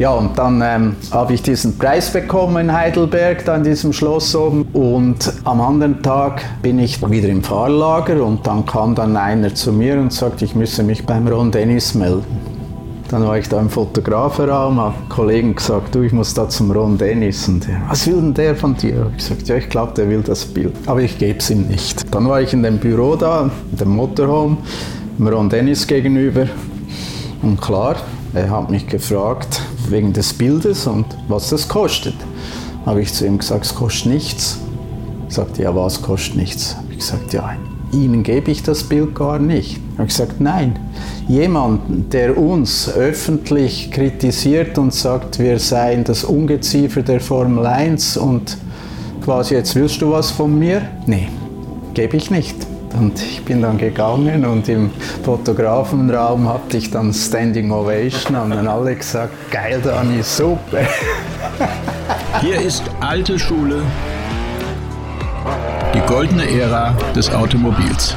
Ja, und dann ähm, habe ich diesen Preis bekommen in Heidelberg, da in diesem Schloss oben. Und am anderen Tag bin ich wieder im Fahrlager und dann kam dann einer zu mir und sagte, ich müsse mich beim Ron Dennis melden. Dann war ich da im Fotografenraum, habe Kollegen gesagt, du, ich muss da zum Ron Dennis. Und der, was will denn der von dir? Ich gesagt, ja, ich glaube, der will das Bild. Aber ich gebe es ihm nicht. Dann war ich in dem Büro da, in dem Motorhome, dem Ron Dennis gegenüber. Und klar, er hat mich gefragt, wegen des Bildes und was das kostet. Habe ich zu ihm gesagt, es kostet nichts. Er sagte, ja, was kostet nichts? Habe ich gesagt, ja, Ihnen gebe ich das Bild gar nicht. Habe ich gesagt, nein. Jemand, der uns öffentlich kritisiert und sagt, wir seien das Ungeziefer der Formel 1 und quasi jetzt willst du was von mir? Nee, gebe ich nicht. Und ich bin dann gegangen und im Fotografenraum hatte ich dann Standing Ovation und dann alle gesagt, geil Dani, super. Hier ist alte Schule, die goldene Ära des Automobils.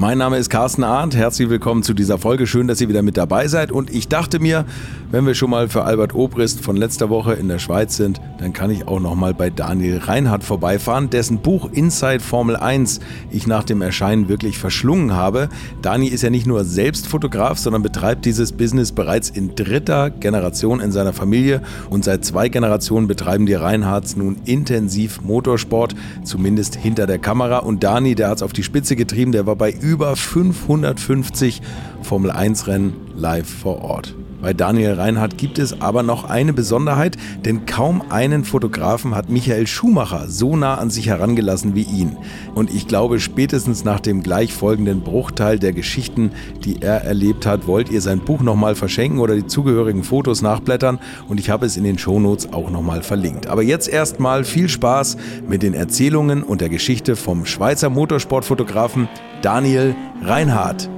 Mein Name ist Carsten Arndt. Herzlich willkommen zu dieser Folge. Schön, dass ihr wieder mit dabei seid. Und ich dachte mir, wenn wir schon mal für Albert Obrist von letzter Woche in der Schweiz sind, dann kann ich auch noch mal bei Daniel Reinhardt vorbeifahren, dessen Buch Inside Formel 1 ich nach dem Erscheinen wirklich verschlungen habe. Dani ist ja nicht nur selbst Fotograf, sondern betreibt dieses Business bereits in dritter Generation in seiner Familie. Und seit zwei Generationen betreiben die Reinhardts nun intensiv Motorsport, zumindest hinter der Kamera. Und Dani, der hat es auf die Spitze getrieben, der war bei über 550 Formel 1 Rennen live vor Ort. Bei Daniel Reinhardt gibt es aber noch eine Besonderheit, denn kaum einen Fotografen hat Michael Schumacher so nah an sich herangelassen wie ihn. Und ich glaube, spätestens nach dem gleich folgenden Bruchteil der Geschichten, die er erlebt hat, wollt ihr sein Buch nochmal verschenken oder die zugehörigen Fotos nachblättern und ich habe es in den Shownotes auch nochmal verlinkt. Aber jetzt erstmal viel Spaß mit den Erzählungen und der Geschichte vom Schweizer Motorsportfotografen Daniel Reinhardt.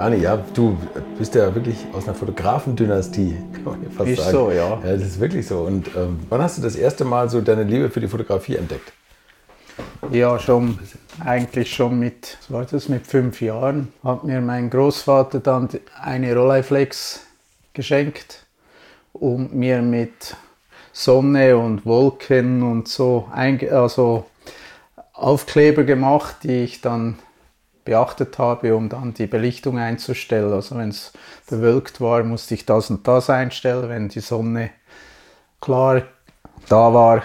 Dani, ja, du bist ja wirklich aus einer Fotografendynastie, kann man ja fast Ist sagen. so, ja. Ja, das ist wirklich so. Und ähm, wann hast du das erste Mal so deine Liebe für die Fotografie entdeckt? Ja, schon, eigentlich schon mit, was war das, mit fünf Jahren, hat mir mein Großvater dann eine Rolleiflex geschenkt und mir mit Sonne und Wolken und so, also Aufkleber gemacht, die ich dann beachtet habe, um dann die Belichtung einzustellen. Also wenn es bewölkt war, musste ich das und das einstellen. Wenn die Sonne klar da war,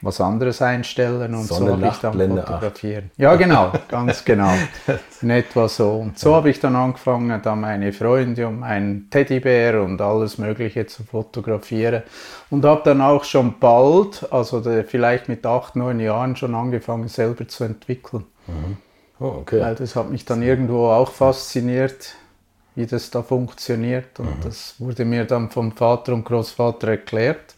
was anderes einstellen und Sonne, so habe ich dann Blende fotografieren. Ja, genau, ganz genau. In etwa so. Und so habe ich dann angefangen, da meine Freunde und meinen Teddybär und alles Mögliche zu fotografieren. Und habe dann auch schon bald, also vielleicht mit acht, neun Jahren, schon angefangen, selber zu entwickeln. Oh, okay. Weil das hat mich dann irgendwo auch fasziniert, wie das da funktioniert. Und das wurde mir dann vom Vater und Großvater erklärt.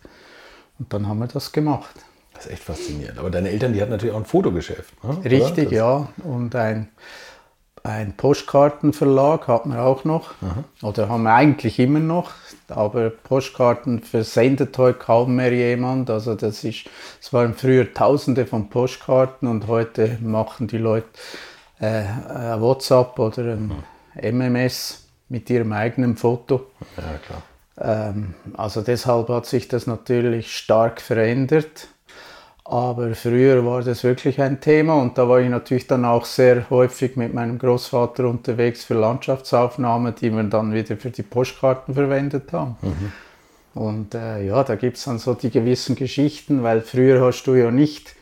Und dann haben wir das gemacht. Das ist echt faszinierend. Aber deine Eltern, die hatten natürlich auch ein Fotogeschäft. Ne? oder? Richtig, Das- ja. Und ein, ein Postkartenverlag hatten wir auch noch. Oder haben wir eigentlich immer noch. Aber Postkarten versendet heute kaum mehr jemand. Also das ist, es waren früher Tausende von Postkarten und heute machen die Leute äh, äh, WhatsApp oder ein MMS mit ihrem eigenen Foto. Ja, klar. Ähm, also deshalb hat sich das natürlich stark verändert. Aber früher war das wirklich ein Thema und da war ich natürlich dann auch sehr häufig mit meinem Großvater unterwegs für Landschaftsaufnahmen, die wir dann wieder für die Postkarten verwendet haben. Und äh, ja, da gibt es dann so die gewissen Geschichten, weil früher hast du ja nicht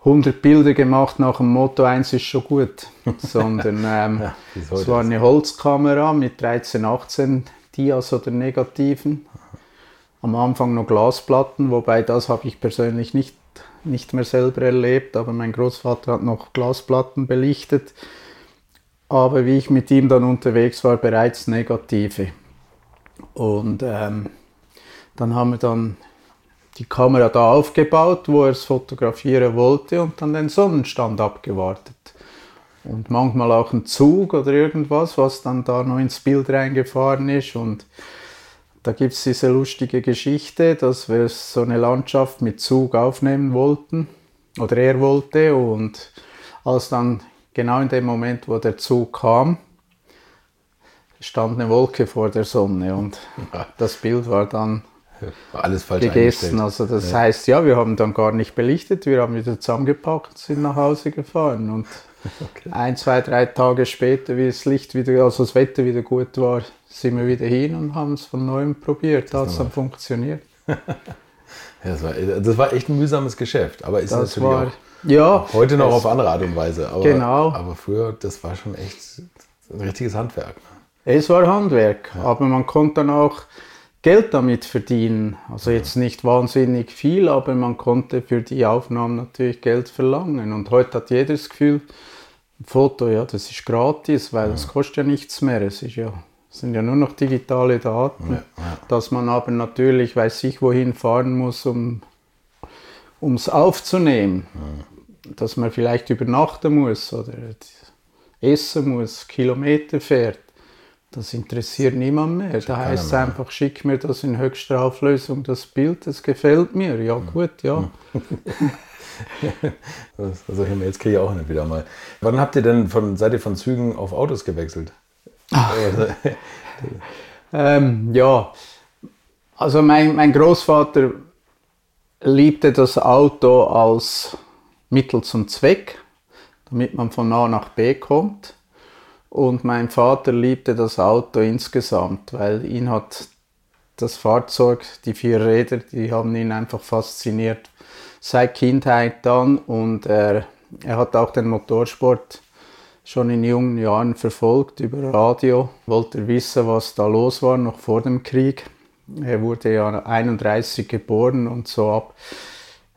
100 Bilder gemacht nach dem Motto, eins ist schon gut, sondern ähm, Ja, es war eine Holzkamera mit 13, 18 Dias oder Negativen. Am Anfang noch Glasplatten, wobei das habe ich persönlich nicht, nicht mehr selber erlebt, aber mein Großvater hat noch Glasplatten belichtet. Aber wie ich mit ihm dann unterwegs war, bereits Negative. Und ähm, dann haben wir dann die Kamera da aufgebaut, wo er es fotografieren wollte und dann den Sonnenstand abgewartet. Und manchmal auch ein Zug oder irgendwas, was dann da noch ins Bild reingefahren ist. Und da gibt es diese lustige Geschichte, dass wir so eine Landschaft mit Zug aufnehmen wollten. Oder er wollte. Und als dann genau in dem Moment, wo der Zug kam, stand eine Wolke vor der Sonne und das Bild war dann alles falsch gegessen. Also das heißt, ja, wir haben dann gar nicht belichtet, wir haben wieder zusammengepackt, sind nach Hause gefahren und ein, zwei, drei Tage später, wie das Licht wieder, also das Wetter wieder gut war, sind wir wieder hin und haben es von neuem probiert. Da hat es dann funktioniert. Ja, das, war, das war echt ein mühsames Geschäft, aber ist Das natürlich war auch ja heute noch auf andere Art und Weise. Aber, Genau. aber früher, das war schon echt ein richtiges Handwerk. Es war Handwerk, aber man konnte dann auch Geld damit verdienen. Also jetzt nicht wahnsinnig viel, aber man konnte für die Aufnahmen natürlich Geld verlangen. Und heute hat jeder das Gefühl, ein Foto, ja, das ist gratis, weil es kostet ja nichts mehr. Es ist ja, es sind ja nur noch digitale Daten, dass man aber natürlich weiß ich wohin fahren muss, um es aufzunehmen. Dass man vielleicht übernachten muss oder essen muss, Kilometer fährt. Das interessiert niemand mehr. Da heißt es einfach, schick mir das in höchster Auflösung, das Bild, das gefällt mir. Ja gut, ja. Das, also jetzt kriege ich auch nicht wieder mal. Wann habt ihr denn von, seid ihr von Zügen auf Autos gewechselt? Ähm, ja, also mein, mein Großvater liebte das Auto als Mittel zum Zweck, damit man von A nach B kommt. Und mein Vater liebte das Auto insgesamt, weil ihn hat das Fahrzeug, die vier Räder, die haben ihn einfach fasziniert seit Kindheit an und er, er hat auch den Motorsport schon in jungen Jahren verfolgt über Radio, wollte wissen, was da los war, noch vor dem Krieg. Er wurde ja 31 geboren und so ab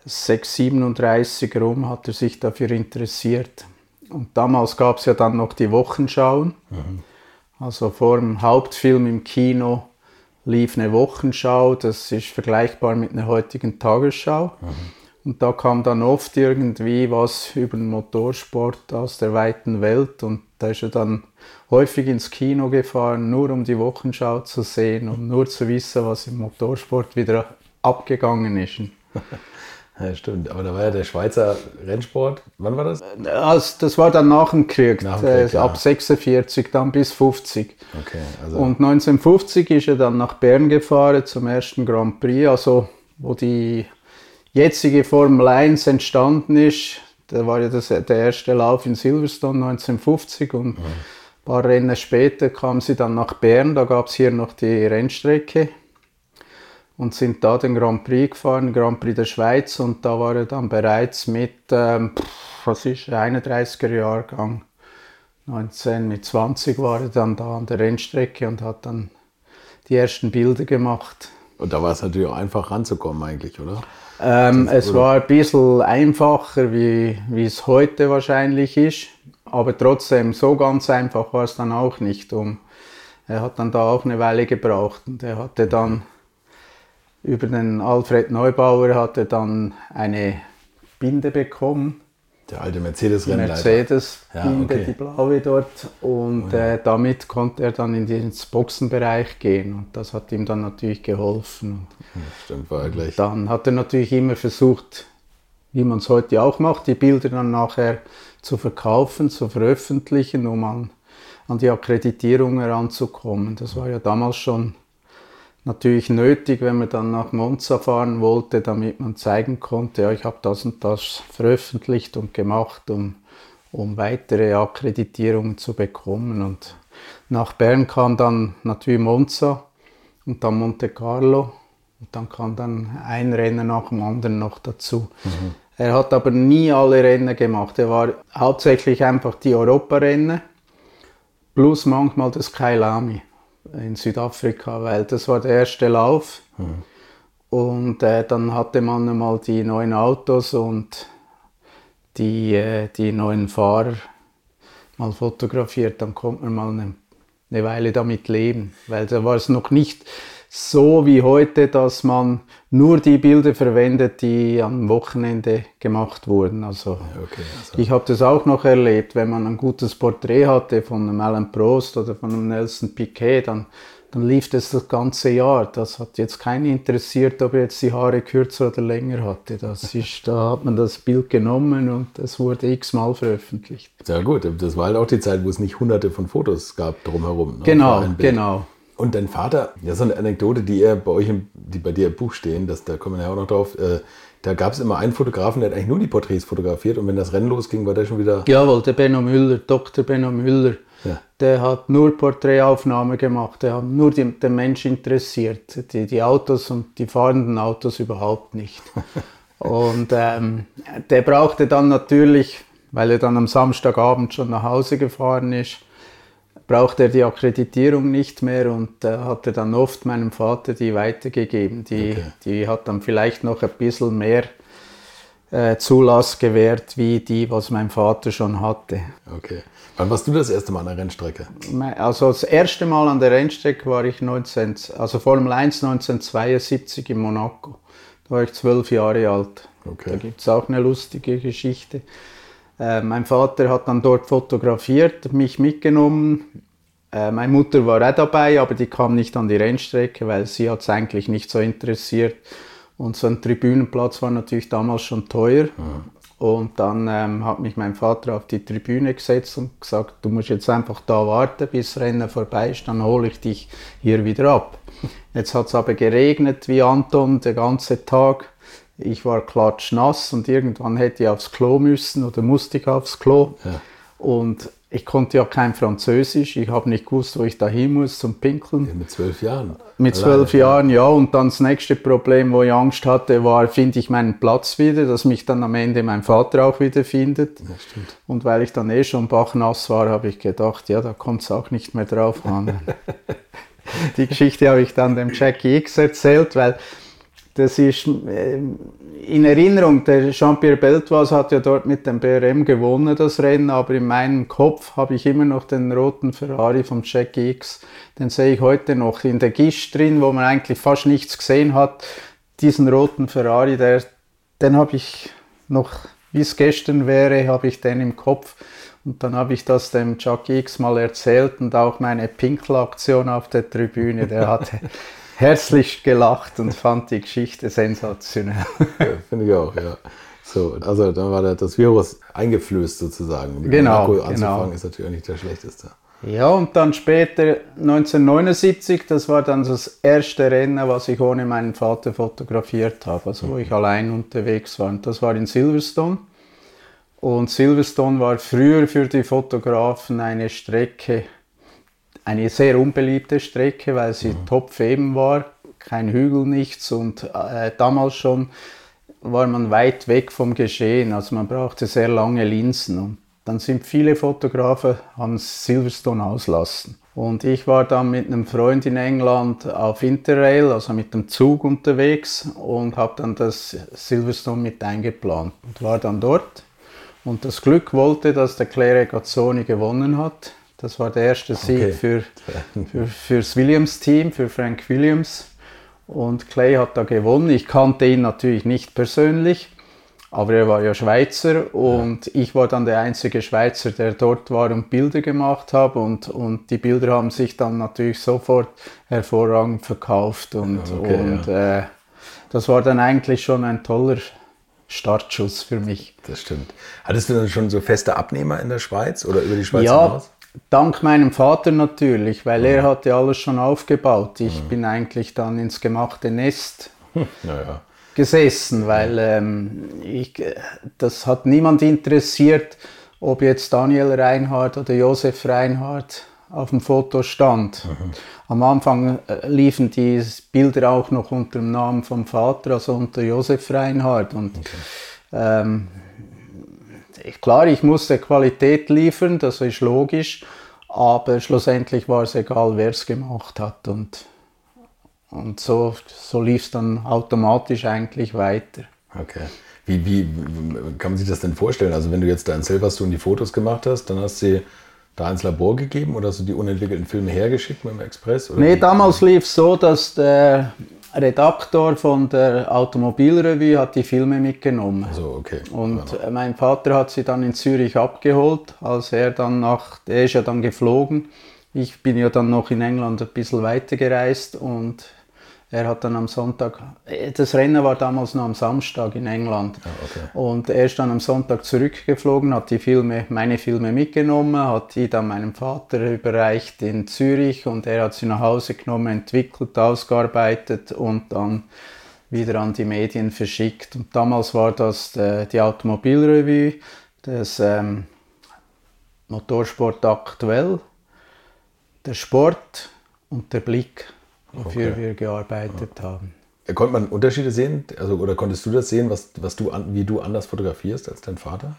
6, 37 rum hat er sich dafür interessiert. Und damals gab es ja dann noch die Wochenschauen. Also vor dem Hauptfilm im Kino lief eine Wochenschau, das ist vergleichbar mit einer heutigen Tagesschau. Und da kam dann oft irgendwie was über den Motorsport aus der weiten Welt und da ist er dann häufig ins Kino gefahren, nur um die Wochenschau zu sehen und nur zu wissen, was im Motorsport wieder abgegangen ist. ja, stimmt. Aber da war ja der Schweizer Rennsport. Wann war das? Also, das war dann nach dem Krieg, Nach dem Krieg, äh, ja. ab 46 dann bis 50. Okay, also Und 1950 ist er dann nach Bern gefahren zum ersten Grand Prix, also wo die jetzige Formel 1 entstanden ist. Da war ja das, der erste Lauf in Silverstone 1950 und ein paar Rennen später kam sie dann nach Bern. Da gab es hier noch die Rennstrecke und sind da den Grand Prix gefahren, Grand Prix der Schweiz und da war er dann bereits mit, ähm, was ist, 31er Jahrgang. 19 mit 20 war er dann da an der Rennstrecke und hat dann die ersten Bilder gemacht. und da war es natürlich auch einfach ranzukommen eigentlich, oder? Ähm, es war ein bisschen einfacher, wie, wie es heute wahrscheinlich ist, aber trotzdem so ganz einfach war es dann auch nicht. Um, er hat dann da auch eine Weile gebraucht und er hatte dann über den Alfred Neubauer hatte dann eine Binde bekommen Der alte die Mercedes-Rennleiter. Mercedes-Binde, Ja, okay. die blaue dort. Und äh, damit konnte er dann in den Boxenbereich gehen. Und das hat ihm dann natürlich geholfen. Stimmt, war er gleich. dann hat er natürlich immer versucht, wie man es heute auch macht, die Bilder dann nachher zu verkaufen, zu veröffentlichen, um an, an die Akkreditierung heranzukommen. Das war ja damals schon natürlich nötig, wenn man dann nach Monza fahren wollte, damit man zeigen konnte, ja, ich habe das und das veröffentlicht und gemacht, um, um weitere Akkreditierungen zu bekommen. Und nach Bern kam dann natürlich Monza und dann Monte Carlo und dann kam dann ein Rennen nach dem anderen noch dazu. Er hat aber nie alle Rennen gemacht. Er war hauptsächlich einfach die Europarennen plus manchmal das Kailami in Südafrika, weil das war der erste Lauf. Und äh, dann hatte man einmal die neuen Autos und die, äh, die neuen Fahrer mal fotografiert, dann konnte man mal eine, eine Weile damit leben, weil da war es noch nicht so wie heute, dass man nur die Bilder verwendet, die am Wochenende gemacht wurden. Also Okay, also, ich habe das auch noch erlebt, wenn man ein gutes Porträt hatte von einem Alan Prost oder von einem Nelson Piquet, dann dann lief das das ganze Jahr. Das hat jetzt keinen interessiert, ob er jetzt die Haare kürzer oder länger hatte. Das ist, da hat man das Bild genommen und es wurde x-mal veröffentlicht. Ja gut, das war halt auch die Zeit, wo es nicht hunderte von Fotos gab drumherum. Ne? Genau, genau. Und dein Vater, ja, so eine Anekdote, die er bei euch, im, die bei dir im Buch stehen, das, da kommen wir ja auch noch drauf. Äh, da gab es immer einen Fotografen, der hat eigentlich nur die Porträts fotografiert und wenn das Rennen losging, war der schon wieder. Jawohl, der Benno Müller, Dr. Benno Müller. Ja. Der hat nur Porträtaufnahmen gemacht, der hat nur die, den Mensch interessiert. Die, die Autos und die fahrenden Autos überhaupt nicht. und ähm, der brauchte dann natürlich, weil er dann am Samstagabend schon nach Hause gefahren ist, brauchte er die Akkreditierung nicht mehr und äh, hatte dann oft meinem Vater die weitergegeben. Die, okay. die hat dann vielleicht noch ein bisschen mehr äh, Zulass gewährt, wie die, was mein Vater schon hatte. Okay. Wann warst du das erste Mal an der Rennstrecke? Also das erste Mal an der Rennstrecke war ich 19, also Formel 1 1972 in Monaco. Da war ich zwölf Jahre alt. Okay. Da gibt es auch eine lustige Geschichte. Äh, mein Vater hat dann dort fotografiert, mich mitgenommen. Äh, meine Mutter war auch dabei, aber die kam nicht an die Rennstrecke, weil sie hat es eigentlich nicht so interessiert. Und so ein Tribünenplatz war natürlich damals schon teuer. Mhm. Und dann ähm, hat mich mein Vater auf die Tribüne gesetzt und gesagt, du musst jetzt einfach da warten, bis Rennen vorbei ist, dann hole ich dich hier wieder ab. Jetzt hat es aber geregnet wie Anton den ganzen Tag. Ich war klatschnass und irgendwann hätte ich aufs Klo müssen oder musste ich aufs Klo. Ja. Und ich konnte ja kein Französisch, ich habe nicht gewusst, wo ich da hin muss zum Pinkeln. Ja, mit zwölf Jahren? Mit zwölf Jahren, ja. Und dann das nächste Problem, wo ich Angst hatte, war, finde ich meinen Platz wieder, dass mich dann am Ende mein Vater auch wieder findet. Ja, und weil ich dann eh schon bachnass war, habe ich gedacht, ja, da kommt es auch nicht mehr drauf an. Die Geschichte habe ich dann dem Jackie X erzählt, weil das ist äh, in Erinnerung, der Jean-Pierre Beltoise hat ja dort mit dem BRM gewonnen, das Rennen, aber in meinem Kopf habe ich immer noch den roten Ferrari vom Jack X. Den sehe ich heute noch in der Gischt drin, wo man eigentlich fast nichts gesehen hat. Diesen roten Ferrari, der, den habe ich noch, wie es gestern wäre, habe ich den im Kopf. Und dann habe ich das dem Chuck X mal erzählt und auch meine Pinkelaktion auf der Tribüne. Der hatte herzlich gelacht und fand die Geschichte sensationell. Ja, Finde ich auch, ja. So, also dann war das Virus eingeflößt sozusagen. Mit genau, Akku anzufangen genau. ist natürlich auch nicht der schlechteste. Ja, und dann später 1979, das war dann das erste Rennen, was ich ohne meinen Vater fotografiert habe, also wo ich allein unterwegs war. Und das war in Silverstone. Und Silverstone war früher für die Fotografen eine Strecke, eine sehr unbeliebte Strecke, weil sie mhm. topfeben war, kein Hügel, nichts und äh, damals schon war man weit weg vom Geschehen, also man brauchte sehr lange Linsen und dann sind viele Fotografen haben Silverstone auslassen. Und ich war dann mit einem Freund in England auf Interrail, also mit dem Zug unterwegs und habe dann das Silverstone mit eingeplant und war dann dort. Und das Glück wollte, dass der Claire Gazzoni gewonnen hat. Das war der erste Sieg okay. für, für, fürs Williams-Team, für Frank Williams. Und Clay hat da gewonnen. Ich kannte ihn natürlich nicht persönlich, aber er war ja Schweizer und ja. ich war dann der einzige Schweizer, der dort war und Bilder gemacht hat. Und, und die Bilder haben sich dann natürlich sofort hervorragend verkauft. Und, okay, und ja. äh, das war dann eigentlich schon ein toller Startschuss für mich. Das stimmt. Hattest du dann schon so feste Abnehmer in der Schweiz oder über die Schweiz ja, hinaus? Dank meinem Vater natürlich, weil er hatte alles schon aufgebaut. Ich mhm. bin eigentlich dann ins gemachte Nest naja. gesessen, weil ähm, ich, das hat niemand interessiert, ob jetzt Daniel Reinhardt oder Josef Reinhardt auf dem Foto stand. Mhm. Am Anfang äh, liefen die Bilder auch noch unter dem Namen vom Vater, also unter Josef Reinhardt. Und okay. ähm, klar, ich musste Qualität liefern, das ist logisch, aber schlussendlich war es egal, wer es gemacht hat und, und so, so lief es dann automatisch eigentlich weiter. Okay. Wie, wie kann man sich das denn vorstellen? Also wenn du jetzt da in Silverstone die Fotos gemacht hast, dann hast du sie da ins Labor gegeben oder hast du die unentwickelten Filme hergeschickt mit dem Express? Oder nee, damals lief es so, dass der Redaktor von der Automobilrevue hat die Filme mitgenommen. Also, okay. Und ja. mein Vater hat sie dann in Zürich abgeholt, als er dann nach, er ist ja dann geflogen Ich bin ja dann noch in England ein bisschen weiter gereist und er hat dann am Sonntag, äh, das Rennen war damals noch am Samstag in England. Ah, okay. Und er ist dann am Sonntag zurückgeflogen, hat die Filme, meine Filme mitgenommen, hat die dann meinem Vater überreicht in Zürich und er hat sie nach Hause genommen, entwickelt, ausgearbeitet und dann wieder an die Medien verschickt. Und damals war das äh, die Automobilrevue, das ähm, Motorsport aktuell, der Sport und der Blick, wofür Okay. wir gearbeitet haben. Konnte man Unterschiede sehen? Also, oder konntest du das sehen, was, was du an, wie du anders fotografierst als dein Vater?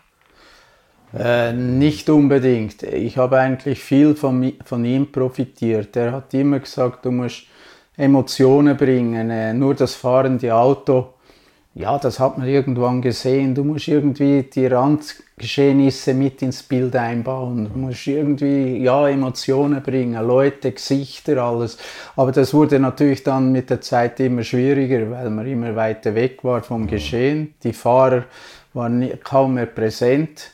Äh, nicht unbedingt. Ich habe eigentlich viel von, von ihm profitiert. Er hat immer gesagt, du musst Emotionen bringen. Äh, nur das fahrende Auto, ja, das hat man irgendwann gesehen. Du musst irgendwie die Randgeschehnisse mit ins Bild einbauen. Du musst irgendwie, ja, Emotionen bringen, Leute, Gesichter, alles. Aber das wurde natürlich dann mit der Zeit immer schwieriger, weil man immer weiter weg war vom Geschehen. Die Fahrer waren kaum mehr präsent.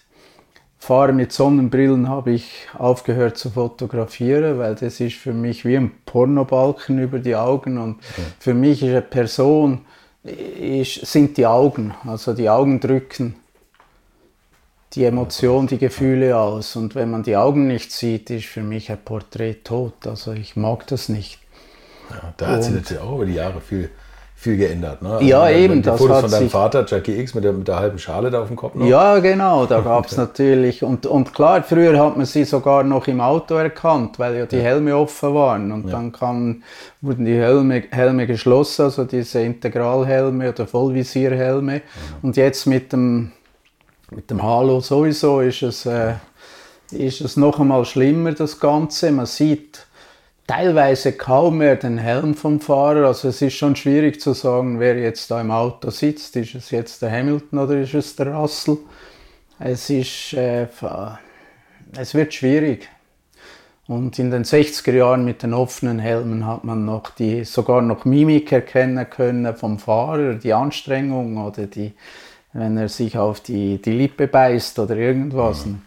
Fahrer mit Sonnenbrillen habe ich aufgehört zu fotografieren, weil das ist für mich wie ein Pornobalken über die Augen und für mich ist eine Person ist, sind die Augen, also die Augen drücken die Emotion, die Gefühle aus und wenn man die Augen nicht sieht, ist für mich ein Porträt tot, also ich mag das nicht. Ja, da hat sich natürlich auch über die Jahre viel, viel geändert. Ne? Ja, wenn- eben, Die das Fotos von deinem Vater, Jackie X, mit der, mit der halben Schale da auf dem Kopf noch. Ja, genau, da gab es natürlich. Und, und klar, früher hat man sie sogar noch im Auto erkannt, weil ja die Helme offen waren. Und dann kam, wurden die Helme, Helme geschlossen, also diese Integralhelme oder Vollvisierhelme. Und jetzt mit dem, mit dem Halo sowieso ist es, äh, ist es noch einmal schlimmer, das Ganze. Man sieht teilweise kaum mehr den Helm vom Fahrer. Also es ist schon schwierig zu sagen, wer jetzt da im Auto sitzt. Ist es jetzt der Hamilton oder ist es der Russell? Es ist, äh, es wird schwierig. Und in den 60er Jahren mit den offenen Helmen hat man noch die, sogar noch Mimik erkennen können vom Fahrer, die Anstrengung oder die, wenn er sich auf die, die Lippe beißt oder irgendwas. Und,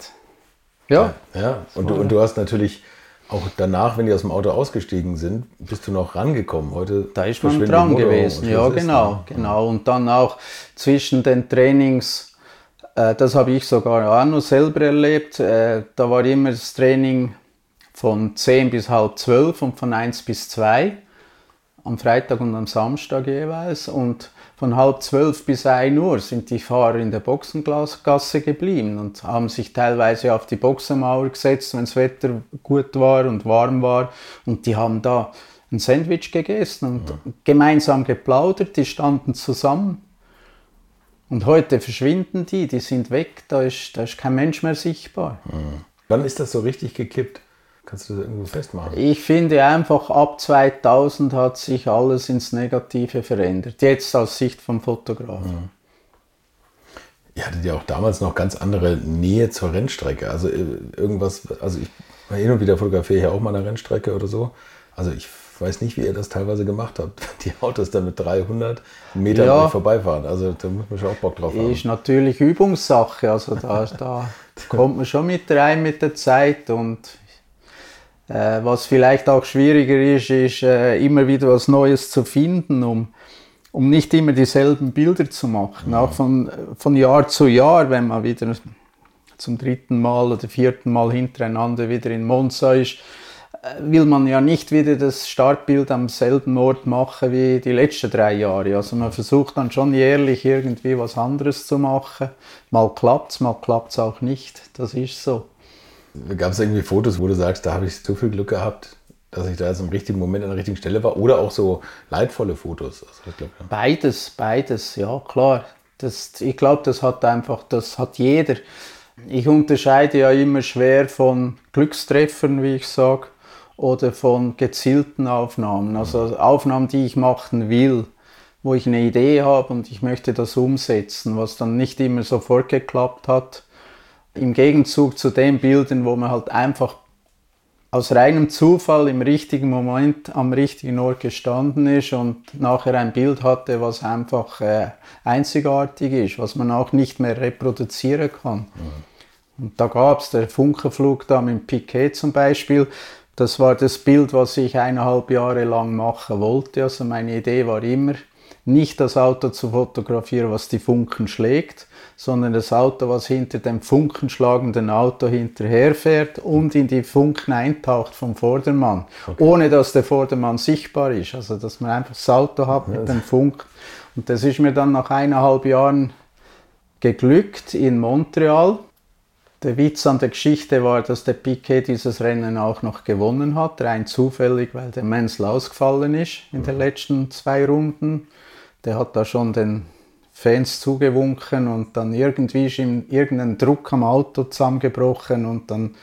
ja, Ja, und du, und du hast natürlich auch danach, wenn die aus dem Auto ausgestiegen sind, bist du noch rangekommen. Heute Da ist man dran gewesen, ja genau, genau. Und dann auch zwischen den Trainings, äh, das habe ich sogar auch noch selber erlebt, äh, da war immer das Training von 10 bis halb 12 und von 1 bis 2, am Freitag und am Samstag jeweils. Und von halb 12 bis 1 Uhr sind die Fahrer in der Boxengasse geblieben und haben sich teilweise auf die Boxenmauer gesetzt, wenn das Wetter gut war und warm war. Und die haben da ein Sandwich gegessen und gemeinsam geplaudert, die standen zusammen. Und heute verschwinden die, die sind weg, da ist, da ist kein Mensch mehr sichtbar. Wann ist das so richtig gekippt? Kannst du das irgendwo festmachen? Ich finde einfach, ab 2000 hat sich alles ins Negative verändert. Jetzt aus Sicht vom Fotografen. Ihr hattet ja auch damals noch ganz andere Nähe zur Rennstrecke. Also äh, irgendwas, also ich hin und wieder fotografiere ich ja auch mal eine Rennstrecke oder so. Also ich weiß nicht, wie ihr das teilweise gemacht habt. Die Autos dann mit 300 Metern Ja. vorbeifahren. Also da muss man schon auch Bock drauf haben. Ist natürlich Übungssache, also da, da kommt man schon mit rein mit der Zeit und äh, was vielleicht auch schwieriger ist, ist äh, immer wieder was Neues zu finden, um, um nicht immer dieselben Bilder zu machen. Auch von, von Jahr zu Jahr, wenn man wieder zum dritten Mal oder vierten Mal hintereinander wieder in Monza ist, äh, will man ja nicht wieder das Startbild am selben Ort machen wie die letzten drei Jahre. Also man versucht dann schon jährlich irgendwie was anderes zu machen. Mal klappt's, mal klappt's auch nicht. Das ist so. Gab es irgendwie Fotos, wo du sagst, da habe ich so viel Glück gehabt, dass ich da jetzt im richtigen Moment an der richtigen Stelle war? Oder auch so leidvolle Fotos? Also glaub, ja. Beides, beides, ja klar. Das, ich glaube, das hat einfach, das hat jeder. Ich unterscheide ja immer schwer von Glückstreffern, wie ich sage, oder von gezielten Aufnahmen. Also Aufnahmen, die ich machen will, wo ich eine Idee habe und ich möchte das umsetzen, was dann nicht immer sofort geklappt hat. Im Gegenzug zu den Bildern, wo man halt einfach aus reinem Zufall im richtigen Moment am richtigen Ort gestanden ist und nachher ein Bild hatte, was einfach äh, einzigartig ist, was man auch nicht mehr reproduzieren kann. Und da gab es der Funkenflug da mit Piquet zum Beispiel. Das war das Bild, was ich eineinhalb Jahre lang machen wollte. Also meine Idee war immer, nicht das Auto zu fotografieren, was die Funken schlägt, sondern das Auto, was hinter dem funkenschlagenden Auto hinterherfährt und in die Funken eintaucht vom Vordermann, okay. ohne dass der Vordermann sichtbar ist. Also dass man einfach das Auto hat mit dem Funken. Und das ist mir dann nach eineinhalb Jahren geglückt in Montreal. Der Witz an der Geschichte war, dass der Piquet dieses Rennen auch noch gewonnen hat, rein zufällig, weil der Menzel ausgefallen ist in den letzten zwei Runden. Der hat da schon den Fans zugewunken und dann irgendwie ist ihm irgendein Druck am Auto zusammengebrochen und dann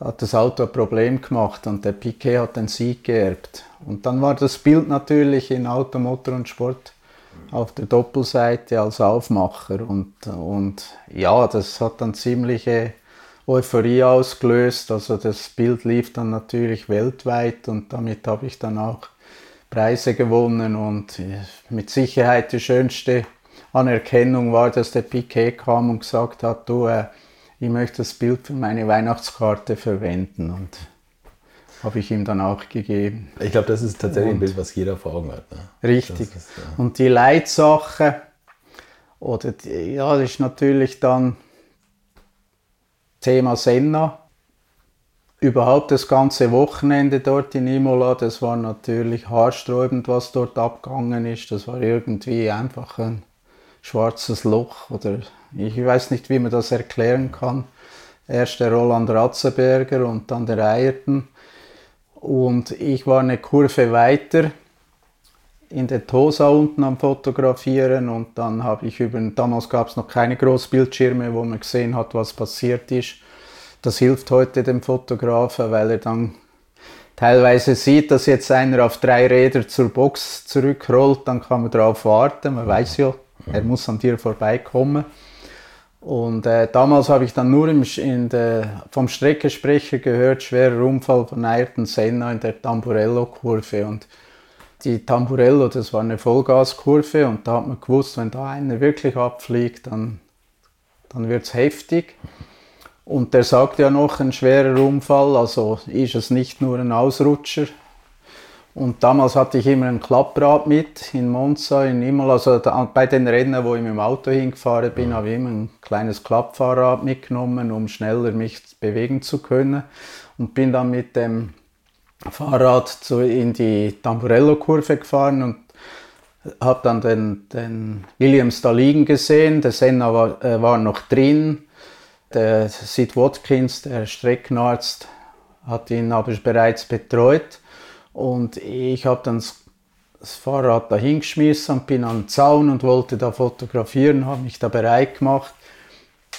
hat das Auto ein Problem gemacht und der Piquet hat den Sieg geerbt. Und dann war das Bild natürlich in Auto, Motor und Sport auf der Doppelseite als Aufmacher und, und ja, das hat dann ziemliche Euphorie ausgelöst. Also das Bild lief dann natürlich weltweit und damit habe ich dann auch Preise gewonnen und mit Sicherheit die schönste Anerkennung war, dass der Piquet kam und gesagt hat, du, äh, ich möchte das Bild für meine Weihnachtskarte verwenden und habe ich ihm dann auch gegeben. Ich glaube, das ist tatsächlich und, ein Bild, was jeder vor Augen hat. Ne? Richtig. Ist, ja. Und die Leitsache, oder die, ja, das ist natürlich dann Thema Senna. Überhaupt das ganze Wochenende dort in Imola, das war natürlich haarsträubend, was dort abgegangen ist. Das war irgendwie einfach ein schwarzes Loch oder ich weiß nicht, wie man das erklären kann. Erst der Roland Ratzenberger und dann der Eierton. Und ich war eine Kurve weiter in der Tosa unten am Fotografieren und dann habe ich über, damals gab es noch keine Großbildschirme, wo man gesehen hat, was passiert ist. Das hilft heute dem Fotografen, weil er dann teilweise sieht, dass jetzt einer auf drei Räder zur Box zurückrollt, dann kann man darauf warten. Man weiß ja, er muss an dir vorbeikommen. Und äh, damals habe ich dann nur im, der, vom Streckensprecher gehört, schwerer Unfall von Ayrton Senna in der Tamburello-Kurve. Und die Tamburello, das war eine Vollgaskurve und da hat man gewusst, wenn da einer wirklich abfliegt, dann, dann wird es heftig. Und der sagt ja noch, ein schwerer Unfall, also ist es nicht nur ein Ausrutscher, und damals hatte ich immer ein Klapprad mit in Monza, in Imola. Also da, bei den Rennen, wo ich mit dem Auto hingefahren bin, habe ich immer ein kleines Klappfahrrad mitgenommen, um schneller mich bewegen zu können. Und bin dann mit dem Fahrrad zu, in die Tamburello-Kurve gefahren und habe dann den, den Williams da liegen gesehen. Der Senna war, äh, war noch drin. Der Sid Watkins, der Streckenarzt, hat ihn aber bereits betreut. Und ich habe dann das Fahrrad da hingeschmissen und bin den Zaun und wollte da fotografieren, habe mich da bereit gemacht.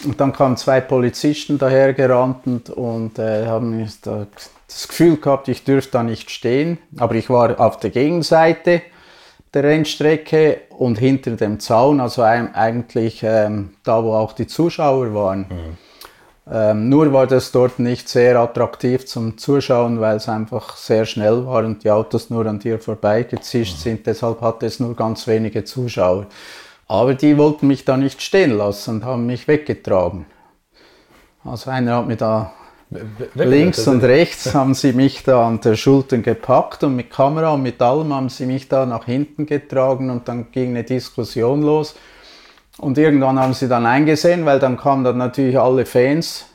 Und dann kamen zwei Polizisten dahergerannt und, und äh, haben da das Gefühl gehabt, ich dürfte da nicht stehen. Aber ich war auf der Gegenseite der Rennstrecke und hinter dem Zaun, also eigentlich ähm, da, wo auch die Zuschauer waren. Mhm. Ähm, nur war das dort nicht sehr attraktiv zum Zuschauen, weil es einfach sehr schnell war und die Autos nur an dir vorbeigezischt mhm. sind. Deshalb hatte es nur ganz wenige Zuschauer. Aber die wollten mich da nicht stehen lassen und haben mich weggetragen. Also einer hat mir da links und rechts haben sie mich da an der Schultern gepackt und mit Kamera und mit allem haben sie mich da nach hinten getragen und dann ging eine Diskussion los. Und irgendwann haben sie dann eingesehen, weil dann kamen dann natürlich alle Fans,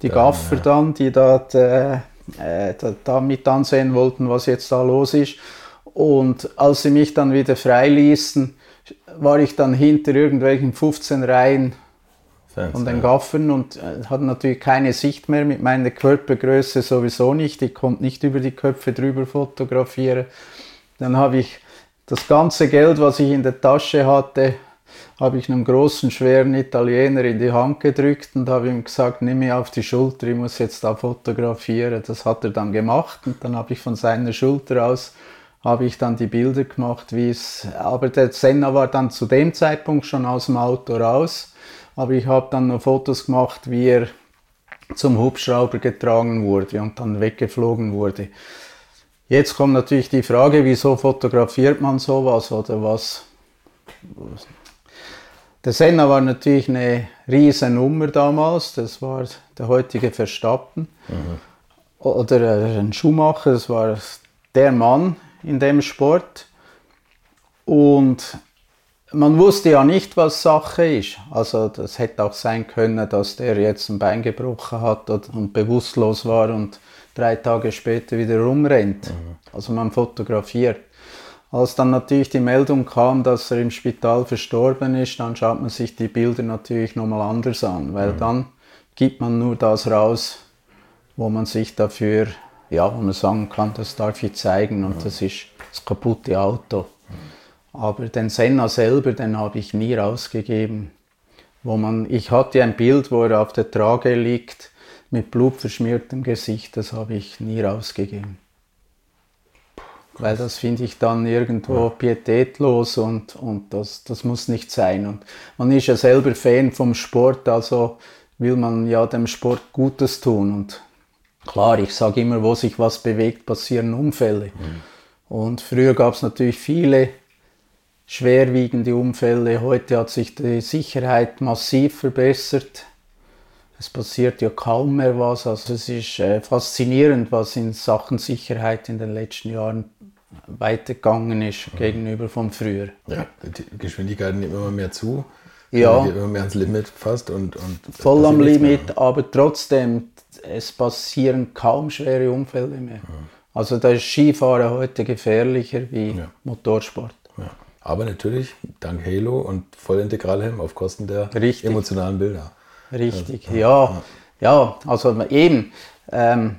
die ja, Gaffer ja. dann, die dort, äh, äh, da mit ansehen wollten, was jetzt da los ist. Und als sie mich dann wieder freiließen, war ich dann hinter irgendwelchen 15 Reihen Fans, von den. Gaffern und äh, hatte natürlich keine Sicht mehr mit meiner Körpergröße sowieso nicht. Ich konnte nicht über die Köpfe drüber fotografieren. Dann habe ich das ganze Geld, was ich in der Tasche hatte, habe ich einem großen, schweren Italiener in die Hand gedrückt und habe ihm gesagt, nimm mich auf die Schulter, ich muss jetzt da fotografieren. Das hat er dann gemacht und dann habe ich von seiner Schulter aus habe ich dann die Bilder gemacht, wie es, aber der Senna war dann zu dem Zeitpunkt schon aus dem Auto raus, aber ich habe dann noch Fotos gemacht, wie er zum Hubschrauber getragen wurde und dann weggeflogen wurde. Jetzt kommt natürlich die Frage, wieso fotografiert man sowas oder was, der Senna war natürlich eine riesen Nummer damals, das war der heutige Verstappen. Mhm. oder ein Schuhmacher, das war der Mann in dem Sport. Und man wusste ja nicht, was Sache ist. Also das hätte auch sein können, dass der jetzt ein Bein gebrochen hat und bewusstlos war und drei Tage später wieder rumrennt. Mhm. Also man fotografiert. Als dann natürlich die Meldung kam, dass er im Spital verstorben ist, dann schaut man sich die Bilder natürlich nochmal anders an, weil mhm. dann gibt man nur das raus, wo man sich dafür, ja, wo man sagen kann, das darf ich zeigen und mhm. das ist das kaputte Auto. Aber den Senna selber, den habe ich nie rausgegeben. Wo man, ich hatte ein Bild, wo er auf der Trage liegt, mit blutverschmiertem Gesicht, das habe ich nie rausgegeben. Weil das finde ich dann irgendwo ja. pietätlos und, und das, das muss nicht sein. Und man ist ja selber Fan vom Sport, also will man ja dem Sport Gutes tun. Und klar, ich sage immer, wo sich was bewegt, passieren Unfälle. Mhm. Und früher gab es natürlich viele schwerwiegende Unfälle. Heute hat sich die Sicherheit massiv verbessert. Es passiert ja kaum mehr was. Also es ist äh, faszinierend, was in Sachen Sicherheit in den letzten Jahren weitergegangen ist mhm. gegenüber von früher. Ja, die Geschwindigkeiten nehmen immer mehr zu. Ja. Immer mehr ans Limit fast und, und voll am Limit, aber trotzdem, es passieren kaum schwere Unfälle mehr. Mhm. Also da ist Skifahren heute gefährlicher wie ja. Motorsport. Ja. Aber natürlich dank Halo und Vollintegralhelm auf Kosten der Richtig. emotionalen Bilder. Richtig, ja. ja. Ja, also eben, ähm,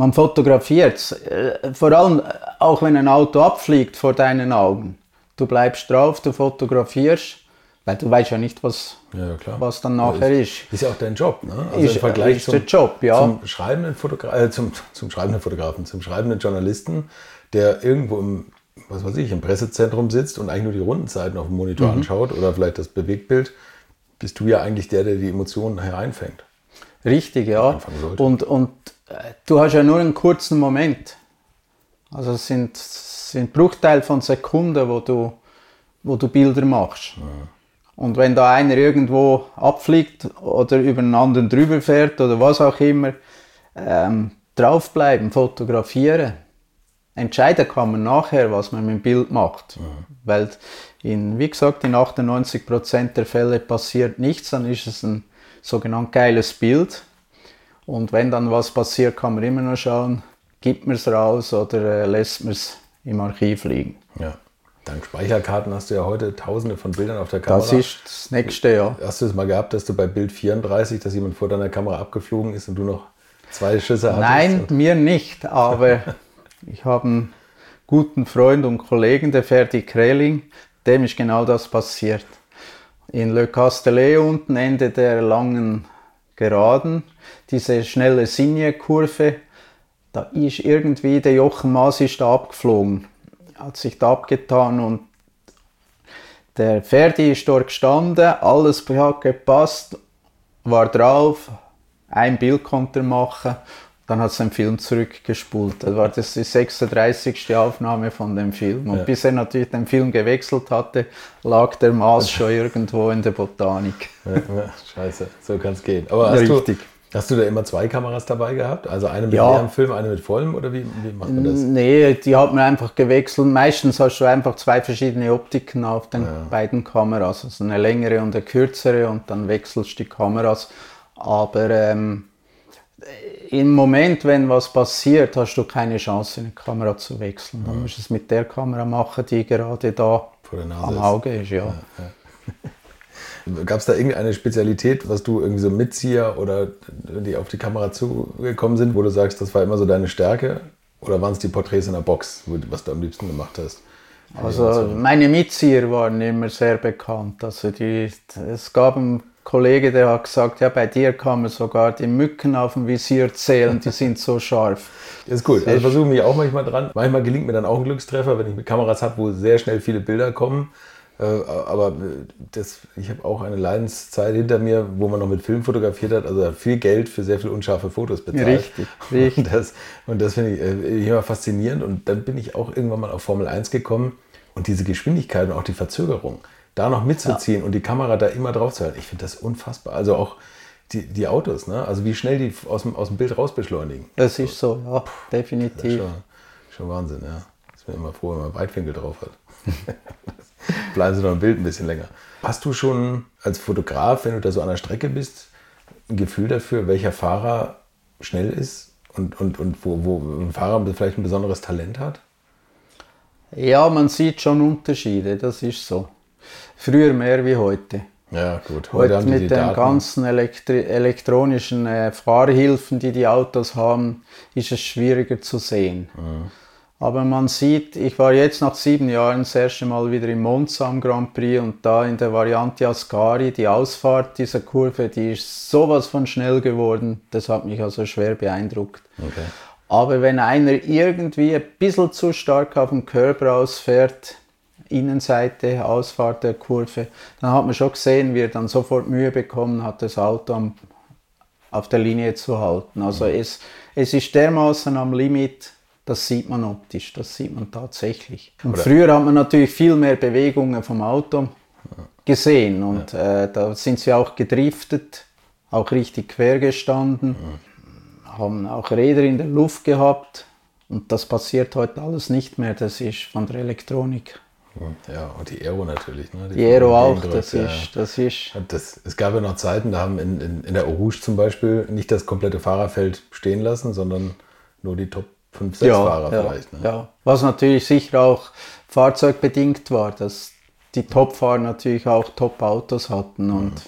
man fotografiert äh, vor allem auch wenn ein Auto abfliegt vor deinen Augen. Du bleibst drauf, du fotografierst, weil du weißt ja nicht, was, ja, was dann nachher ist, ist. Ist ja auch dein Job, ne? Also ist, im Vergleich ist zum, Job, ja. zum schreibenden Fotogra äh, zum, zum schreibenden Fotografen, zum schreibenden Journalisten, der irgendwo im was weiß ich, im Pressezentrum sitzt und eigentlich nur die Rundenzeiten auf dem Monitor mhm. anschaut oder vielleicht das Bewegtbild, bist du ja eigentlich der, der die Emotionen hereinfängt. Richtig, ja. Und, und äh, du hast ja nur einen kurzen Moment. Also es sind, sind Bruchteil von Sekunden, wo du, wo du Bilder machst. Ja. Und wenn da einer irgendwo abfliegt oder über einen anderen drüber fährt oder was auch immer, ähm, draufbleiben, fotografieren entscheiden kann man nachher, was man mit dem Bild macht. Mhm. Weil, in, wie gesagt, in 98% der Fälle passiert nichts, dann ist es ein sogenannt geiles Bild. Und wenn dann was passiert, kann man immer noch schauen, gibt man es raus oder äh, lässt man es im Archiv liegen. Ja. Dank Speicherkarten hast du ja heute tausende von Bildern auf der Kamera. Das ist das nächste, ja. Hast du es mal gehabt, dass du bei Bild 34, dass jemand vor deiner Kamera abgeflogen ist und du noch zwei Schüsse hattest? Nein, mir nicht, aber Ich habe einen guten Freund und Kollegen, der Ferdi Kreling, dem ist genau das passiert. In Le Castellet unten, Ende der langen Geraden, diese schnelle Signe-Kurve, da ist irgendwie der Jochen Maas ist da abgeflogen, hat sich da abgetan und der Ferdi ist dort gestanden, alles hat gepasst, war drauf, ein Bild konnte er machen dann hat es den Film zurückgespult. Das war das die 36. Aufnahme von dem Film. Und ja. bis er natürlich den Film gewechselt hatte, lag der Maß schon irgendwo in der Botanik. Ja, ja, scheiße, so kann es gehen. Aber hast Richtig. Du, hast du da immer zwei Kameras dabei gehabt? Also eine mit ja. leerem Film, eine mit vollem oder wie, wie macht man das? Nee, die hat man einfach gewechselt. Meistens hast du einfach zwei verschiedene Optiken auf den beiden Kameras. Also eine längere und eine kürzere und dann wechselst du die Kameras. Aber ähm, im Moment, wenn was passiert, hast du keine Chance, eine Kamera zu wechseln. Dann musst du es mit der Kamera machen, die gerade da am Auge ist. Ja. ja, ja. Gab es da irgendeine Spezialität, was du irgendwie so Mitzieher oder die auf die Kamera zugekommen sind, wo du sagst, das war immer so deine Stärke? Oder waren es die Porträts in der Box, was du am liebsten gemacht hast? Also meine Mitzieher waren immer sehr bekannt. Also die, es gab einen Kollege, der hat gesagt, ja, bei dir kann man sogar die Mücken auf dem Visier zählen, die sind so scharf. Das ist gut. Also versuche mich auch manchmal dran. Manchmal gelingt mir dann auch ein Glückstreffer, wenn ich mit Kameras habe, wo sehr schnell viele Bilder kommen. Äh, aber das, ich habe auch eine Leidenszeit hinter mir, wo man noch mit Film fotografiert hat, also viel Geld für sehr viel unscharfe Fotos bezahlt. Richtig, richtig. Und das, und das finde ich äh, immer faszinierend. Und dann bin ich auch irgendwann mal auf Formel 1 gekommen und diese Geschwindigkeit und auch die Verzögerung da noch mitzuziehen ja. und die Kamera da immer drauf zu halten. Ich finde das unfassbar. Also auch die, die Autos, ne? Also wie schnell die aus dem, aus dem Bild rausbeschleunigen. Das ist so, ja, definitiv. Schon, schon Wahnsinn, ja. Ich bin immer froh, wenn man Weitwinkel drauf hat. Bleiben Sie noch im Bild ein bisschen länger. Hast du schon als Fotograf, wenn du da so an der Strecke bist, ein Gefühl dafür, welcher Fahrer schnell ist und, und, und wo, wo ein Fahrer vielleicht ein besonderes Talent hat? Ja, man sieht schon Unterschiede, das ist so. Früher mehr wie heute. Ja, gut. Heute, die mit den Daten. ganzen Elektri elektronischen äh, Fahrhilfen, die die Autos haben, ist es schwieriger zu sehen. Mhm. Aber man sieht, ich war jetzt nach sieben Jahren das erste Mal wieder im Monza am Grand Prix und da in der Variante Ascari, die Ausfahrt dieser Kurve, die ist sowas von schnell geworden, das hat mich also schwer beeindruckt. Okay. Aber wenn einer irgendwie ein bisschen zu stark auf den Curb rausfährt, Innenseite, Ausfahrt der Kurve, dann hat man schon gesehen, wie er dann sofort Mühe bekommen hat, das Auto am, auf der Linie zu halten. Also es, es ist dermaßen am Limit, das sieht man optisch, das sieht man tatsächlich. Und Oder- früher hat man natürlich viel mehr Bewegungen vom Auto gesehen und äh, da sind sie auch gedriftet, auch richtig quer gestanden haben auch Räder in der Luft gehabt und das passiert heute alles nicht mehr. Das ist von der Elektronik. Ja, und die Aero natürlich. Ne? Die Aero auch, das ja. ist, das ist. Das, es gab ja noch Zeiten, da haben in, in, in der Eau Rouge zum Beispiel nicht das komplette Fahrerfeld stehen lassen, sondern nur die Top 5, 6 Fahrer ja, vielleicht. Ne? ja. Was natürlich sicher auch fahrzeugbedingt war, dass die Top-Fahrer natürlich auch Top-Autos hatten und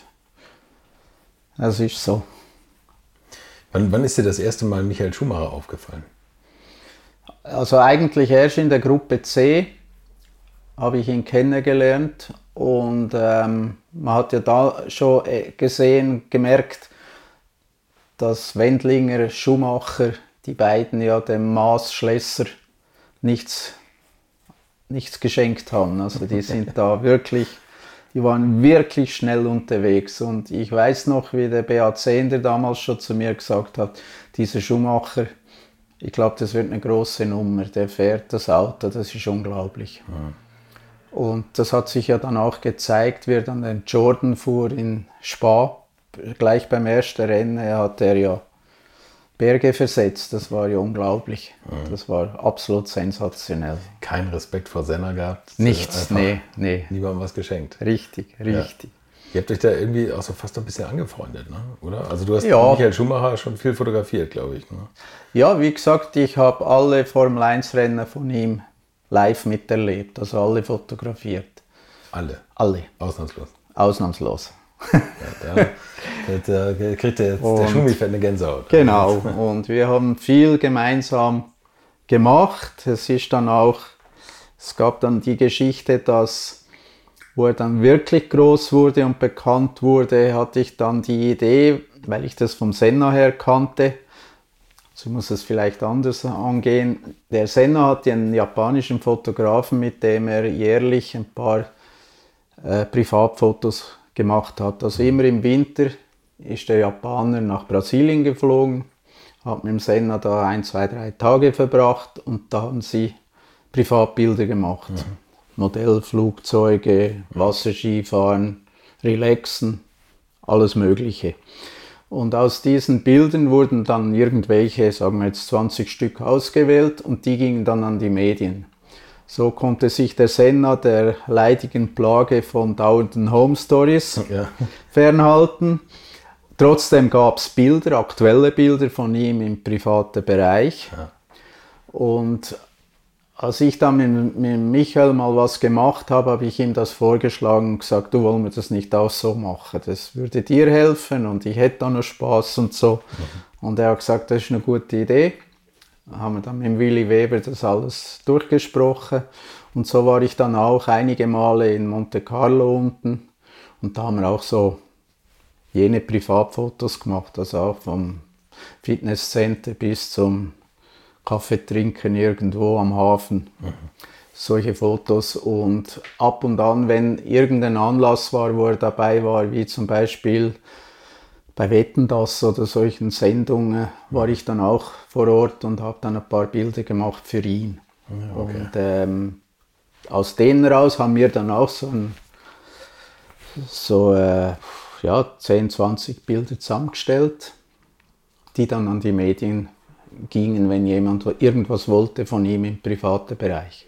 das ist so. Wann, wann ist dir das erste Mal Michael Schumacher aufgefallen? Also eigentlich erst in der Gruppe C habe ich ihn kennengelernt und ähm, man hat ja da schon äh, gesehen, gemerkt, dass Wendlinger, Schumacher, die beiden ja dem Maas Schlesser nichts, nichts geschenkt haben. Also die sind da wirklich, die waren wirklich schnell unterwegs und ich weiß noch, wie der BA Zehnder damals schon zu mir gesagt hat, dieser Schumacher, ich glaube, das wird eine große Nummer. Der fährt das Auto, das ist unglaublich. Und das hat sich ja dann auch gezeigt, wie er dann den Jordan fuhr in Spa. Gleich beim ersten Rennen hat er ja Berge versetzt. Das war ja unglaublich. Das war absolut sensationell. Kein Respekt vor Senna gehabt. Nichts, Einfach nee, nee. Niemandem was geschenkt. Richtig, richtig. Ihr habt euch da irgendwie auch so fast ein bisschen angefreundet, ne? oder? Also du hast Ja. Michael Schumacher schon viel fotografiert, glaube ich. Ne? Ja, wie gesagt, ich habe alle Formel 1 Rennen von ihm live miterlebt, also alle fotografiert. Alle, Alle, ausnahmslos. ausnahmslos. Ja, da, da kriegt der, der Und- Schumi fett eine Gänsehaut. Genau, und wir haben viel gemeinsam gemacht. Es ist dann auch, es gab dann die Geschichte, dass, wo er dann wirklich groß wurde und bekannt wurde, hatte ich dann die Idee, weil ich das vom Senna her kannte, so muss es vielleicht anders angehen. Der Senna hat einen japanischen Fotografen, mit dem er jährlich ein paar äh, Privatfotos gemacht hat. Also immer im Winter ist der Japaner nach Brasilien geflogen, hat mit dem Senna da ein, zwei, drei Tage verbracht und da haben sie Privatbilder gemacht. Modellflugzeuge, Wasserskifahren, Relaxen, alles Mögliche. Und aus diesen Bildern wurden dann irgendwelche, sagen wir jetzt 20 Stück ausgewählt und die gingen dann an die Medien. So konnte sich der Senna der leidigen Plage von dauernden Home Stories Ja. fernhalten. Trotzdem gab es Bilder, aktuelle Bilder von ihm im privaten Bereich. Und als ich dann mit, mit Michael mal was gemacht habe, habe ich ihm das vorgeschlagen und gesagt, du wollen wir das nicht auch so machen. Das würde dir helfen und ich hätte da noch Spaß und so. Und er hat gesagt, das ist eine gute Idee. Haben wir dann mit Willy Weber das alles durchgesprochen. Und so war ich dann auch einige Male in Monte Carlo unten. Und da haben wir auch so jene Privatfotos gemacht, also auch vom Fitnesscenter bis zum Kaffee trinken irgendwo am Hafen. Solche Fotos und ab und an, wenn irgendein Anlass war, wo er dabei war, wie zum Beispiel bei Wetten das oder solchen Sendungen, war ich dann auch vor Ort und habe dann ein paar Bilder gemacht für ihn. Und ähm, aus denen raus haben wir dann auch so ein so, äh, ja, 10, 20 Bilder zusammengestellt, die dann an die Medien gingen, wenn jemand irgendwas wollte von ihm im privaten Bereich.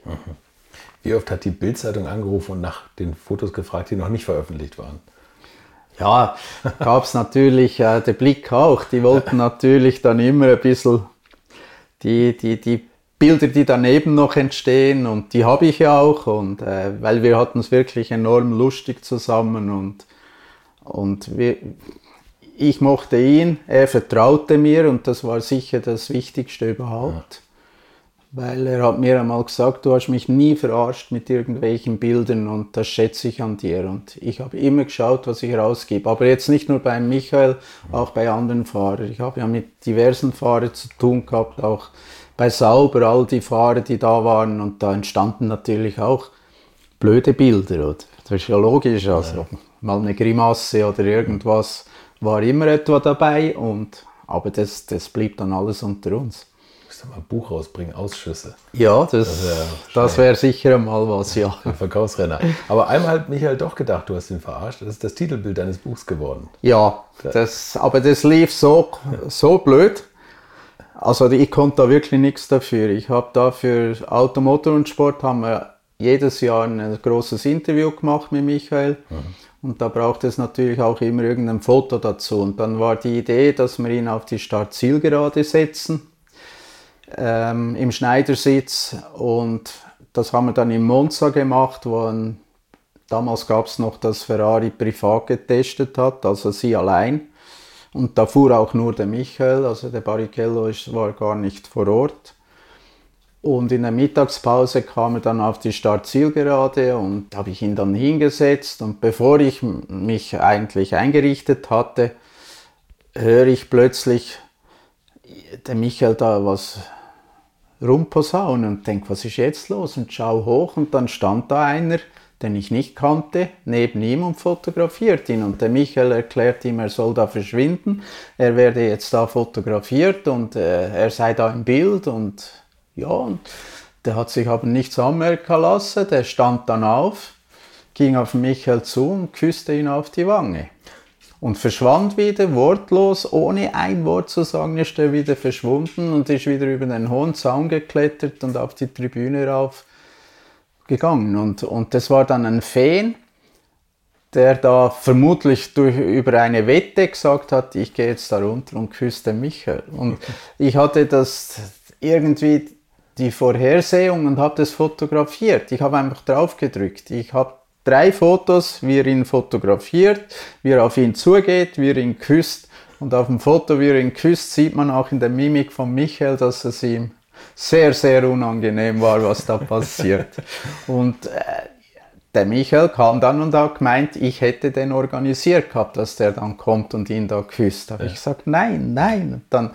Wie oft hat die Bildzeitung angerufen und nach den Fotos gefragt, die noch nicht veröffentlicht waren? Ja, gab es natürlich, äh, der Blick auch, die wollten natürlich dann immer ein bisschen die, die, die Bilder, die daneben noch entstehen und die habe ich ja auch und äh, weil wir hatten es wirklich enorm lustig zusammen und, und wir, ich mochte ihn, er vertraute mir und das war sicher das Wichtigste überhaupt. Ja. Weil er hat mir einmal gesagt, du hast mich nie verarscht mit irgendwelchen Bildern und das schätze ich an dir. Und ich habe immer geschaut, was ich rausgebe. Aber jetzt nicht nur bei Michael, auch bei anderen Fahrern. Ich habe ja mit diversen Fahrern zu tun gehabt, auch bei Sauber, all die Fahrer, die da waren. Und da entstanden natürlich auch blöde Bilder. Oder? Das ist ja logisch. Also ja. Mal eine Grimasse oder irgendwas war immer etwa dabei. Und, aber das, das blieb dann alles unter uns mal ein Buch rausbringen, Ausschüsse. Ja, das, das wäre wär sicher mal was, ja. Ein Verkaufsrenner. Aber einmal hat Michael doch gedacht, du hast ihn verarscht. Das ist das Titelbild deines Buchs geworden. Ja, das, aber das lief so, so blöd. Also ich konnte da wirklich nichts dafür. Ich habe da für Automotor und Sport haben wir jedes Jahr ein großes Interview gemacht mit Michael. Mhm. Und da braucht es natürlich auch immer irgendein Foto dazu. Und dann war die Idee, dass wir ihn auf die Start-Zielgerade setzen ähm, im Schneidersitz und das haben wir dann in Monza gemacht, wo ein, damals gab es noch, dass Ferrari privat getestet hat, also sie allein. Und da fuhr auch nur der Michael, also der Barrichello war gar nicht vor Ort. Und in der Mittagspause kam er dann auf die Startzielgerade und habe ich ihn dann hingesetzt. Und bevor ich mich eigentlich eingerichtet hatte, höre ich plötzlich der Michael da was rumposaunen und denke, was ist jetzt los? Und schau hoch und dann stand da einer, den ich nicht kannte, neben ihm und fotografiert ihn. Und der Michael erklärt ihm, er soll da verschwinden, er werde jetzt da fotografiert und äh, er sei da im Bild und ja, und der hat sich aber nichts anmerken lassen, der stand dann auf, ging auf Michael zu und küsste ihn auf die Wange und verschwand wieder, wortlos, ohne ein Wort zu sagen, ist er wieder verschwunden und ist wieder über den hohen Zaun geklettert und auf die Tribüne rauf gegangen. Und, und das war dann ein Fan, der da vermutlich durch, über eine Wette gesagt hat, ich gehe jetzt da runter und küsste Michael. Und ich hatte das irgendwie die Vorhersehung und habe das fotografiert. Ich habe einfach drauf gedrückt. Ich habe drei Fotos, wie er ihn fotografiert, wie er auf ihn zugeht, wie er ihn küsst. Und auf dem Foto, wie er ihn küsst, sieht man auch in der Mimik von Michael, dass es ihm sehr, sehr unangenehm war, was da passiert. Und äh, der Michael kam dann und hat gemeint, ich hätte den organisiert gehabt, dass der dann kommt und ihn da küsst. Da habe ja. ich gesagt, nein, nein. Und dann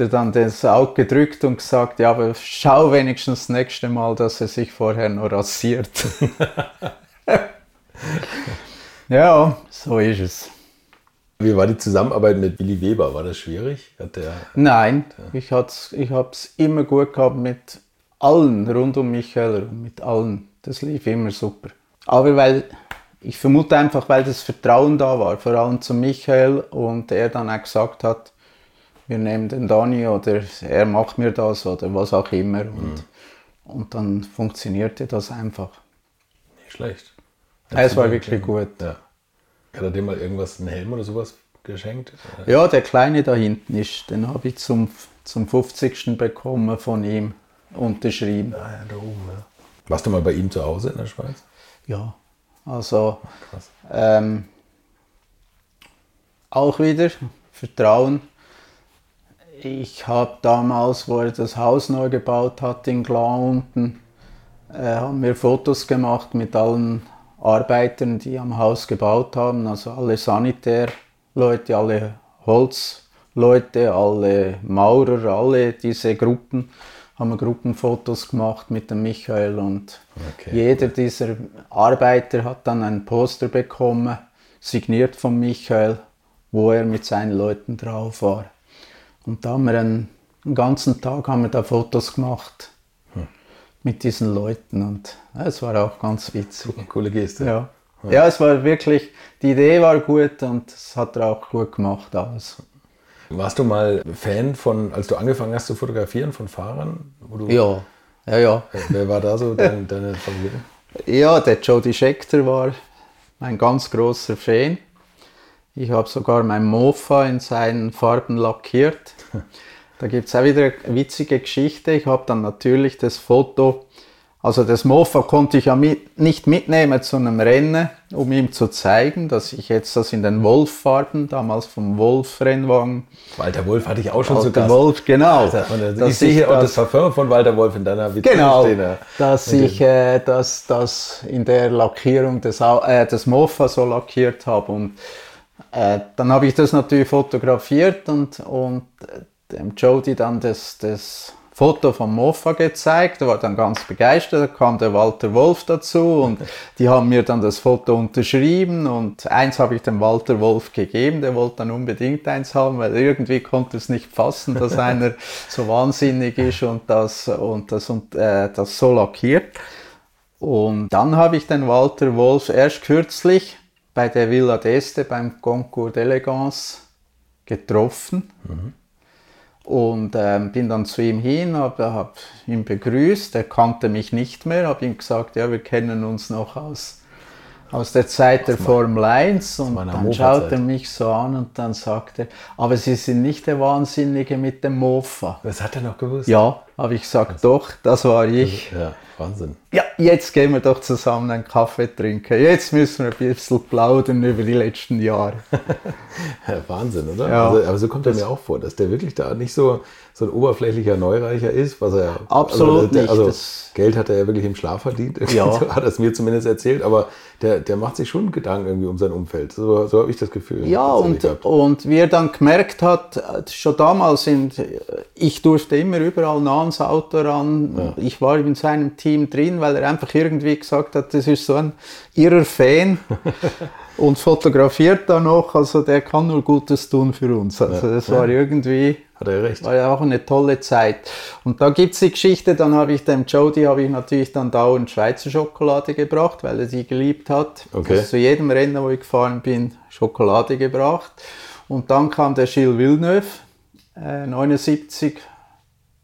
er dann das Auge gedrückt und gesagt, ja, aber schau wenigstens das nächste Mal, dass er sich vorher noch rasiert. ja, so ist es. Wie war die Zusammenarbeit mit Willi Weber? War das schwierig? Der, Nein, ja. ich, ich habe es immer gut gehabt mit allen rund um Michael, mit allen. Das lief immer super. Aber weil, ich vermute einfach, weil das Vertrauen da war, vor allem zu Michael und er dann auch gesagt hat, wir nehmen den Dani oder er macht mir das oder was auch immer. Und, mhm. und dann funktionierte das einfach. Nicht schlecht. Ja, es war wirklich gut. Ja. Hat er dir mal irgendwas, einen Helm oder sowas geschenkt? Ja, der kleine da hinten ist, den habe ich zum, zum 50. bekommen von ihm, unterschrieben. Ah, ja, da oben, ja. Warst du mal bei ihm zu Hause in der Schweiz? Ja, also ähm, auch wieder Vertrauen. Ich habe damals, wo er das Haus neu gebaut hat in Glan unten, äh, haben wir Fotos gemacht mit allen Arbeitern, die am Haus gebaut haben, also alle Sanitärleute, alle Holzleute, alle Maurer, alle diese Gruppen, haben wir Gruppenfotos gemacht mit dem Michael und okay. jeder dieser Arbeiter hat dann ein Poster bekommen, signiert von Michael, wo er mit seinen Leuten drauf war. Und da haben wir einen, einen ganzen Tag haben wir da Fotos gemacht mit diesen Leuten und ja, es war auch ganz witzig. Coole Geste. Ja. Ja. ja. es war wirklich, die Idee war gut und es hat er auch gut gemacht alles. Warst du mal Fan von, als du angefangen hast zu fotografieren, von Fahrern? ja, ja, ja. Wer war da so dein, deine Favoriten? Ja, der Jody Scheckter war mein ganz großer Fan. Ich habe sogar mein Mofa in seinen Farben lackiert. Da gibt es auch wieder eine witzige Geschichte. Ich habe dann natürlich das Foto also das Mofa konnte ich ja mit, nicht mitnehmen zu einem Rennen, um ihm zu zeigen, dass ich jetzt das in den Wolf-Farben, damals vom Wolf-Rennwagen. Walter Wolf hatte ich auch schon Walter zu Gast. Wolf, genau. Also, ich sehe hier auch das Parfum von Walter Wolf in deiner Vitrine genau. Dass ich äh, das, das in der Lackierung des, äh, des Mofa so lackiert habe. Und äh, dann habe ich das natürlich fotografiert und, und äh, dem Jody dann das, das Foto vom Mofa gezeigt, er war dann ganz begeistert, da kam der Walter Wolf dazu und die haben mir dann das Foto unterschrieben und eins habe ich dem Walter Wolf gegeben, der wollte dann unbedingt eins haben, weil irgendwie konnte es nicht fassen, dass einer so wahnsinnig ist und das, und das, und, äh, das so lackiert. Und dann habe ich den Walter Wolf erst kürzlich bei der Villa d'Este beim Concours d'Elegance getroffen. Mhm und ähm, bin dann zu ihm hin, habe hab ihn begrüßt. Er kannte mich nicht mehr, habe ihm gesagt, ja, wir kennen uns noch aus, aus der Zeit der Formel 1. Und dann schaut er mich so an und dann sagt er, aber Sie sind nicht der Wahnsinnige mit dem Mofa. Das hat er noch gewusst? Ja, habe ich gesagt, also, doch, das war ich. Ja, Wahnsinn. Ja, jetzt gehen wir doch zusammen einen Kaffee trinken. Jetzt müssen wir ein bisschen plaudern über die letzten Jahre. ja, Wahnsinn, oder? Ja. Also, aber so kommt er mir auch vor, dass der wirklich da nicht so, so ein oberflächlicher Neureicher ist, was er absolut also, nicht. Also das Geld hat er ja wirklich im Schlaf verdient, ja. so hat er es mir zumindest erzählt, aber der, der macht sich schon Gedanken irgendwie um sein Umfeld. So, so habe ich das Gefühl. Ja, und, und wie er dann gemerkt hat, schon damals sind, ich durfte immer überall nah ans Auto ran. Ja. Ich war in seinem Team drin, weil er einfach irgendwie gesagt hat, das ist so ein irrer Fan und fotografiert da noch. Also der kann nur Gutes tun für uns. Also das war irgendwie hat er recht. War ja auch eine tolle Zeit. Und da gibt es die Geschichte, dann habe ich dem Jody habe ich natürlich dann dauernd Schweizer Schokolade gebracht, weil er sie geliebt hat. Okay. Also zu jedem Rennen, wo ich gefahren bin, Schokolade gebracht. Und dann kam der Gilles Villeneuve, äh, 79,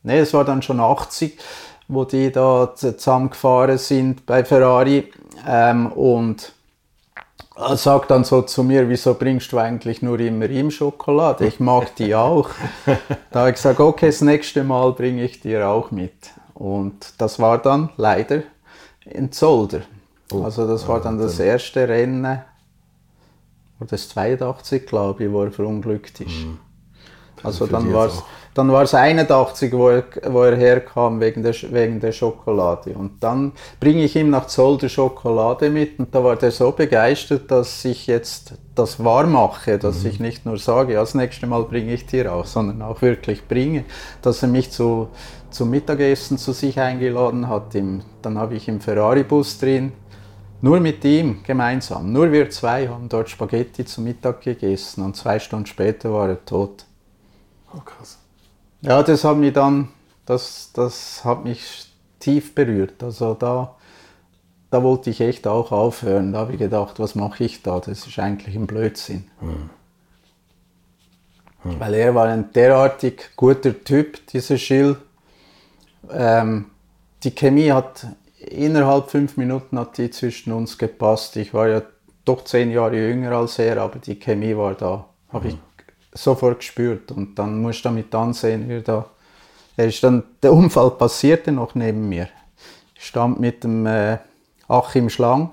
ne, es war dann schon 80, wo die da zusammengefahren sind bei Ferrari. Ähm, und er sagt dann so zu mir, wieso bringst du eigentlich nur immer ihm Schokolade? Ich mag die auch. da habe ich gesagt, okay, das nächste Mal bringe ich dir auch mit. Und das war dann leider in Zolder. Oh, also das war dann das erste Rennen, oder das 82, glaube ich, wo er verunglückt ist. Mhm. Also dann war es dann war es 81, wo er, wo er herkam wegen der, wegen der Schokolade. Und dann bringe ich ihm nach Zolder Schokolade mit und da war der so begeistert, dass ich jetzt das wahr mache, dass mhm. ich nicht nur sage, ja, das nächste Mal bringe ich dir auch, sondern auch wirklich bringe, dass er mich zu, zum Mittagessen zu sich eingeladen hat. Im, dann habe ich im Ferrari-Bus drin, nur mit ihm gemeinsam, nur wir zwei haben dort Spaghetti zum Mittag gegessen und zwei Stunden später war er tot. Oh, krass. Ja, das hat mich dann, das, das hat mich tief berührt. Also da, da wollte ich echt auch aufhören. Da habe ich gedacht, was mache ich da? Das ist eigentlich ein Blödsinn. Hm. Hm. Weil er war ein derartig guter Typ, dieser Schill. Ähm, die Chemie hat innerhalb fünf Minuten hat die zwischen uns gepasst. Ich war ja doch zehn Jahre jünger als er, aber die Chemie war da. Habe ich hm sofort gespürt. Und dann musst du damit ansehen, wie da. Er ist dann, der Unfall passierte noch neben mir. Ich stand mit dem äh, Achim Schlang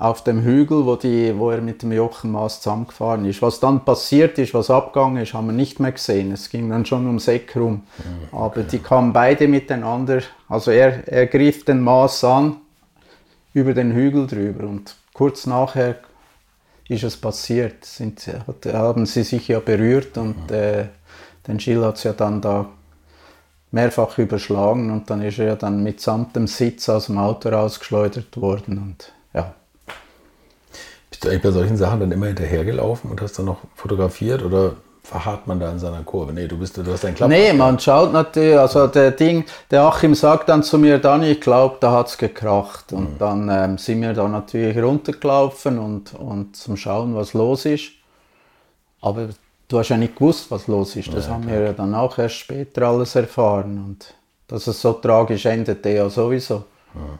auf dem Hügel, wo, die, wo er mit dem Jochen Maas zusammengefahren ist. Was dann passiert ist, was abgegangen ist, haben wir nicht mehr gesehen. Es ging dann schon ums Eck rum. Okay. Aber die kamen beide miteinander. Also er, er griff den Maas an über den Hügel drüber und kurz nachher ist es passiert. Sind, haben sie sich ja berührt und äh, den Gilles hat es ja dann da mehrfach überschlagen und dann ist er ja dann mitsamt dem Sitz aus dem Auto rausgeschleudert worden und ja. Bist du eigentlich bei solchen Sachen dann immer hinterhergelaufen und hast dann noch fotografiert oder verharrt man da in seiner Kurve? Nee, du bist, du hast deinen Klapp. Nee, man schaut natürlich, also der Ding, der Achim sagt dann zu mir, Dani, ich glaube, da hat es gekracht. Und mhm. dann ähm, sind wir da natürlich runtergelaufen und, und zum Schauen, was los ist. Aber du hast ja nicht gewusst, was los ist. Das ja, haben klar. wir ja dann auch erst später alles erfahren. Und dass es so tragisch endete, ja sowieso. Ja.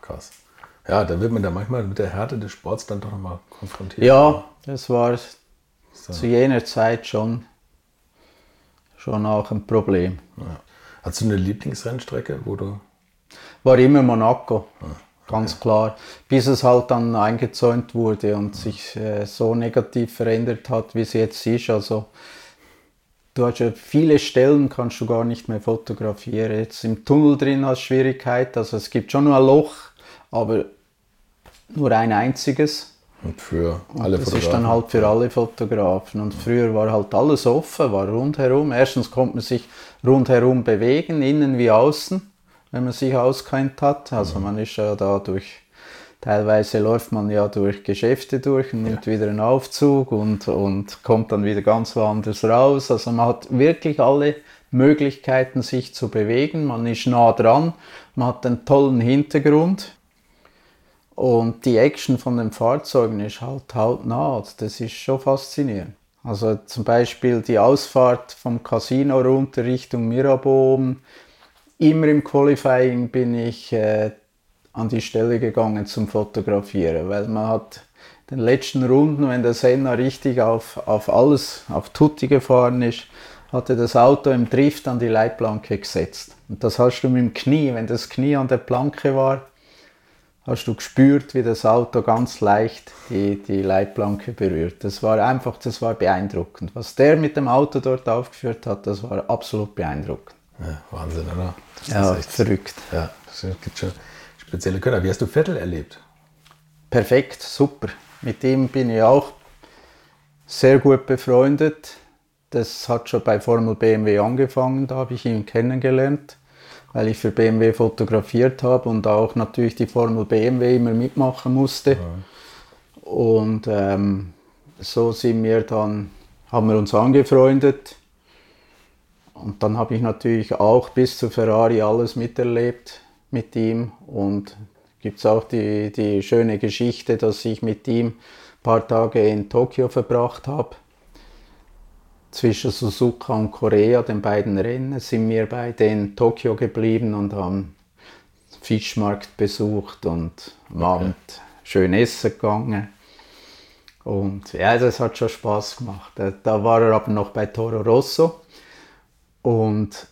krass. Ja, da wird man da manchmal mit der Härte des Sports dann doch nochmal konfrontiert. Ja, das war so. zu jener Zeit schon, schon auch ein Problem. Ja. Hast du eine Lieblingsrennstrecke, wo du. War immer Monaco. Ah, okay. Ganz klar. Bis es halt dann eingezäunt wurde und sich äh, so negativ verändert hat, wie es jetzt ist. Also du hast ja viele Stellen, kannst du gar nicht mehr fotografieren. Jetzt im Tunnel drin hast du Schwierigkeit. Also es gibt schon nur ein Loch, aber nur ein einziges. Und für alle und das Fotografen. ist dann halt für alle Fotografen. Und früher war halt alles offen, war rundherum. Erstens konnte man sich rundherum bewegen, innen wie außen, wenn man sich auskennt hat. Also mhm. man ist ja da durch, teilweise läuft man ja durch Geschäfte durch und nimmt ja. wieder einen Aufzug und, und kommt dann wieder ganz woanders raus. Also man hat wirklich alle Möglichkeiten, sich zu bewegen. Man ist nah dran, man hat einen tollen Hintergrund. Und die Action von den Fahrzeugen ist halt hautnah. Das ist schon faszinierend. Also zum Beispiel die Ausfahrt vom Casino runter Richtung Mirabeau. Immer im Qualifying bin ich äh, an die Stelle gegangen zum Fotografieren, weil man hat den letzten Runden, wenn der Senna richtig auf, auf alles, auf Tutti gefahren ist, hatte das Auto im Drift an die Leitplanke gesetzt. Und das hast du mit dem Knie, wenn das Knie an der Planke war, hast du gespürt, wie das Auto ganz leicht die, die Leitplanke berührt. Das war einfach, das war beeindruckend. Was der mit dem Auto dort aufgeführt hat, das war absolut beeindruckend. Ja, Wahnsinn, oder? Das ja, echt, verrückt. Ja, es gibt schon spezielle Könner. Wie hast du Vettel erlebt? Perfekt, super. Mit ihm bin ich auch sehr gut befreundet. Das hat schon bei Formel BMW angefangen, da habe ich ihn kennengelernt weil ich für BMW fotografiert habe und auch natürlich die Formel BMW immer mitmachen musste. Ja. Und ähm, so sind wir dann, haben wir uns angefreundet. Und dann habe ich natürlich auch bis zu Ferrari alles miterlebt mit ihm. Und gibt es auch die, die schöne Geschichte, dass ich mit ihm ein paar Tage in Tokio verbracht habe zwischen Suzuka und Korea, den beiden Rennen, sind wir beide in Tokio geblieben und haben Fischmarkt besucht und am okay. Abend schön essen gegangen. Und ja, das hat schon Spaß gemacht. Da war er aber noch bei Toro Rosso und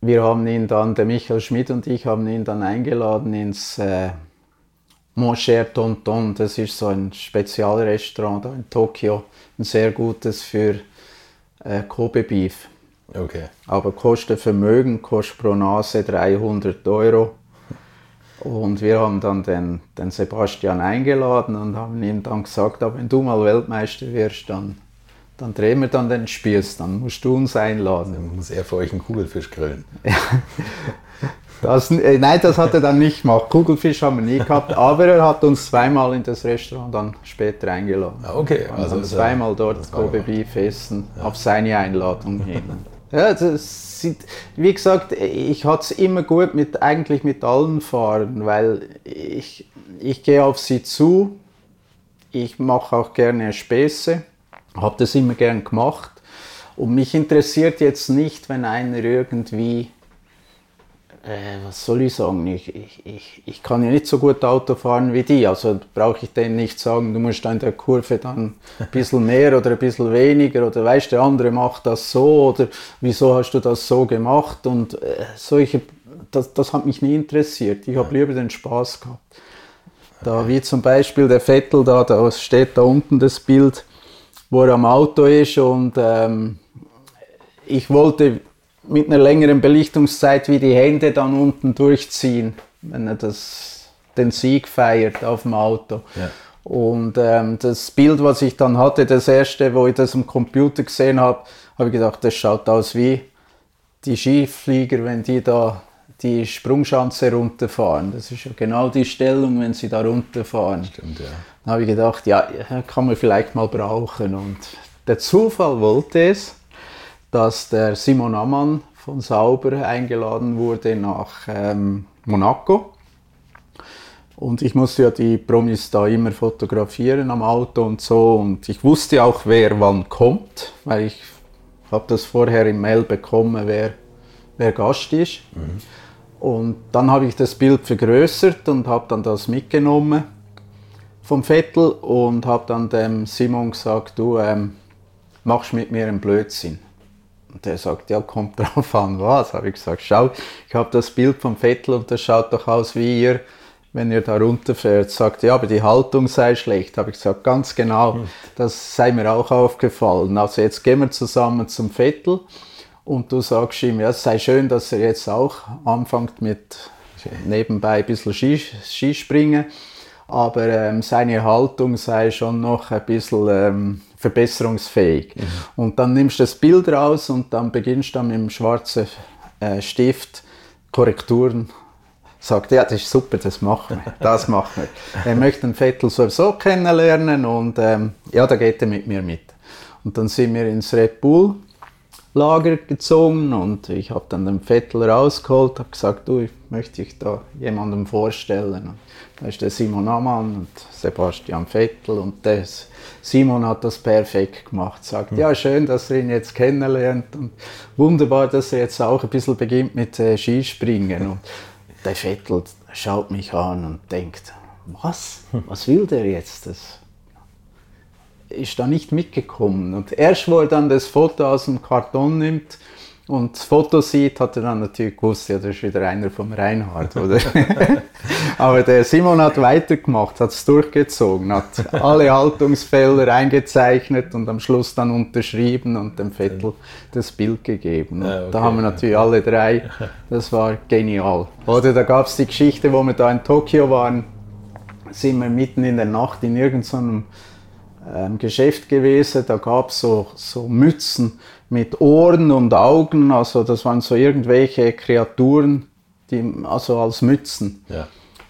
wir haben ihn dann, der Michael Schmidt und ich haben ihn dann eingeladen ins äh, Mon Cher Tonton. Das ist so ein Spezialrestaurant in Tokio ein sehr gutes für äh, Kobe Beef. Okay. Aber kostet Vermögen, kostet pro Nase 300 Euro. Und wir haben dann den, den Sebastian eingeladen und haben ihm dann gesagt, wenn du mal Weltmeister wirst, dann, dann drehen wir dann den Spieß, dann musst du uns einladen. Dann muss er für euch einen Kugelfisch grillen. Das, äh, nein, das hat er dann nicht gemacht. Kugelfisch haben wir nie gehabt, aber er hat uns zweimal in das Restaurant dann später eingeladen. Ah, okay, also wir zweimal dort Kobe Beef essen, ja. auf seine Einladung hin. ja, das sind, wie gesagt, ich hatte es immer gut mit, eigentlich mit allen Fahrern, weil ich, ich gehe auf sie zu, ich mache auch gerne Späße, habe das immer gern gemacht und mich interessiert jetzt nicht, wenn einer irgendwie äh, was soll ich sagen, ich, ich, ich, ich kann ja nicht so gut Auto fahren wie die, also brauche ich denen nicht sagen, du musst in der Kurve dann ein bisschen mehr oder ein bisschen weniger oder weißt, der andere macht das so oder wieso hast du das so gemacht? Und äh, solche, das, das hat mich nie interessiert, ich habe lieber den Spaß gehabt. Da wie zum Beispiel der Vettel da, da steht da unten das Bild, wo er am Auto ist und ähm, ich wollte mit einer längeren Belichtungszeit wie die Hände dann unten durchziehen, wenn er das, den Sieg feiert auf dem Auto. Ja. Und ähm, das Bild, was ich dann hatte, das erste, wo ich das am Computer gesehen habe, habe ich gedacht, das schaut aus wie die Skiflieger, wenn die da die Sprungschanze runterfahren. Das ist ja genau die Stellung, wenn sie da runterfahren. Stimmt, ja. Dann habe ich gedacht, ja, kann man vielleicht mal brauchen. Und der Zufall wollte es, dass der Simon Ammann von Sauber eingeladen wurde nach ähm, Monaco. Und ich musste ja die Promis da immer fotografieren am Auto und so. Und ich wusste auch, wer wann kommt, weil ich habe das vorher im Mail bekommen, wer, wer Gast ist. Mhm. Und dann habe ich das Bild vergrößert und habe dann das mitgenommen vom Vettel und habe dann dem Simon gesagt, du ähm, machst mit mir einen Blödsinn. Und der sagt, ja, kommt drauf an, was? Habe ich gesagt, schau, ich habe das Bild vom Vettel und das schaut doch aus wie ihr, wenn ihr da runterfährt. Sagt, ja, aber die Haltung sei schlecht. Habe ich gesagt, ganz genau, hm. das sei mir auch aufgefallen. Also jetzt gehen wir zusammen zum Vettel und du sagst ihm, ja, es sei schön, dass er jetzt auch anfängt mit nebenbei ein bisschen Skispringen, aber ähm, seine Haltung sei schon noch ein bisschen ähm, verbesserungsfähig. Mhm. Und dann nimmst du das Bild raus und dann beginnst du mit dem schwarzen äh, Stift Korrekturen sagt, ja, das ist super, das machen wir, das machen wir. Er möchte den Vettel sowieso kennenlernen und ähm, ja, da geht er mit mir mit. Und dann sind wir ins Red Bull Lager gezogen und ich habe dann den Vettel rausgeholt, habe gesagt, du, ich möchte dich da jemandem vorstellen. Und da ist der Simon Amann und Sebastian Vettel und der Simon hat das perfekt gemacht. Sagt, ja schön, dass er ihn jetzt kennenlernt und wunderbar, dass er jetzt auch ein bisschen beginnt mit äh, Skispringen. Und der Vettel schaut mich an und denkt, was? Was will der jetzt? Das ist da nicht mitgekommen. Und erst, wo er dann das Foto aus dem Karton nimmt und das Foto sieht, hat er dann natürlich gewusst, ja, das ist wieder einer vom Reinhard, oder? Aber der Simon hat weitergemacht, hat es durchgezogen, hat alle Haltungsfelder eingezeichnet und am Schluss dann unterschrieben und dem Vettel das Bild gegeben. Ja, okay, da haben wir natürlich alle drei, das war genial. Oder da gab es die Geschichte, wo wir da in Tokio waren, sind wir mitten in der Nacht in irgendeinem ähm, Geschäft gewesen, da gab es so, so Mützen mit Ohren und Augen, also das waren so irgendwelche Kreaturen, die, also als Mützen. Ja.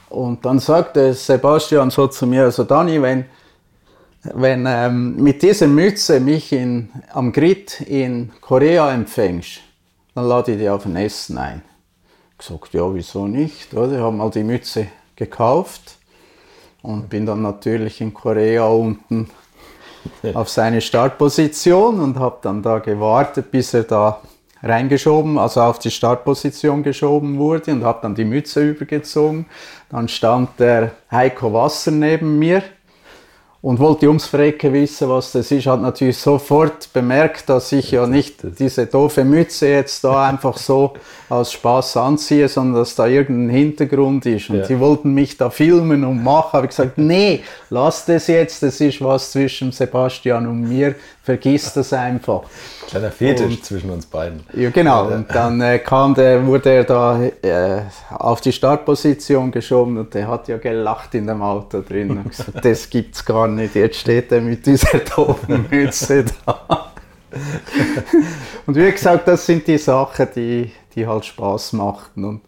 Und dann sagte Sebastian so zu mir, also Dani, wenn, wenn ähm, mit dieser Mütze mich in, am Grid in Korea empfängst, dann lade ich dich auf ein Essen ein. Ich gesagt, ja, wieso nicht? Oder? Ich habe mal die Mütze gekauft und bin dann natürlich in Korea unten auf seine Startposition und habe dann da gewartet, bis er da reingeschoben, also auf die Startposition geschoben wurde und habe dann die Mütze übergezogen. Dann stand der Heiko Wasser neben mir und wollte ums Verrecken wissen, was das ist, hat natürlich sofort bemerkt, dass ich ja nicht diese doofe Mütze jetzt da einfach so aus Spaß anziehe, sondern dass da irgendein Hintergrund ist. Und ja. sie wollten mich da filmen und machen. Habe ich gesagt, nee, lass das jetzt, das ist was zwischen Sebastian und mir, vergiss das einfach. Kleiner Fetisch und, zwischen uns beiden. Ja, genau. Und dann äh, kam der, wurde er da äh, auf die Startposition geschoben und der hat ja gelacht in dem Auto drin. Und gesagt, das gibt's gar nicht. Jetzt steht er mit dieser doofen Mütze da. und wie gesagt, das sind die Sachen, die, die halt Spaß machten. Und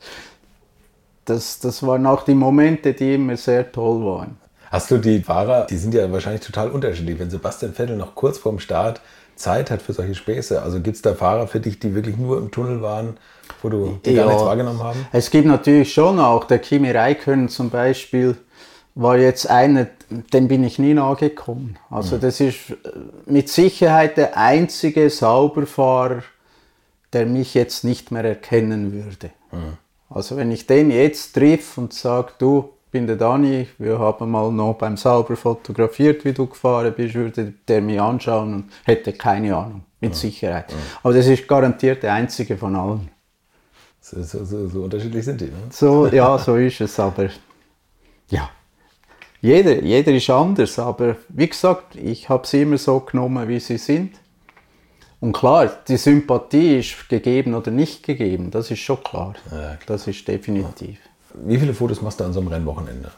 das, das waren auch die Momente, die immer sehr toll waren. Hast du die Fahrer, die sind ja wahrscheinlich total unterschiedlich. Wenn Sebastian Vettel noch kurz vorm Start Zeit hat für solche Späße? Also gibt es da Fahrer für dich, die wirklich nur im Tunnel waren, wo du die ja, gar nichts wahrgenommen haben? Es gibt natürlich schon auch, der Kimi Räikkönen zum Beispiel war jetzt einer, dem bin ich nie nahe gekommen. Also mhm. das ist äh, mit Sicherheit der einzige Sauberfahrer, der mich jetzt nicht mehr erkennen würde. Mhm. Also wenn ich den jetzt triff und sage, du, bin der Dani, wir haben mal noch beim Sauber fotografiert, wie du gefahren bist, würde der mich anschauen und hätte keine Ahnung, mit ja. Sicherheit. Ja. Aber das ist garantiert der einzige von allen. So, so, so, so unterschiedlich sind die, ne? So, ja, so ist es, aber ja. Jeder, jeder ist anders, aber wie gesagt, ich habe sie immer so genommen, wie sie sind. Und klar, die Sympathie ist gegeben oder nicht gegeben, das ist schon klar. Ja, klar. Das ist definitiv. Wie viele Fotos machst du an so einem Rennwochenende?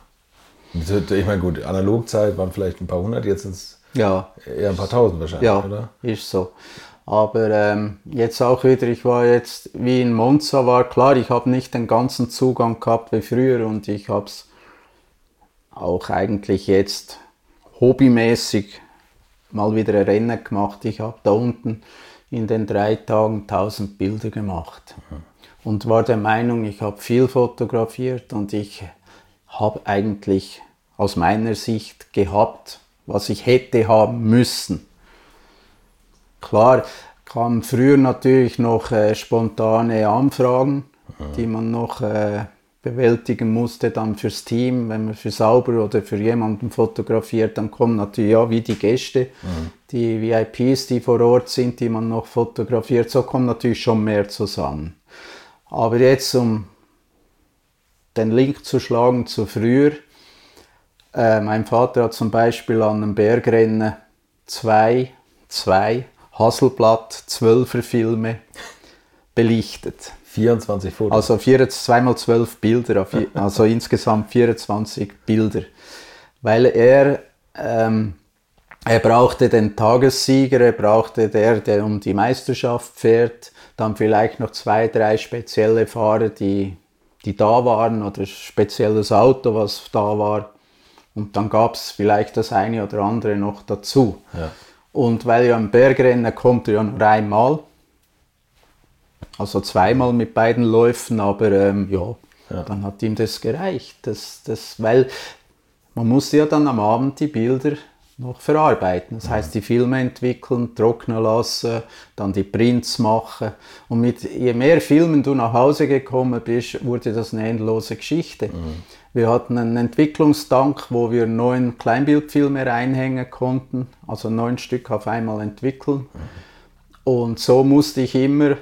Ich meine, gut, Analogzeit waren vielleicht ein paar hundert, jetzt sind es ja. eher ein paar tausend wahrscheinlich, ja, oder? ist so. Aber ähm, jetzt auch wieder, ich war jetzt, wie in Monza war, klar, ich habe nicht den ganzen Zugang gehabt wie früher und ich habe es auch eigentlich jetzt hobbymäßig mal wieder ein Rennen gemacht. Ich habe da unten in den drei Tagen 1000 Bilder gemacht und war der Meinung, ich habe viel fotografiert und ich habe eigentlich aus meiner Sicht gehabt, was ich hätte haben müssen. Klar kamen früher natürlich noch äh, spontane Anfragen, die man noch äh, bewältigen musste dann fürs Team, wenn man für sauber oder für jemanden fotografiert, dann kommen natürlich ja wie die Gäste, mhm. die VIPs, die vor Ort sind, die man noch fotografiert, so kommt natürlich schon mehr zusammen. Aber jetzt, um den Link zu schlagen zu früher, äh, mein Vater hat zum Beispiel an einem Bergrennen zwei, zwei Hasselblatt Zwölfer Filme belichtet. 24 Fotos. Also 2 x 12 Bilder, also insgesamt 24 Bilder. Weil er, ähm, er brauchte den Tagessieger, er brauchte der, der um die Meisterschaft fährt, dann vielleicht noch zwei, drei spezielle Fahrer, die, die da waren oder spezielles Auto, was da war. Und dann gab es vielleicht das eine oder andere noch dazu. Ja. Und weil ja ein Bergrennen kommt ja nur einmal, also zweimal mit beiden Läufen, aber ähm, ja, ja, dann hat ihm das gereicht. Das, das, weil man musste ja dann am Abend die Bilder noch verarbeiten. Das heißt, die Filme entwickeln, trocknen lassen, dann die Prints machen. Und mit, je mehr Filmen du nach Hause gekommen bist, wurde das eine endlose Geschichte. Mhm. Wir hatten einen Entwicklungstank, wo wir neun Kleinbildfilme reinhängen konnten, also neun Stück auf einmal entwickeln. Mhm. Und so musste ich immer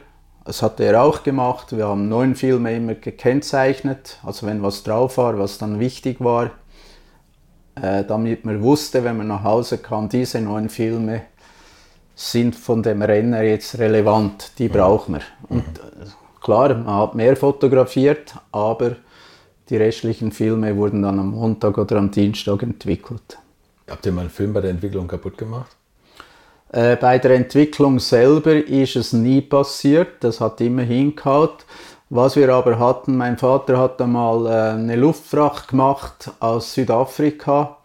das hat er auch gemacht. Wir haben neun Filme immer gekennzeichnet, also wenn was drauf war, was dann wichtig war, äh, damit man wusste, wenn man nach Hause kam, diese neun Filme sind von dem Renner jetzt relevant, die brauchen wir. Und äh, klar, man hat mehr fotografiert, aber die restlichen Filme wurden dann am Montag oder am Dienstag entwickelt. Habt ihr mal einen Film bei der Entwicklung kaputt gemacht? Äh, bei der Entwicklung selber ist es nie passiert, das hat immer hingehauen. Was wir aber hatten, mein Vater hat einmal äh, eine Luftfracht gemacht aus Südafrika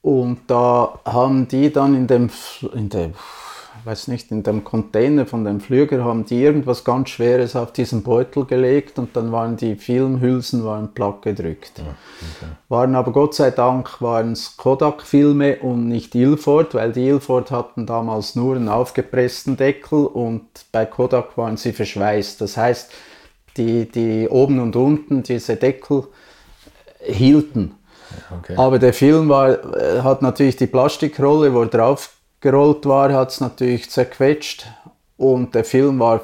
und da haben die dann in dem, in dem weiß nicht, in dem Container von dem Flüger haben die irgendwas ganz Schweres auf diesen Beutel gelegt und dann waren die Filmhülsen waren platt gedrückt. Ja, okay. Waren aber Gott sei Dank waren es Kodak-Filme und nicht Ilford, weil die Ilford hatten damals nur einen aufgepressten Deckel und bei Kodak waren sie verschweißt. Das heißt, die, die oben und unten diese Deckel hielten. Okay. Aber der Film war, äh, hat natürlich die Plastikrolle, wo drauf gerollt war, hat es natürlich zerquetscht und der Film war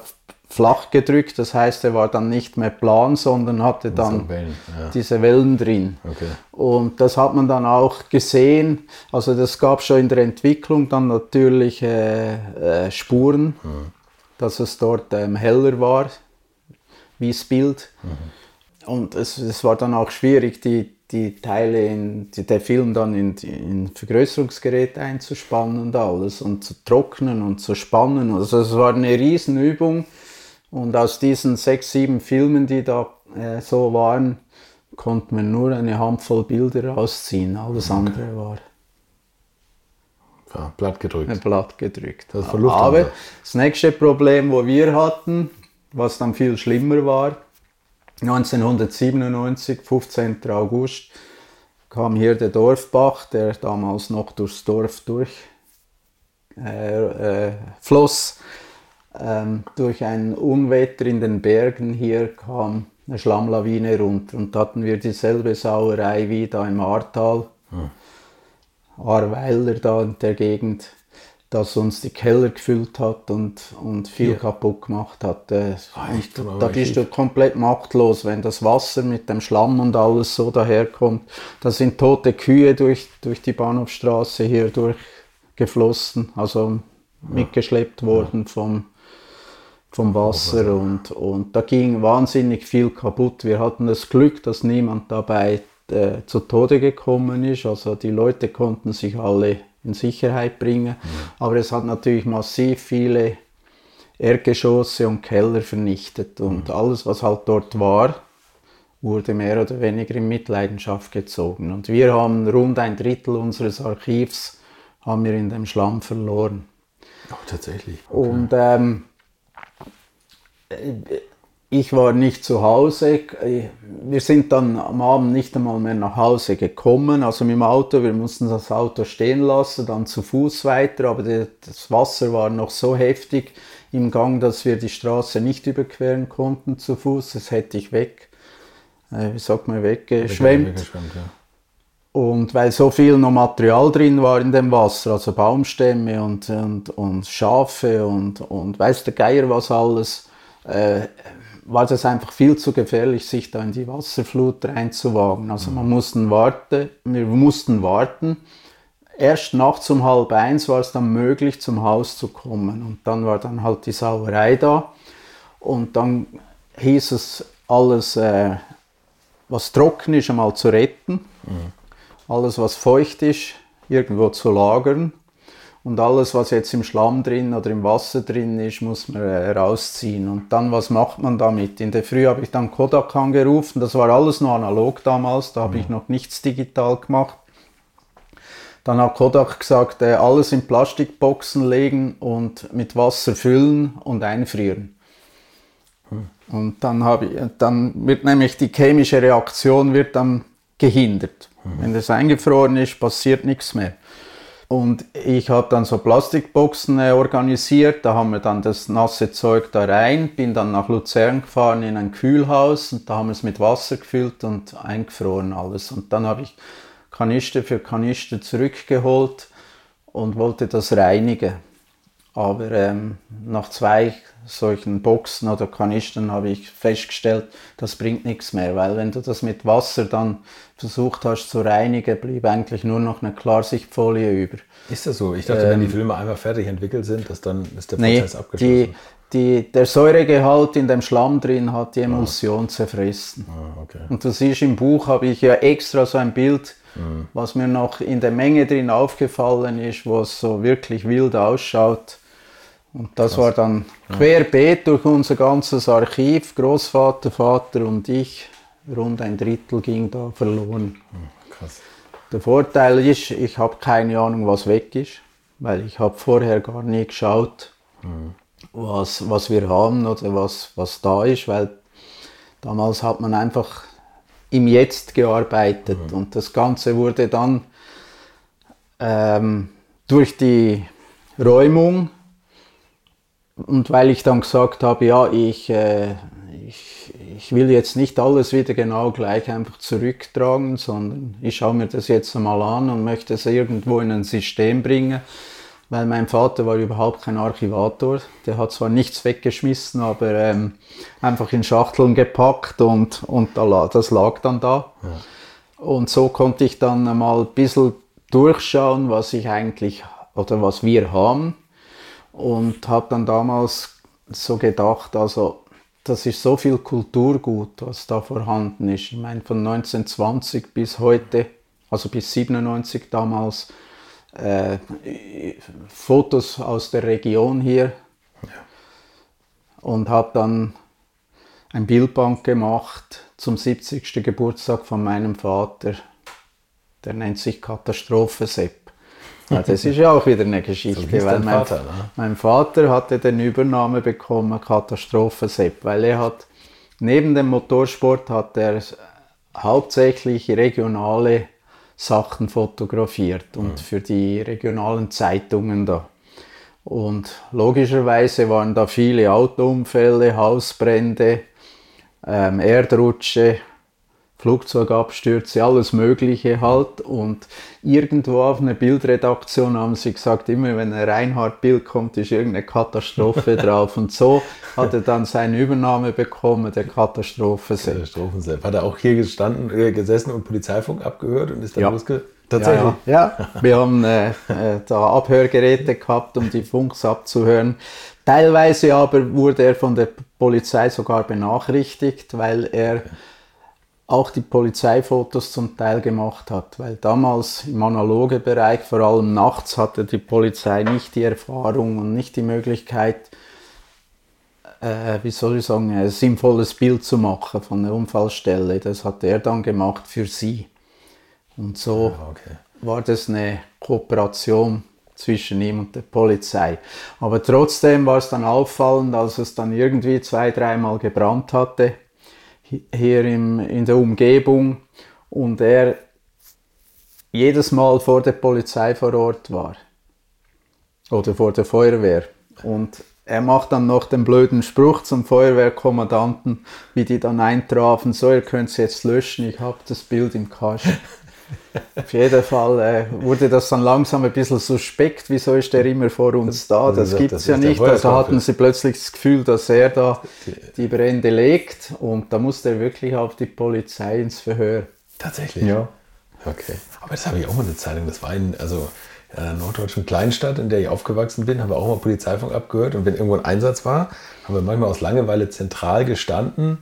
flach gedrückt, das heißt, er war dann nicht mehr plan, sondern hatte dann Wellen, ja. diese Wellen drin. Okay. Und das hat man dann auch gesehen, also das gab schon in der Entwicklung dann natürlich äh, äh, Spuren, mhm. dass es dort ähm, heller war, wie das Bild. Mhm. Und es, es war dann auch schwierig, die, die Teile in die, der Film dann in, in Vergrößerungsgerät einzuspannen und alles und zu trocknen und zu spannen. Also es war eine Riesenübung und aus diesen sechs, sieben Filmen, die da äh, so waren, konnte man nur eine Handvoll Bilder rausziehen. Alles okay. andere war ja, Blatt gedrückt. Blatt gedrückt. Das Aber das nächste Problem, wo wir hatten, was dann viel schlimmer war, 1997, 15. August, kam hier der Dorfbach, der damals noch durchs Dorf durchfloss, äh, äh, ähm, durch ein Unwetter in den Bergen hier kam eine Schlammlawine runter und hatten wir dieselbe Sauerei wie da im Ahrtal. Hm. Ahrweiler da in der Gegend das uns die Keller gefüllt hat und, und viel ja. kaputt gemacht hat. Äh, und da bist du komplett machtlos, wenn das Wasser mit dem Schlamm und alles so daherkommt. Da sind tote Kühe durch, durch die Bahnhofstraße hier durchgeflossen, also ja. mitgeschleppt worden ja. vom, vom Wasser und, und da ging wahnsinnig viel kaputt. Wir hatten das Glück, dass niemand dabei äh, zu Tode gekommen ist. Also die Leute konnten sich alle in Sicherheit bringen. Aber es hat natürlich massiv viele Erdgeschosse und Keller vernichtet und mhm. alles, was halt dort war, wurde mehr oder weniger in Mitleidenschaft gezogen. Und wir haben rund ein Drittel unseres Archivs haben wir in dem Schlamm verloren. Oh, tatsächlich. Okay. Und ähm, ich war nicht zu Hause. Wir sind dann am Abend nicht einmal mehr nach Hause gekommen. Also mit dem Auto, wir mussten das Auto stehen lassen, dann zu Fuß weiter. Aber das Wasser war noch so heftig im Gang, dass wir die Straße nicht überqueren konnten zu Fuß. Das hätte ich weg, äh, wie sagt man, weggeschwemmt. weggeschwemmt ja. Und weil so viel noch Material drin war in dem Wasser, also Baumstämme und, und, und Schafe und, und weiß der Geier was alles, äh, war das einfach viel zu gefährlich, sich da in die Wasserflut reinzuwagen. Also man mussten warten, wir mussten warten. Erst nachts um halb eins war es dann möglich, zum Haus zu kommen. Und dann war dann halt die Sauerei da. Und dann hieß es, alles, äh, was trocken ist, einmal zu retten. Mhm. Alles, was feucht ist, irgendwo zu lagern. Und alles, was jetzt im Schlamm drin oder im Wasser drin ist, muss man äh, rausziehen. Und dann, was macht man damit? In der Früh habe ich dann Kodak angerufen. Das war alles nur analog damals. Da habe ich noch nichts digital gemacht. Dann hat Kodak gesagt, äh, alles in Plastikboxen legen und mit Wasser füllen und einfrieren. Hm. Und dann, habe ich, dann wird nämlich die chemische Reaktion wird dann gehindert. Hm. Wenn das eingefroren ist, passiert nichts mehr. Und ich habe dann so Plastikboxen äh, organisiert, da haben wir dann das nasse Zeug da rein, bin dann nach Luzern gefahren in ein Kühlhaus und da haben wir es mit Wasser gefüllt und eingefroren alles. Und dann habe ich Kanister für Kanister zurückgeholt und wollte das reinigen. Aber ähm, nach zwei solchen Boxen oder Kanistern habe ich festgestellt, das bringt nichts mehr, weil wenn du das mit Wasser dann versucht hast zu reinigen, blieb eigentlich nur noch eine Klarsichtfolie über. Ist das so? Ich dachte, ähm, wenn die ähm, Filme einmal fertig entwickelt sind, dass dann ist der Prozess nee, abgeschlossen. Die, die, der Säuregehalt in dem Schlamm drin hat die Emulsion ah. zerfressen. Ah, okay. Und du siehst im Buch habe ich ja extra so ein Bild Mhm. Was mir noch in der Menge drin aufgefallen ist, wo es so wirklich wild ausschaut. Und das Krass. war dann querbeet durch unser ganzes Archiv, Großvater, Vater und ich. Rund ein Drittel ging da verloren. Mhm. Krass. Der Vorteil ist, ich habe keine Ahnung, was weg ist, weil ich habe vorher gar nie geschaut, mhm. was, was wir haben oder was, was da ist, weil damals hat man einfach im Jetzt gearbeitet. Mhm. Und das Ganze wurde dann ähm, durch die Räumung und weil ich dann gesagt habe, ja, ich, äh, ich, ich will jetzt nicht alles wieder genau gleich einfach zurücktragen, sondern ich schaue mir das jetzt einmal an und möchte es irgendwo in ein System bringen weil mein Vater war überhaupt kein Archivator. Der hat zwar nichts weggeschmissen, aber ähm, einfach in Schachteln gepackt und, und das lag dann da. Ja. Und so konnte ich dann mal ein bisschen durchschauen, was ich eigentlich oder was wir haben. Und habe dann damals so gedacht, also das ist so viel Kulturgut, was da vorhanden ist. Ich meine, von 1920 bis heute, also bis 97 damals, äh, Fotos aus der Region hier ja. und habe dann ein Bildband gemacht zum 70. Geburtstag von meinem Vater. Der nennt sich Katastrophe Sepp. Ja, das ist ja auch wieder eine Geschichte, so weil mein Vater, ne? mein Vater hatte den Übernahme bekommen Katastrophe Sepp, weil er hat neben dem Motorsport hat er hauptsächlich regionale Sachen fotografiert und für die regionalen Zeitungen da. Und logischerweise waren da viele Autounfälle, Hausbrände, ähm, Erdrutsche, Flugzeugabstürze, alles Mögliche halt. Und irgendwo auf einer Bildredaktion haben sie gesagt, immer wenn ein Reinhard-Bild kommt, ist irgendeine Katastrophe drauf. Und so hat er dann seine Übernahme bekommen, der Katastrophe Katastrophensepp. Hat er auch hier gestanden, äh, gesessen und Polizeifunk abgehört und ist dann ja. losge... Tatsächlich? Ja, ja. wir haben äh, äh, da Abhörgeräte gehabt, um die Funks abzuhören. Teilweise aber wurde er von der Polizei sogar benachrichtigt, weil er... Auch die Polizeifotos zum Teil gemacht hat, weil damals im analogen Bereich, vor allem nachts, hatte die Polizei nicht die Erfahrung und nicht die Möglichkeit, äh, wie soll ich sagen, ein sinnvolles Bild zu machen von der Unfallstelle. Das hat er dann gemacht für sie. Und so ja, okay. war das eine Kooperation zwischen ihm und der Polizei. Aber trotzdem war es dann auffallend, als es dann irgendwie zwei, dreimal gebrannt hatte, hier im, in der Umgebung, und er jedes Mal vor der Polizei vor Ort war. Oder vor der Feuerwehr. Und er macht dann noch den blöden Spruch zum Feuerwehrkommandanten, wie die dann eintrafen, so, ihr könnt es jetzt löschen, ich habe das Bild im Kasten. Auf jeden Fall äh, wurde das dann langsam ein bisschen suspekt, wieso ist der immer vor uns da? Das, gibt es ja nicht. Also hatten sie plötzlich das Gefühl, dass er da die Brände legt und da musste er wirklich auf die Polizei ins Verhör. Tatsächlich? Ja. Okay. Aber das habe ich auch mal eine Zeitung. Das war in, also in einer norddeutschen Kleinstadt, in der ich aufgewachsen bin, haben wir auch mal Polizeifunk abgehört. Und wenn irgendwo ein Einsatz war, haben wir manchmal aus Langeweile zentral gestanden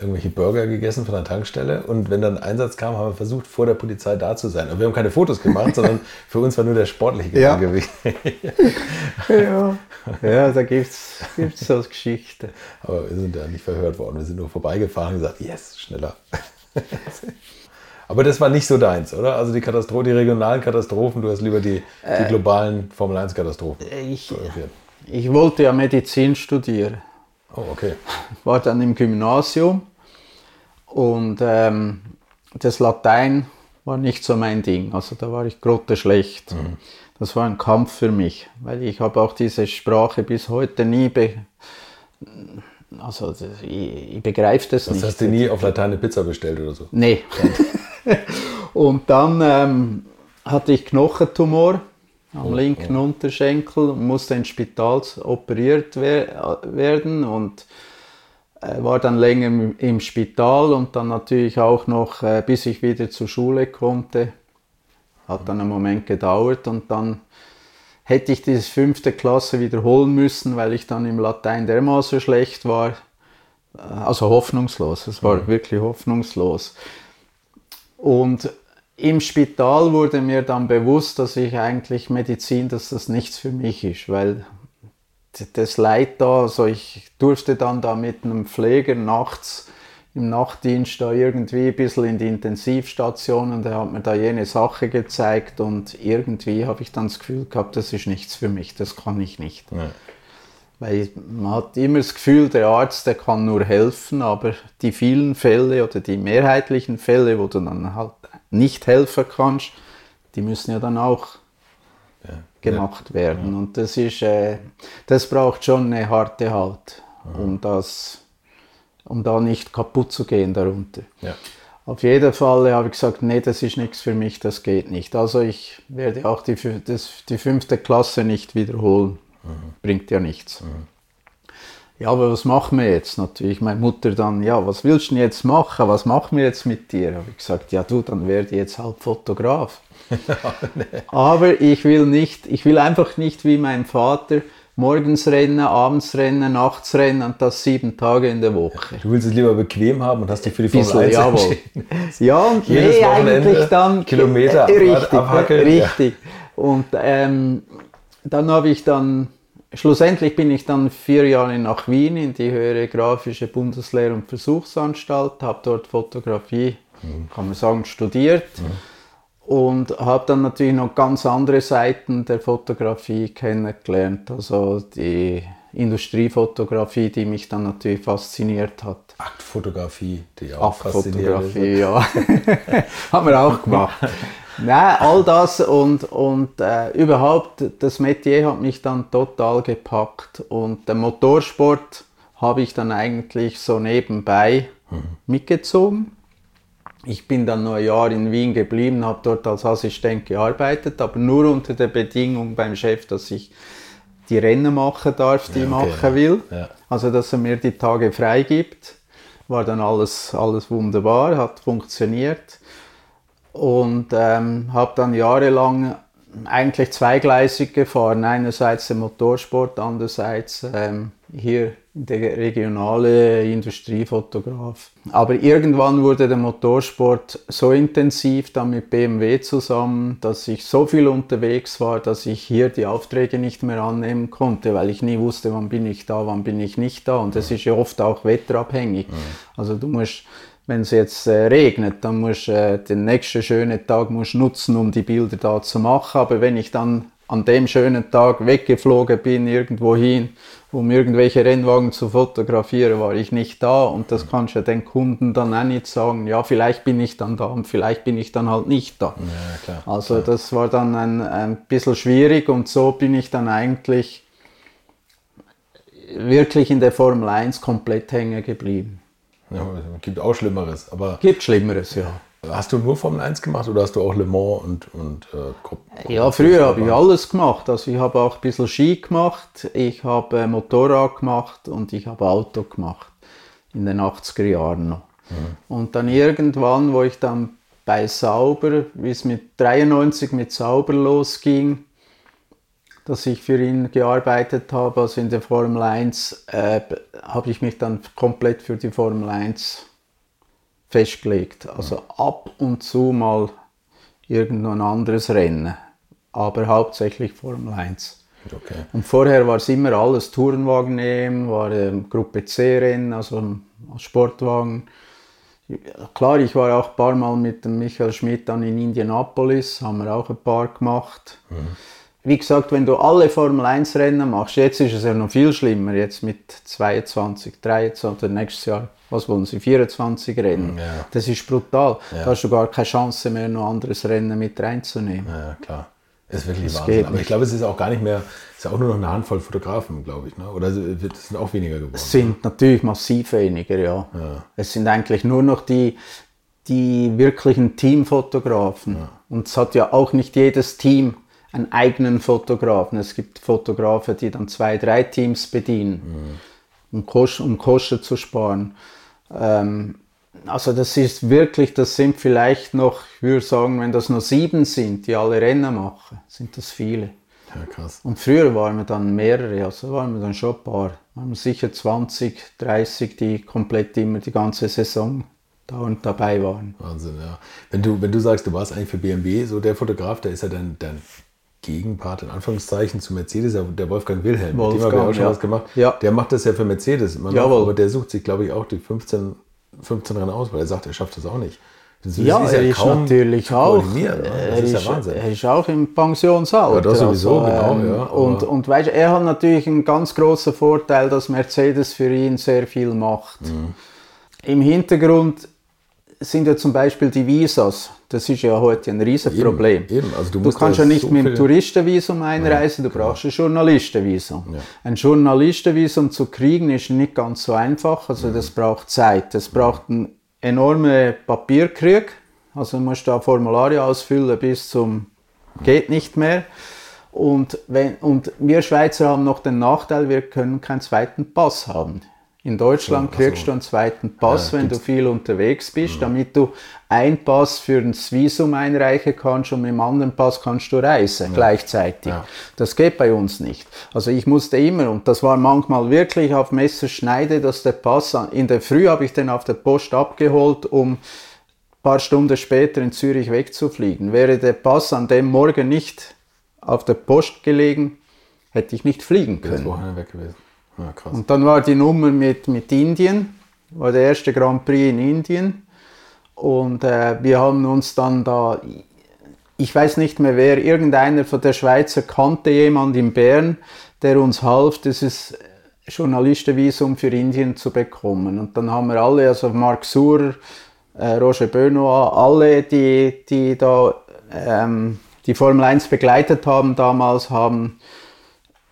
irgendwelche Burger gegessen von der Tankstelle und wenn dann ein Einsatz kam, haben wir versucht, vor der Polizei da zu sein. Und wir haben keine Fotos gemacht, sondern für uns war nur der sportliche Gedanke ja. ja. ja, da gibt es so Geschichten. Aber wir sind ja nicht verhört worden. Wir sind nur vorbeigefahren und gesagt, yes, schneller. Aber das war nicht so deins, oder? Also die Katastrophe, die regionalen Katastrophen, du hast lieber die, die äh, globalen Formel 1 Katastrophen. Ich, ich wollte ja Medizin studieren. Oh, okay. War dann im Gymnasium und ähm, das Latein war nicht so mein Ding. Also da war ich grotteschlecht. Mhm. Das war ein Kampf für mich, weil ich habe auch diese Sprache bis heute nie be also ich, ich begreife das, das nicht. Hast du nie auf Latein eine Pizza bestellt oder so? Nee. und dann ähm, hatte ich Knochentumor am linken. Unterschenkel, musste ins Spital operiert werden und äh, war dann länger im Spital und dann natürlich auch noch, äh, bis ich wieder zur Schule konnte. Hat dann einen Moment gedauert und dann hätte ich diese fünfte Klasse wiederholen müssen, weil ich dann im Latein dermaßen schlecht war. Äh, also hoffnungslos, es war mhm. wirklich hoffnungslos. Und im Spital wurde mir dann bewusst, dass ich eigentlich Medizin, dass das nichts für mich ist, weil das Leid da, also ich durfte dann da mit einem Pfleger nachts im Nachtdienst da irgendwie ein bisschen in die Intensivstation und er hat mir da jene Sache gezeigt und irgendwie habe ich dann das Gefühl gehabt, das ist nichts für mich, das kann ich nicht. Ja. Weil man hat immer das Gefühl, der Arzt, der kann nur helfen, aber die vielen Fälle oder die mehrheitlichen Fälle, wo du dann halt nicht helfen kannst, die müssen ja dann auch ja. gemacht ja. werden. Und das ist, äh, das braucht schon eine harte Halt, um das, um da nicht kaputt zu gehen darunter. Ja. Auf jeden Fall habe ich gesagt, nee, das ist nichts für mich, das geht nicht. Also ich werde auch die, das, die fünfte Klasse nicht wiederholen. Mhm. Bringt ja nichts. Mhm. Ja, aber was machen wir jetzt? Natürlich meine Mutter dann, ja, was willst du denn jetzt machen? Was machen wir jetzt mit dir? Habe ich gesagt, ja du, dann werde ich jetzt halt Fotograf. Aber ich will nicht, ich will einfach nicht wie mein Vater morgens rennen, abends rennen, nachts rennen und das sieben Tage in der Woche. Du willst es lieber bequem haben und hast dich für die Formel 1 jawohl. Ja, und Jedes nee, eigentlich dann Kilometer richtig, richtig. Ja. Und ähm, dann habe ich dann Schlussendlich bin ich dann vier Jahre nach Wien in die höhere grafische Bundeslehr- und Versuchsanstalt, habe dort Fotografie, mhm. kann man sagen, studiert mhm. und habe dann natürlich noch ganz andere Seiten der Fotografie kennengelernt, also die Industriefotografie, die mich dann natürlich fasziniert hat. Aktfotografie, die auch Aktfotografie, ja. haben wir auch gemacht. Nein, all das und, und äh, überhaupt, das Metier hat mich dann total gepackt und der Motorsport habe ich dann eigentlich so nebenbei mhm. mitgezogen. Ich bin dann noch ein Jahr in Wien geblieben, habe dort als Assistent gearbeitet, aber nur unter der Bedingung beim Chef, dass ich die Rennen machen darf, die ja, okay, ich machen will. Ja. Also, dass er mir die Tage frei gibt. War dann alles, alles wunderbar, hat funktioniert und ähm, habe dann jahrelang eigentlich zweigleisig gefahren. Einerseits der Motorsport, andererseits ähm, hier der regionale Industriefotograf. Aber irgendwann wurde der Motorsport so intensiv dann mit BMW zusammen, dass ich so viel unterwegs war, dass ich hier die Aufträge nicht mehr annehmen konnte, weil ich nie wusste, wann bin ich da, wann bin ich nicht da. Und das ist ja oft auch wetterabhängig. Mhm. Also du musst wenn es jetzt äh, regnet, dann musst du äh, den nächsten schönen Tag musst nutzen, um die Bilder da zu machen. Aber wenn ich dann an dem schönen Tag weggeflogen bin, irgendwo hin, um irgendwelche Rennwagen zu fotografieren, war ich nicht da. Und das kannst du ja den Kunden dann auch nicht sagen, ja, vielleicht bin ich dann da und vielleicht bin ich dann halt nicht da. Ja, klar. Also das war dann ein, ein bisschen schwierig und so bin ich dann eigentlich wirklich in der Formel 1 komplett hängen geblieben. Ja, gibt auch Schlimmeres. Aber Gibt Schlimmeres, ja. hast du nur Formel 1 gemacht oder hast du auch Le Mans und, und äh, Gruppen? Ja, früher habe ich alles gemacht. Also ich habe auch ein bisschen Ski gemacht, ich habe äh, Motorrad gemacht und ich habe Auto gemacht. In den 80er Jahren noch. Und dann irgendwann, wo ich dann bei Sauber, wie es mit 93 mit Sauber losging, dass ich für ihn gearbeitet habe, also in der Formel 1, äh, habe ich mich dann komplett für die Formel 1 festgelegt. Also ab und zu mal irgendein anderes Rennen, aber hauptsächlich Formel 1. Okay. Und vorher war es immer alles Tourenwagen nehmen, war ähm, Gruppe C Rennen, also ähm, Sportwagen. Klar, ich war auch ein paar Mal mit dem Michael Schmidt dann in Indianapolis, haben wir auch ein paar gemacht. Wie gesagt, wenn du alle Formel 1 Rennen machst, jetzt ist es ja noch viel schlimmer, jetzt mit 22, 23 oder nächstes Jahr, was wollen sie, 24 Rennen. Ja. Das ist brutal. Ja. Da hast du gar keine Chance mehr, noch anderes Rennen mit reinzunehmen. Ja, klar. Ist wirklich Das Wahnsinn. Aber ich glaube, es ist auch gar nicht mehr, es ist auch nur noch eine Handvoll Fotografen, glaube ich. Ne? Oder es sind auch weniger geworden. Es sind natürlich massiv weniger, ja. Es sind eigentlich nur noch die, die wirklichen Teamfotografen. Und es hat ja auch nicht jedes Team einen eigenen Fotografen. Es gibt Fotografen, die dann zwei, drei Teams bedienen, um, Kosten, um Kosten zu sparen. Ähm, also das ist wirklich, das sind vielleicht noch, ich würde sagen, wenn das nur sieben sind, die alle Rennen machen, sind das viele. Ja, krass. Und früher waren wir dann mehrere, also waren wir dann schon ein paar. Waren wir sicher 20, 30, die komplett immer die ganze Saison da und dabei waren. Wahnsinn, ja. Wenn du, wenn du sagst, du warst eigentlich für BMW so der Fotograf, der ist ja dein, dein Gegenpart in Anführungszeichen zu Mercedes, ja, der Wolfgang Wilhelm, mit dem Wolfgang, habe ich auch schon ja. was gemacht. Ja. Der macht das ja für Mercedes immer noch, aber der sucht sich, glaube ich, auch die 15, 15 Rennen aus, weil er sagt, er schafft das auch nicht. Das Ja, er ist natürlich auch. ne? Das Er ist ist, ja Wahnsinn. er ist auch im Pensionsalter. Ja, das sowieso, genau, ähm, ja, Und, und weißt, er hat natürlich einen ganz großen Vorteil, dass Mercedes für ihn sehr viel macht. Mhm. Im Hintergrund sind ja zum Beispiel die Visas. Das ist ja heute ein Riesenproblem. Eben, eben. Also du du kannst ja nicht so mit dem Touristenvisum einreisen, du brauchst ein Journalistenvisum. Ja. Ein Journalistenvisum zu kriegen ist nicht ganz so einfach, also das braucht Zeit. Das braucht einen enormen Papierkrieg, also du musst da Formulare ausfüllen bis zum geht nicht mehr. Und, wenn, und wir Schweizer haben noch den Nachteil, wir können keinen zweiten Pass haben. In Deutschland So, kriegst du einen zweiten Pass, Ja, wenn du viel unterwegs bist, damit du einen Pass für das Visum einreichen kannst und mit dem anderen Pass kannst du reisen gleichzeitig. Ja. Das geht bei uns nicht. Also ich musste immer, und das war manchmal wirklich auf Messerschneide, dass der Pass, an- in der Früh habe ich den auf der Post abgeholt, um ein paar Stunden später in Zürich wegzufliegen. Wäre der Pass an dem Morgen nicht auf der Post gelegen, hätte ich nicht fliegen Das können. Wochenende weg gewesen. Ja, krass. Und dann war die Nummer mit, mit Indien, war der erste Grand Prix in Indien. Und äh, wir haben uns dann da, ich weiß nicht mehr wer, irgendeiner von der Schweizer kannte jemand in Bern, der uns half, dieses Journalistenvisum für Indien zu bekommen. Und dann haben wir alle, also Marc Surer, äh, Roger Benoit, alle, die, die da ähm, die Formel 1 begleitet haben damals, haben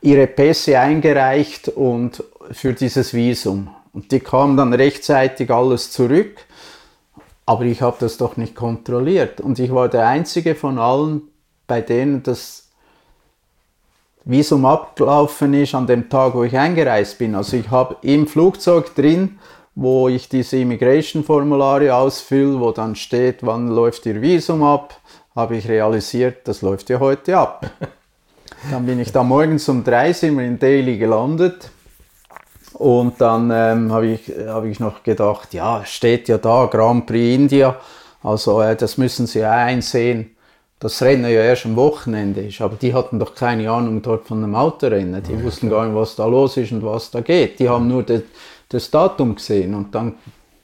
ihre Pässe eingereicht und für dieses Visum. Und die kamen dann rechtzeitig alles zurück. Aber ich habe das doch nicht kontrolliert. Und ich war der Einzige von allen, bei denen das Visum abgelaufen ist an dem Tag, wo ich eingereist bin. Also ich habe im Flugzeug drin, wo ich diese Immigration-Formulare ausfülle, wo dann steht, wann läuft Ihr Visum ab, habe ich realisiert, das läuft ja heute ab. Dann bin ich da morgens um drei sind wir in Delhi gelandet. Und dann ähm, habe ich, hab ich noch gedacht, ja, steht ja da, Grand Prix India. Also äh, das müssen Sie ja einsehen, das Rennen ja erst am Wochenende ist. Aber die hatten doch keine Ahnung dort von einem Autorennen. Die wussten gar nicht, was da los ist und was da geht. Die haben nur de, das Datum gesehen und dann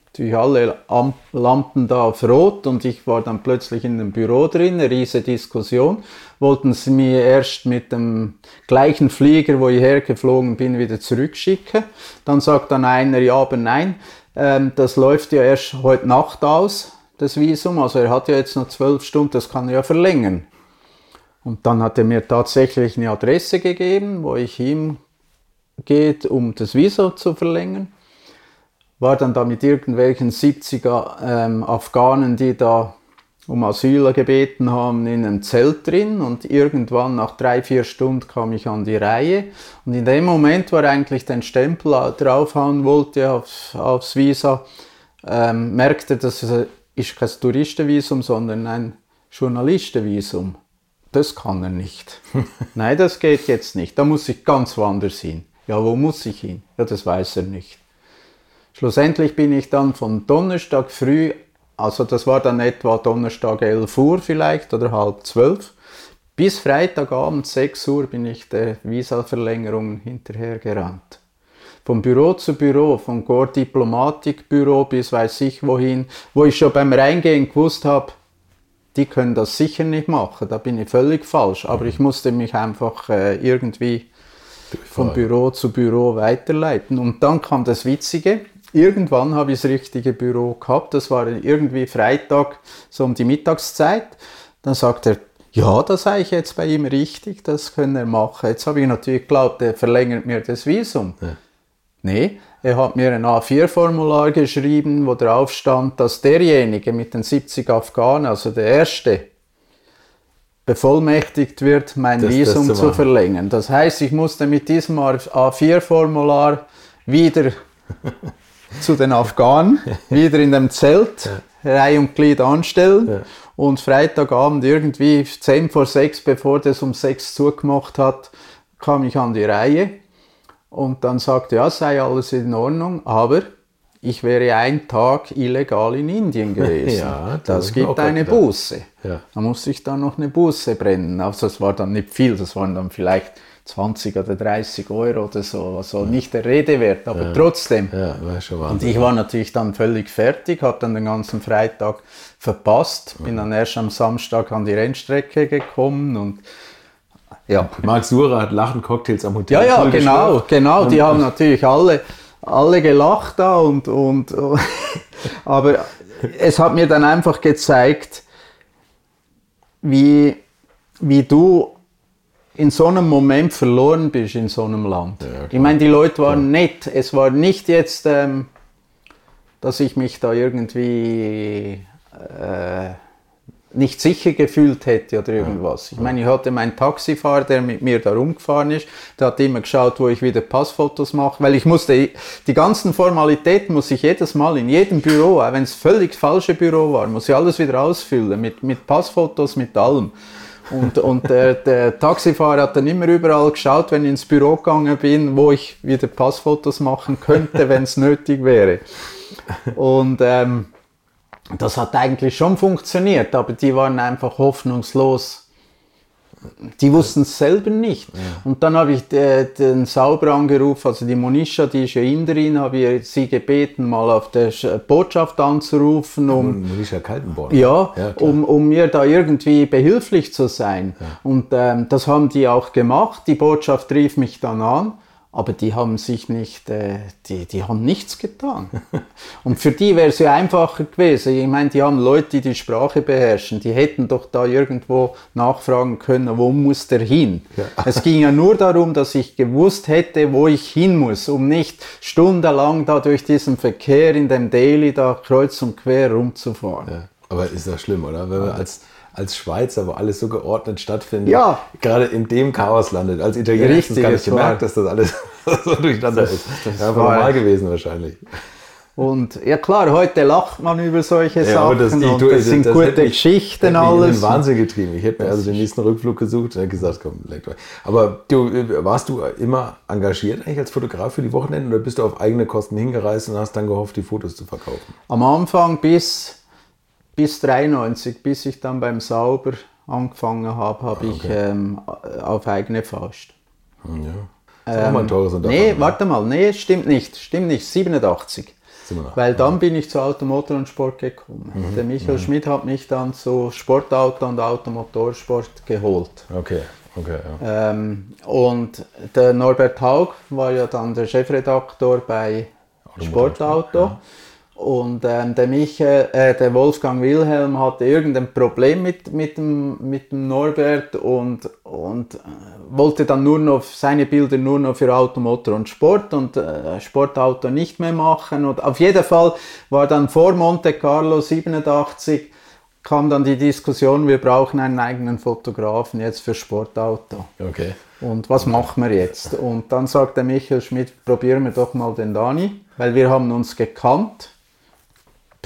natürlich alle Am Lampen da auf Rot und ich war dann plötzlich in einem Büro drin, eine riesige Diskussion. Wollten sie mir erst mit dem gleichen Flieger, wo ich hergeflogen bin, wieder zurückschicken. Dann sagt dann einer, ja, aber nein, ähm, das läuft ja erst heute Nacht aus, das Visum. Also er hat ja jetzt noch zwölf Stunden, das kann er ja verlängern. Und dann hat er mir tatsächlich eine Adresse gegeben, wo ich ihm geht, um das Visum zu verlängern. War dann da mit irgendwelchen 70er ähm, Afghanen, die da um Asyl gebeten haben, in einem Zelt drin und irgendwann nach drei, vier Stunden kam ich an die Reihe und in dem Moment, wo er eigentlich den Stempel draufhauen wollte auf, aufs Visa, ähm, merkte, dass es ist kein Touristenvisum, sondern ein Journalistenvisum. Das kann er nicht. Nein, das geht jetzt nicht. Da muss ich ganz woanders hin. Ja, wo muss ich hin? Ja, das weiß er nicht. Schlussendlich bin ich dann von Donnerstag früh, also das war dann etwa Donnerstag 11 Uhr vielleicht oder halb 12, bis Freitagabend 6 Uhr bin ich der Visa-Verlängerung hinterhergerannt. Vom Büro zu Büro, vom Gore Diplomatikbüro bis weiß ich wohin, wo ich schon beim Reingehen gewusst habe, die können das sicher nicht machen, da bin ich völlig falsch. Aber ich musste mich einfach äh, irgendwie von Büro zu Büro weiterleiten. Und dann kam das Witzige. Irgendwann habe ich das richtige Büro gehabt. Das war irgendwie Freitag, so um die Mittagszeit. Dann sagt er, ja, das sei ich jetzt bei ihm richtig, das können er machen. Jetzt habe ich natürlich geglaubt, er verlängert mir das Visum. Ja. Nee, er hat mir ein A4-Formular geschrieben, wo drauf stand, dass derjenige mit den 70 Afghanen, also der erste, bevollmächtigt wird, mein das, Visum das zu, zu verlängern. Das heißt, ich musste mit diesem A4-Formular wieder zu den Afghanen, wieder in dem Zelt, ja. Reihe und Glied anstellen. Ja. Und Freitagabend irgendwie 10 vor 6, bevor das um 6 zugemacht hat, kam ich an die Reihe und dann sagte, ja, sei alles in Ordnung, aber ich wäre ein Tag illegal in Indien gewesen. ja, das, das gibt eine gedacht. Buße. Ja. Da musste ich dann noch eine Buße brennen. Also das war dann nicht viel, das waren dann vielleicht 20 oder 30 Euro oder so, also ja. nicht der Rede wert, aber ja. trotzdem. Ja, war schon und ich war natürlich dann völlig fertig, habe dann den ganzen Freitag verpasst, bin dann erst am Samstag an die Rennstrecke gekommen und ja. Marc Sura hat Lachen Cocktails am Hotel. Ja, ja, genau, genau. Die haben natürlich alle alle gelacht da und, und aber es hat mir dann einfach gezeigt, wie, wie du in so einem Moment verloren bist in so einem Land. Ja, ich meine, die Leute waren ja. nett. Es war nicht jetzt, ähm, dass ich mich da irgendwie äh, nicht sicher gefühlt hätte oder irgendwas. Ich meine, ich hatte meinen Taxifahrer, der mit mir da rumgefahren ist, der hat immer geschaut, wo ich wieder Passfotos mache, weil ich musste, die ganzen Formalitäten muss ich jedes Mal in jedem Büro, auch wenn es völlig falsche Büro war, muss ich alles wieder ausfüllen, mit, mit Passfotos, mit allem. Und, und der, der Taxifahrer hat dann immer überall geschaut, wenn ich ins Büro gegangen bin, wo ich wieder Passfotos machen könnte, wenn es nötig wäre. Und ähm, das hat eigentlich schon funktioniert, aber die waren einfach hoffnungslos. Die wussten es selber nicht. Ja. Und dann habe ich den, den Sauber angerufen, also die Monisha, die ist ja Inderin, habe ich sie gebeten, mal auf der Botschaft anzurufen. Um, Monisha Kaltenborn. Ja, ja um, um mir da irgendwie behilflich zu sein. Ja. Und ähm, das haben die auch gemacht. Die Botschaft rief mich dann an aber die haben sich nicht, äh, die, die haben nichts getan. Und für die wäre es ja einfacher gewesen. Ich meine, die haben Leute, die die Sprache beherrschen, die hätten doch da irgendwo nachfragen können, wo muss der hin? Ja. Es ging ja nur darum, dass ich gewusst hätte, wo ich hin muss, um nicht stundenlang da durch diesen Verkehr in dem Daily da kreuz und quer rumzufahren. Ja. Aber ist das schlimm, oder? Wenn man als als Schweizer, wo alles so geordnet stattfindet, ja. gerade in dem Chaos landet. Als Italiener hast du gar nicht gemerkt, dass das alles so durcheinander das, ist. Das ist einfach normal gewesen wahrscheinlich. Und ja klar, heute lacht man über solche ja, Sachen das, und das sind das gute mich, Geschichten alles. Mich in den Wahnsinn getrieben. Ich hätte mir also den nächsten Rückflug gesucht und gesagt, komm, leck mal. Aber du, warst du immer engagiert eigentlich als Fotograf für die Wochenenden oder bist du auf eigene Kosten hingereist und hast dann gehofft, die Fotos zu verkaufen? Am Anfang bis bis 93, bis ich dann beim Sauber angefangen habe, habe okay. ich ähm, auf eigene Faust. Ja. Das ist ähm, auch mal ein teures Nee, warte mal, nee, stimmt nicht, stimmt nicht, 87. Weil dann bin ich zu Automotor und Sport gekommen. Mhm. Der Michael Schmidt hat mich dann zu Sportauto und Automotorsport geholt. Okay, okay. Ja. Ähm, und der Norbert Haug war ja dann der Chefredaktor bei Sportauto. ja. Und ähm, der, Michael, äh, der Wolfgang Wilhelm hatte irgendein Problem mit, mit, dem, mit dem Norbert und, und äh, wollte dann nur noch seine Bilder nur noch für Automotor und Sport und äh, Sportauto nicht mehr machen. Und auf jeden Fall war dann vor Monte Carlo 87 kam dann die Diskussion, wir brauchen einen eigenen Fotografen jetzt für Sportauto. Okay. Und was machen wir jetzt? Und dann sagt der Michael Schmidt, probieren wir doch mal den Dani, weil wir haben uns gekannt,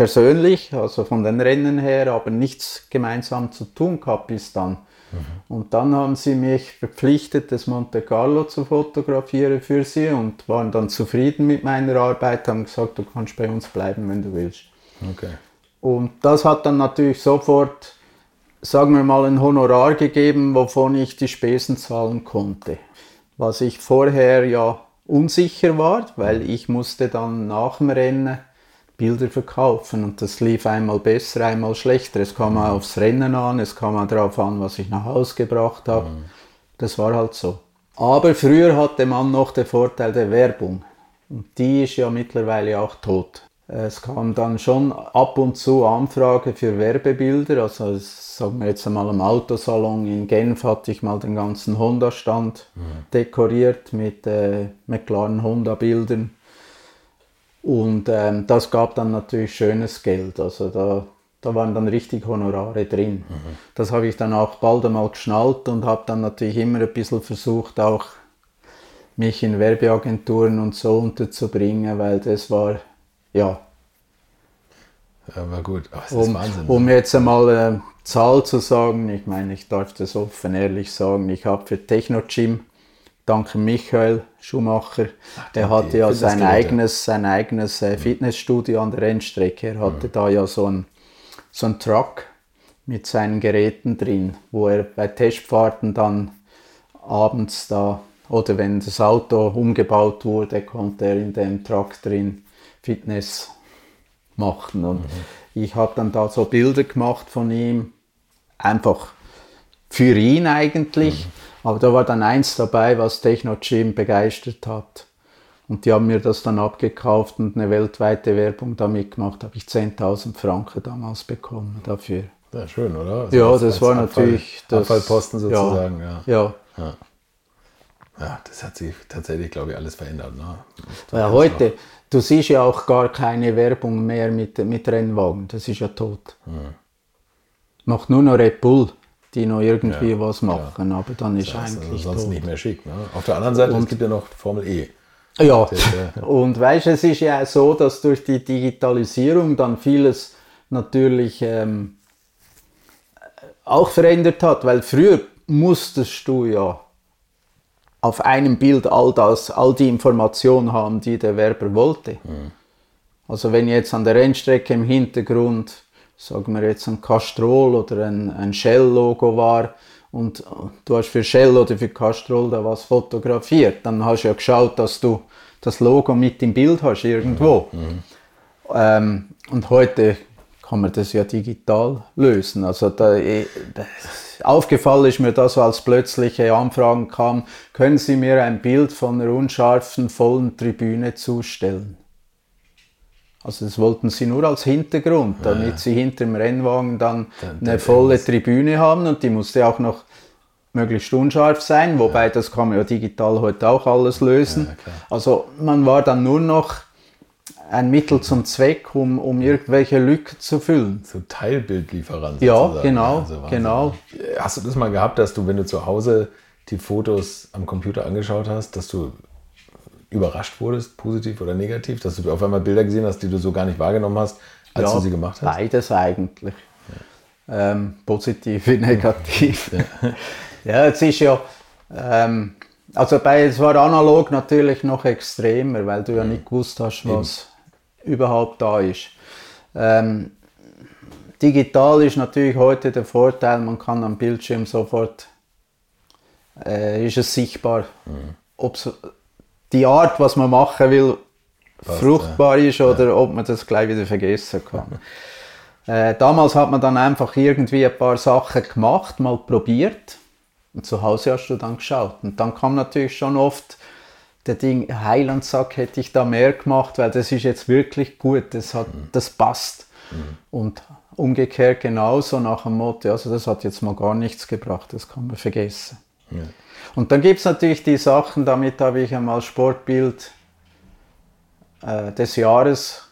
persönlich, also von den Rennen her, aber nichts gemeinsam zu tun gehabt bis dann. Und dann haben sie mich verpflichtet, das Monte Carlo zu fotografieren für sie und waren dann zufrieden mit meiner Arbeit, haben gesagt, du kannst bei uns bleiben, wenn du willst. Okay. Und das hat dann natürlich sofort, sagen wir mal, ein Honorar gegeben, wovon ich die Spesen zahlen konnte. Was ich vorher ja unsicher war, weil ich musste dann nach dem Rennen Bilder verkaufen und das lief einmal besser, einmal schlechter. Es kam auch aufs Rennen an, es kam auch darauf an, was ich nach Hause gebracht habe. Das war halt so. Aber früher hatte man noch den Vorteil der Werbung und die ist ja mittlerweile auch tot. Es kam dann schon ab und zu Anfrage für Werbebilder. Also sagen wir jetzt einmal am Autosalon in Genf hatte ich mal den ganzen Honda-Stand dekoriert mit äh, McLaren Honda-Bildern. Und ähm, das gab dann natürlich schönes Geld. Also da, da waren dann richtig Honorare drin. Das habe ich dann auch bald einmal geschnallt und habe dann natürlich immer ein bisschen versucht, auch mich in Werbeagenturen und so unterzubringen, weil das war, ja, Aber gut, ist um, Wahnsinn. um ne? jetzt einmal eine Zahl zu sagen, ich meine, ich darf das offen ehrlich sagen, ich habe für Technogym, danke Michael Schumacher, der die hatte ja sein eigenes, sein eigenes äh, Fitnessstudio an der Rennstrecke. Er hatte da ja so ein, so ein Truck mit seinen Geräten drin, wo er bei Testfahrten dann abends da oder wenn das Auto umgebaut wurde, konnte er in dem Truck drin Fitness machen. Und ich habe dann da so Bilder gemacht von ihm, einfach für ihn eigentlich. Aber da war dann eins dabei, was Techno-Gym begeistert hat. Und die haben mir das dann abgekauft und eine weltweite Werbung damit gemacht. habe ich 10.000 Franken damals bekommen dafür. Ja, schön, oder? Also Ja, das als war Abfall- natürlich das, Abfallposten sozusagen, ja. Ja. Ja, das hat sich tatsächlich, glaube ich, alles verändert. Ne? Ja, heute, du siehst ja auch gar keine Werbung mehr mit, mit Rennwagen. Das ist ja tot. Macht nur noch Red Bull, die noch irgendwie Ja, was machen, aber dann ist Das ist also eigentlich sonst tot. nicht mehr schick. Ne? Auf der anderen Seite, es gibt ja noch Formel E. Ja, Das, und weißt du, es ist ja so, dass durch die Digitalisierung dann vieles natürlich ähm, auch verändert hat, weil früher musstest du ja auf einem Bild all das, all die Informationen haben, die der Werber wollte. Also wenn jetzt an der Rennstrecke im Hintergrund, sagen wir jetzt ein Castrol oder ein, ein Shell-Logo war und du hast für Shell oder für Castrol da was fotografiert, dann hast du ja geschaut, dass du das Logo mit im Bild hast irgendwo. Ähm, und heute kann man das ja digital lösen. Also da, eh, das, aufgefallen ist mir das, als plötzliche Anfragen kamen, können Sie mir ein Bild von einer unscharfen, vollen Tribüne zustellen? Also das wollten sie nur als Hintergrund, damit sie hinter dem Rennwagen dann eine volle Tribüne haben und die musste auch noch möglichst unscharf sein, wobei das kann man ja digital heute auch alles lösen. also man war dann nur noch ein Mittel zum Zweck, um, um irgendwelche Lücken zu füllen. So Teilbildlieferant. Ja, sozusagen. genau, Also genau. Hast du das mal gehabt, dass du, wenn du zu Hause die Fotos am Computer angeschaut hast, dass du überrascht wurdest, positiv oder negativ, dass du auf einmal Bilder gesehen hast, die du so gar nicht wahrgenommen hast, als ja, du sie gemacht hast? Beides eigentlich. Ähm, positiv wie negativ. Ja, es ist ja, ähm, also bei, es war analog natürlich noch extremer, weil du ja nicht gewusst hast, was überhaupt da ist. Ähm, digital ist natürlich heute der Vorteil, man kann am Bildschirm sofort, äh, ist es sichtbar, ob's, die Art, was man machen will, passt, fruchtbar ist oder ob man das gleich wieder vergessen kann. Äh, damals hat man dann einfach irgendwie ein paar Sachen gemacht, mal probiert. Und zu Hause hast du dann geschaut. Und dann kam natürlich schon oft der Ding, Heilandsack hätte ich da mehr gemacht, weil das ist jetzt wirklich gut, das, hat, das passt. Und umgekehrt genauso nach dem Motto, also das hat jetzt mal gar nichts gebracht, das kann man vergessen. Ja. Und dann gibt es natürlich die Sachen, damit habe ich einmal Sportbild äh, des Jahres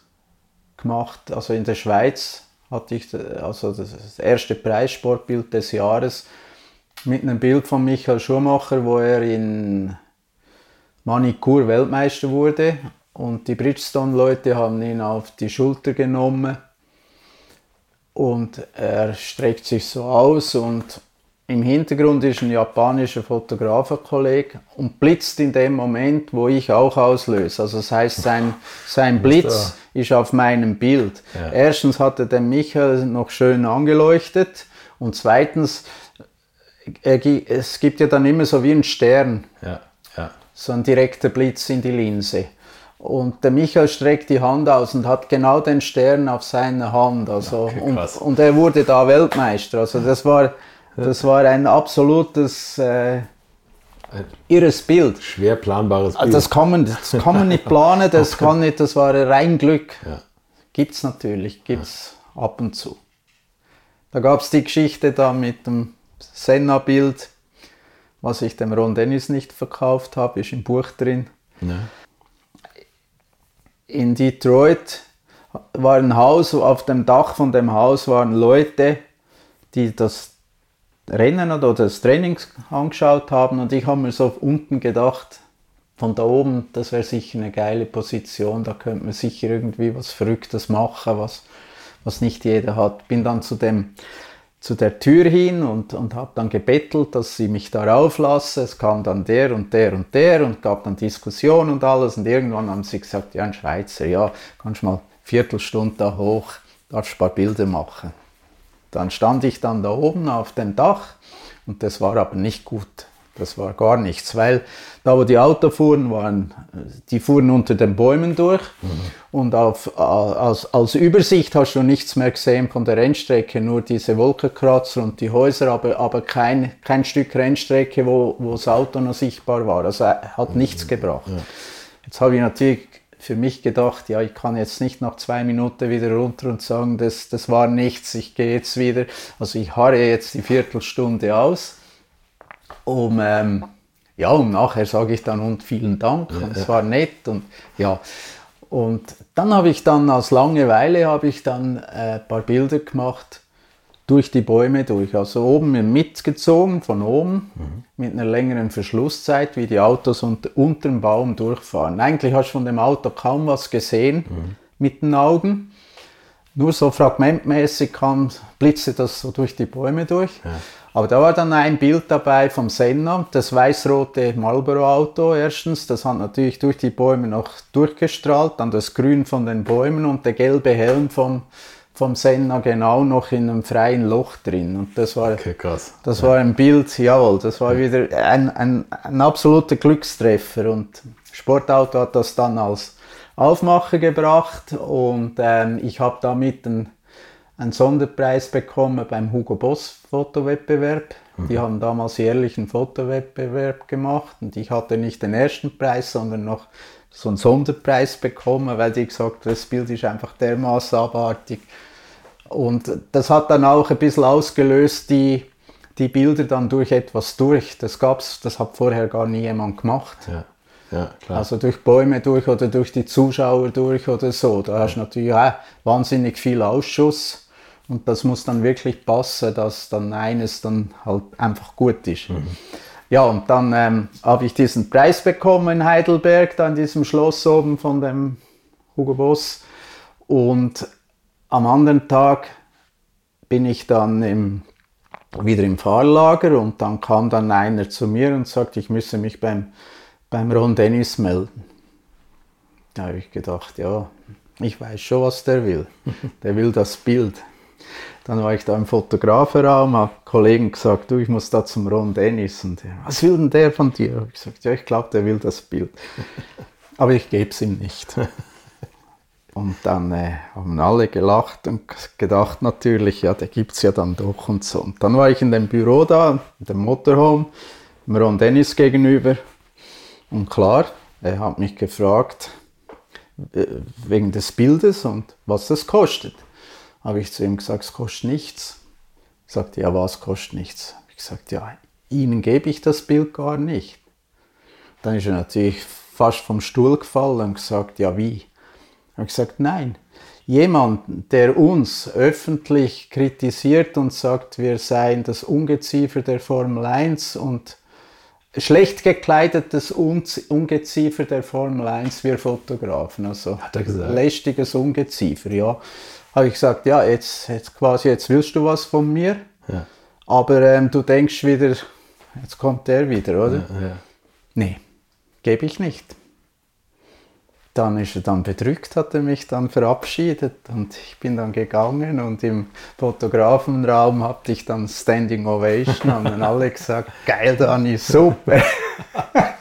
gemacht, also in der Schweiz hatte ich äh, also das erste Preissportbild des Jahres mit einem Bild von Michael Schumacher, wo er in Manikur Weltmeister wurde. Und die Bridgestone-Leute haben ihn auf die Schulter genommen. Und er streckt sich so aus und im Hintergrund ist ein japanischer Fotografenkollege und blitzt in dem Moment, wo ich auch auslöse. Also das heißt, sein, sein Blitz ist auf meinem Bild. Ja. Erstens hat er den Michael noch schön angeleuchtet und zweitens, es gibt ja dann immer so wie einen Stern, Ja, ja. so ein direkter Blitz in die Linse. Und der Michael streckt die Hand aus und hat genau den Stern auf seiner Hand. Also, Okay, und, und er wurde da Weltmeister. Also das war, das war ein absolutes äh, irres Bild. schwer planbares Bild. Also das, kann man, das kann man nicht planen, das, kann nicht, das war rein Glück. Ja. Gibt es natürlich, gibt es ab und zu. Da gab es die Geschichte da mit dem Senna-Bild, was ich dem Ron Dennis nicht verkauft habe, ist im Buch drin. Ja. in Detroit war ein Haus, auf dem Dach von dem Haus waren Leute, die das Rennen oder das Training angeschaut haben und ich habe mir so unten gedacht, von da oben, das wäre sicher eine geile Position, da könnte man sicher irgendwie was Verrücktes machen, was, was nicht jeder hat. Bin dann zu dem zu der Tür hin und, und habe dann gebettelt, dass sie mich darauf lassen. Es kam dann der und der und der und gab dann Diskussion und alles. Und irgendwann haben sie gesagt, ja, ein Schweizer, ja, kannst mal Viertelstunde da hoch, darfst ein paar Bilder machen. Dann stand ich dann da oben auf dem Dach und das war aber nicht gut. Das war gar nichts, weil da, wo die Autos fuhren, waren, die fuhren unter den Bäumen durch und auf, als, als Übersicht hast du nichts mehr gesehen von der Rennstrecke, nur diese Wolkenkratzer und die Häuser, aber, aber kein, kein Stück Rennstrecke, wo, wo das Auto noch sichtbar war. Also hat nichts gebracht. Jetzt habe ich natürlich für mich gedacht, ja, ich kann jetzt nicht nach zwei Minuten wieder runter und sagen, das, das war nichts, ich gehe jetzt wieder. Also ich harre jetzt die Viertelstunde aus um, ähm, ja, und nachher sage ich dann und vielen Dank und es war nett und ja. Und dann habe ich dann aus Langeweile habe ich dann äh, ein paar Bilder gemacht durch die Bäume durch. Also oben mitgezogen von oben mit einer längeren Verschlusszeit, wie die Autos unter, unter dem Baum durchfahren. Eigentlich hast du von dem Auto kaum was gesehen mit den Augen. Nur so fragmentmäßig kam, blitzte das so durch die Bäume durch. Aber da war dann ein Bild dabei vom Senna, das weiß-rote Marlboro-Auto erstens. Das hat natürlich durch die Bäume noch durchgestrahlt, dann das Grün von den Bäumen und der gelbe Helm vom, vom Senna genau noch in einem freien Loch drin. Und das war, Okay, das war ein Bild, jawohl, das war wieder ein, ein, ein absoluter Glückstreffer. Und Sportauto hat das dann als Aufmacher gebracht und ähm, ich habe damit einen, einen Sonderpreis bekommen beim Hugo Boss Fotowettbewerb. Die haben damals jährlich einen Fotowettbewerb gemacht und ich hatte nicht den ersten Preis, sondern noch so einen Sonderpreis bekommen, weil die gesagt haben, das Bild ist einfach dermaßen abartig. Und das hat dann auch ein bisschen ausgelöst, die, die Bilder dann durch etwas durch. Das gab's, das hat vorher gar nie jemand gemacht. Ja, ja klar. Also durch Bäume durch oder durch die Zuschauer durch oder so. Da hast du natürlich auch wahnsinnig viel Ausschuss. Und das muss dann wirklich passen, dass dann eines dann halt einfach gut ist. Ja, und dann ähm, habe ich diesen Preis bekommen in Heidelberg, da in diesem Schloss oben von dem Hugo Boss. Und am anderen Tag bin ich dann im, wieder im Fahrlager und dann kam dann einer zu mir und sagte, ich müsse mich beim, beim Ron Dennis melden. Da habe ich gedacht, ja, ich weiß schon, was der will. Der will das Bild. Dann war ich da im Fotografenraum, habe Kollegen gesagt, du, ich muss da zum Ron Dennis. Und er, was will denn der von dir? Ich gesagt, ja, ich glaube, der will das Bild. Aber ich gebe es ihm nicht. Und dann äh, haben alle gelacht und gedacht natürlich, ja, der gibt es ja dann doch und so. Und dann war ich in dem Büro da, in dem Motorhome, dem Ron Dennis gegenüber. Und klar, er hat mich gefragt, wegen des Bildes und was das kostet. Habe ich zu ihm gesagt, es kostet nichts. Er sagte, ja, was kostet nichts? Ich gesagt, ja, Ihnen gebe ich das Bild gar nicht. Dann ist er natürlich fast vom Stuhl gefallen und gesagt, ja, wie? habe ich gesagt, nein. Jemand, der uns öffentlich kritisiert und sagt, wir seien das Ungeziefer der Formel 1 und schlecht gekleidetes Ungeziefer der Formel 1, wir Fotografen. Also lästiges Ungeziefer, ja. Habe ich gesagt, ja, jetzt, jetzt quasi, jetzt willst du was von mir, Ja. aber ähm, du denkst wieder, jetzt kommt der wieder, oder? Ja. Nee, gebe ich nicht. Dann ist er dann bedrückt, hat er mich dann verabschiedet und ich bin dann gegangen und im Fotografenraum hatte ich dann Standing Ovation, haben dann alle gesagt, geil Dani, super. ja,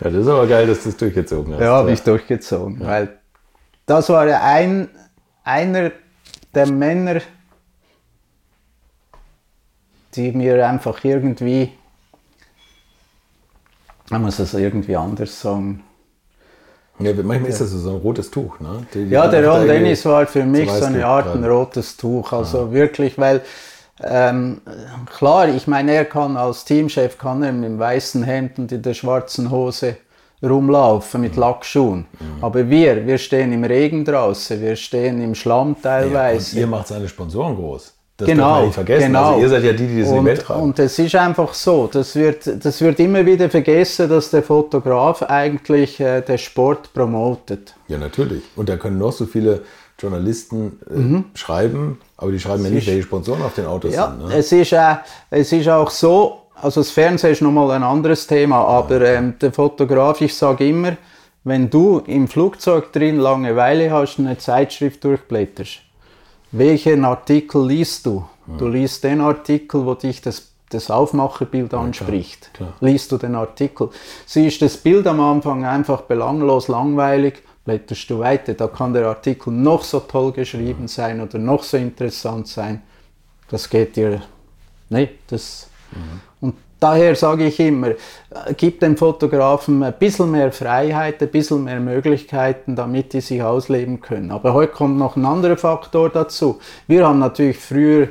das ist aber geil, dass du es durchgezogen hast. Ja, habe ich durchgezogen, weil das war ja ein, einer der Männer, die mir einfach irgendwie, man muss es irgendwie anders sagen, Ja, manchmal ist das so ein rotes Tuch. Ne? Die, die Ja, der Ron Dennis war für mich so eine Art ein rotes Tuch. Also wirklich, weil ähm, klar, ich meine, er kann als Teamchef kann er mit dem weißen Hemd und in der schwarzen Hose rumlaufen Mhm. mit Lackschuhen. Aber wir, wir stehen im Regen draußen, wir stehen im Schlamm Ja, teilweise. ihr macht seine Sponsoren groß. Das Genau, darf man nicht vergessen. genau. Also ihr seid ja die, die das und, tragen. und es ist einfach so, das wird, das wird immer wieder vergessen, dass der Fotograf eigentlich äh, den Sport promotet. ja, natürlich. Und da können noch so viele Journalisten äh, schreiben, aber die schreiben ja nicht, welche Sponsoren auf den Autos Ja, sind. Ne? es, ist, äh, es ist auch so, also das Fernsehen ist nochmal ein anderes Thema, aber ähm, der Fotograf, ich sage immer, wenn du im Flugzeug drin Langeweile hast und eine Zeitschrift durchblätterst, welchen Artikel liest du? Du liest den Artikel, wo dich das, das Aufmacherbild anspricht. klar. Liest du den Artikel. Siehst das Bild am Anfang einfach belanglos, langweilig, blätterst du weiter. Da kann der Artikel noch so toll geschrieben sein oder noch so interessant sein. Das geht dir. Nee, das. Und daher sage ich immer, äh, gib dem Fotografen ein bisschen mehr Freiheit, ein bisschen mehr Möglichkeiten, damit die sich ausleben können. Aber heute kommt noch ein anderer Faktor dazu. Wir haben natürlich früher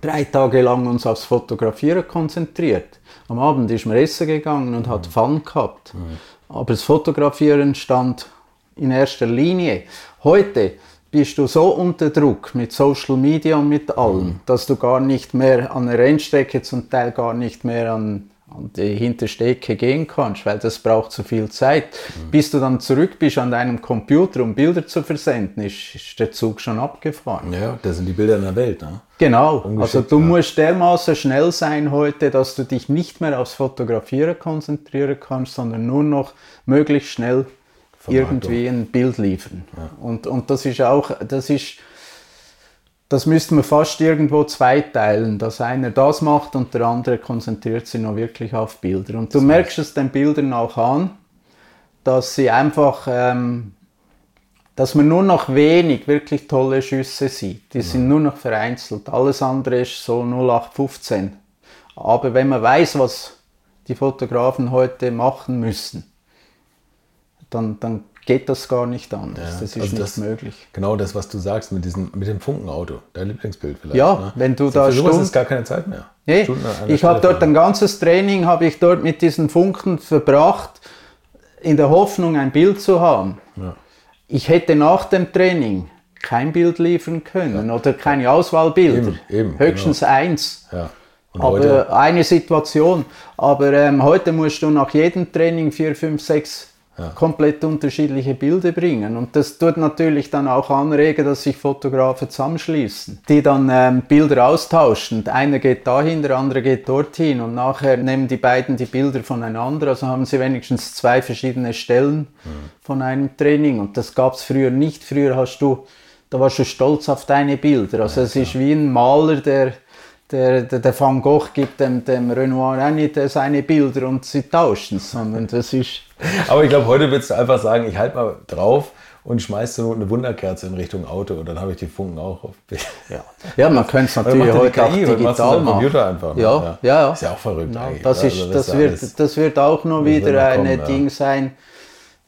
drei Tage lang uns aufs Fotografieren konzentriert. Am Abend ist man essen gegangen und hat Fun gehabt. Aber das Fotografieren stand in erster Linie. Heute bist du so unter Druck mit Social Media und mit allem, dass du gar nicht mehr an der Rennstrecke, zum Teil gar nicht mehr an, an die hinterste Ecke gehen kannst, weil das braucht zu viel Zeit. Bis du dann zurück bist an deinem Computer, um Bilder zu versenden, ist, ist der Zug schon abgefahren. Ja, das sind die Bilder in der Welt. Ne? Genau, also du ja. musst dermaßen schnell sein heute, dass du dich nicht mehr aufs Fotografieren konzentrieren kannst, sondern nur noch möglichst schnell. Irgendwie ein Bild liefern. Und, und das ist auch, das ist, das müsste man fast irgendwo zweiteilen, dass einer das macht und der andere konzentriert sich noch wirklich auf Bilder. Und du merkst es den Bildern auch an, dass sie einfach, ähm, dass man nur noch wenig wirklich tolle Schüsse sieht. Die sind nur noch vereinzelt. Alles andere ist so 0815. Aber wenn man weiß, was die Fotografen heute machen müssen, dann, dann geht das gar nicht anders. Ja, das ist also nicht das- möglich. Genau das, was du sagst mit, diesem, mit dem Funkenauto. Dein Lieblingsbild vielleicht. Ja, ne? wenn du Für da sowas Stunden- ist gar keine Zeit mehr. Nee, ich habe dort ein ganzes Training habe ich dort mit diesen Funken verbracht, in der Hoffnung, ein Bild zu haben. Ja. Ich hätte nach dem Training kein Bild liefern können oder keine Auswahlbilder. Eben, eben, Höchstens eins. Ja. Und Aber heute, eine Situation. Aber ähm, heute musst du nach jedem Training vier, fünf, sechs komplett unterschiedliche Bilder bringen. Und das tut natürlich dann auch anregen, dass sich Fotografen zusammenschließen, die dann ähm, Bilder austauschen. Der eine geht dahin, der andere geht dorthin und nachher nehmen die beiden die Bilder voneinander. Also haben sie wenigstens zwei verschiedene Stellen von einem Training. Und das gab es früher nicht. Früher hast du, da warst du stolz auf deine Bilder. Also es ist wie ein Maler, der der, der, der Van Gogh gibt dem, dem Renoir auch nicht äh, seine Bilder und sie tauschen, sondern das ist. Aber ich glaube, heute würdest du einfach sagen, ich halte mal drauf und schmeißt so eine Wunderkerze in Richtung Auto und dann habe ich die Funken auch auf Bild. Ja, ja man könnte es natürlich heute KI, auch digital machen. Computer einfach. Ja, ja, ja. Ist ja auch verrückt eigentlich. das, ist, Also das, ja wird, das wird auch noch wieder ein ja. Ding sein,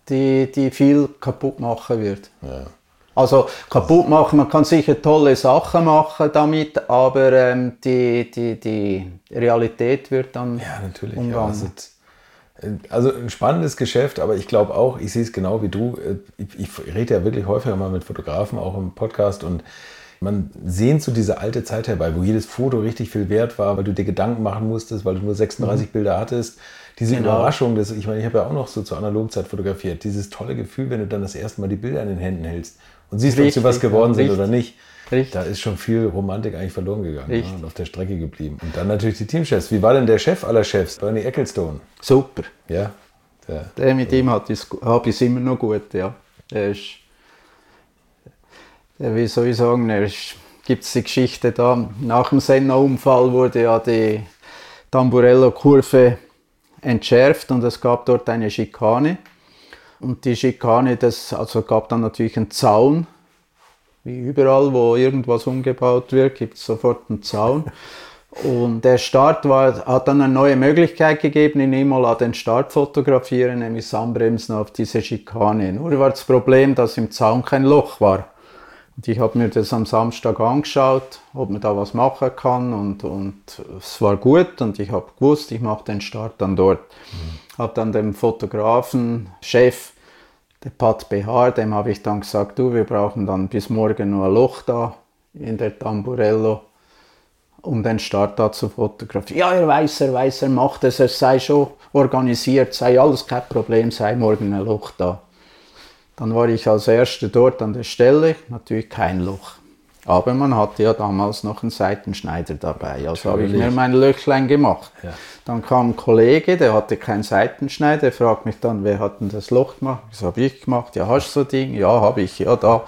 die, die viel kaputt machen wird. Ja. Also kaputt machen, man kann sicher tolle Sachen machen damit, aber ähm, die, die, die Realität wird dann Ja, natürlich. Ja, also, also ein spannendes Geschäft, aber ich glaube auch, ich sehe es genau wie du. Ich, ich rede ja wirklich häufiger mal mit Fotografen, auch im Podcast und man sehnt so diese alte Zeit herbei, wo jedes Foto richtig viel wert war, weil du dir Gedanken machen musstest, weil du nur 36 Bilder hattest. Diese Genau. Überraschung, das, ich meine, ich habe ja auch noch so zur Analogzeit fotografiert, dieses tolle Gefühl, wenn du dann das erste Mal die Bilder in den Händen hältst und siehst, ob Richtig, sie was geworden ja, sind richtig. oder nicht. Richtig. Da ist schon viel Romantik eigentlich verloren gegangen Richtig. und auf der Strecke geblieben. Und dann natürlich die Teamchefs. Wie war denn der Chef aller Chefs, Bernie Ecclestone? Super. Ja, der, Der mit ihm habe ich es immer noch gut, ja. Der ist, der, wie soll ich sagen, er gibt es die Geschichte da, nach dem Senna-Unfall wurde ja die Tamburello-Kurve entschärft und es gab dort eine Schikane. Und die Schikane, das also gab dann natürlich einen Zaun, wie überall, wo irgendwas umgebaut wird, gibt es sofort einen Zaun. Und der Start war, hat dann eine neue Möglichkeit gegeben, in Imola den Start fotografieren, nämlich Anbremsen auf diese Schikane. Nur war das Problem, dass im Zaun kein Loch war. Und ich habe mir das am Samstag angeschaut, ob man da was machen kann und, und es war gut und ich habe gewusst, ich mache den Start dann dort. Habe dann dem Fotografen, Chef, der Pat Behar, dem habe ich dann gesagt, du, wir brauchen dann bis morgen nur ein Loch da in der Tamburello, um den Start da zu fotografieren. Ja, er weiß, er weiß, er macht es, es sei schon organisiert, sei alles kein Problem, sei morgen ein Loch da. Dann war ich als Erster dort an der Stelle, natürlich kein Loch. Aber man hatte ja damals noch einen Seitenschneider dabei, also habe ich mir mein Löchlein gemacht. Ja. Dann kam ein Kollege, der hatte keinen Seitenschneider, der fragt mich dann, wer hat denn das Loch gemacht? Das habe ich gemacht. Ja, hast du so ein Ding? Ja, habe ich, ja, da.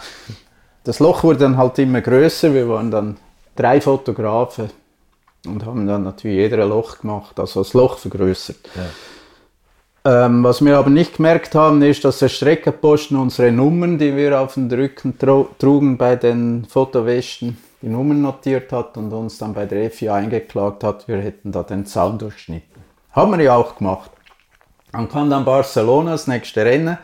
Das Loch wurde dann halt immer größer, wir waren dann drei Fotografen und haben dann natürlich jeder ein Loch gemacht, also das Loch vergrößert. Ähm, was wir aber nicht gemerkt haben, ist, dass der Streckenposten unsere Nummern, die wir auf dem Rücken trugen bei den Fotowäschen, die Nummern notiert hat und uns dann bei der FIA eingeklagt hat, wir hätten da den Zaun durchschnitten. Haben wir ja auch gemacht. Dann kam dann Barcelona, das nächste Rennen.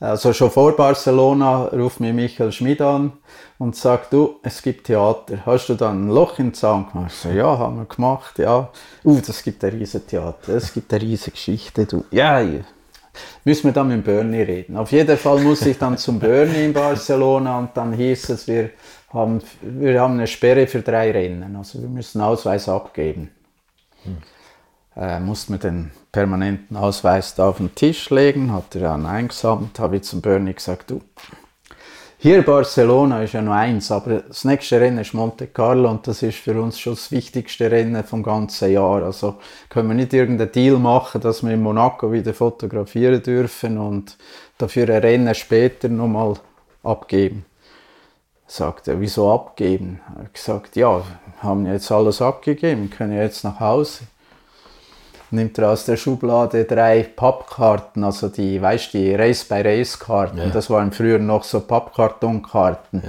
Also schon vor Barcelona ruft mir Michael Schmid an und sagt, du, es gibt Theater. Hast du dann ein Loch im Zaun gemacht? Ich so, ja, haben wir gemacht, ja. Uh, das gibt ein riesen Theater, es gibt eine riesen Geschichte, du. Ja, ja. Müssen wir dann mit Bernie reden. Auf jeden Fall muss ich dann zum Bernie in Barcelona und dann hieß es, wir haben, wir haben eine Sperre für drei Rennen. Also wir müssen Ausweis abgeben äh, musste mir den permanenten Ausweis da auf den Tisch legen, hat er dann eingesammelt, habe ich zum Bernie gesagt, du, hier Barcelona ist ja nur eins, aber das nächste Rennen ist Monte Carlo und das ist für uns schon das wichtigste Rennen vom ganzen Jahr. Also können wir nicht irgendeinen Deal machen, dass wir in Monaco wieder fotografieren dürfen und dafür ein Rennen später nochmal abgeben. Sagt er, wieso abgeben? Er hat gesagt, ja, wir haben jetzt alles abgegeben, können jetzt nach Hause nimmt er aus der Schublade drei Pappkarten, also die, weißt du, die Race-by-Race-Karten. Ja. Das waren früher noch so Pappkartonkarten.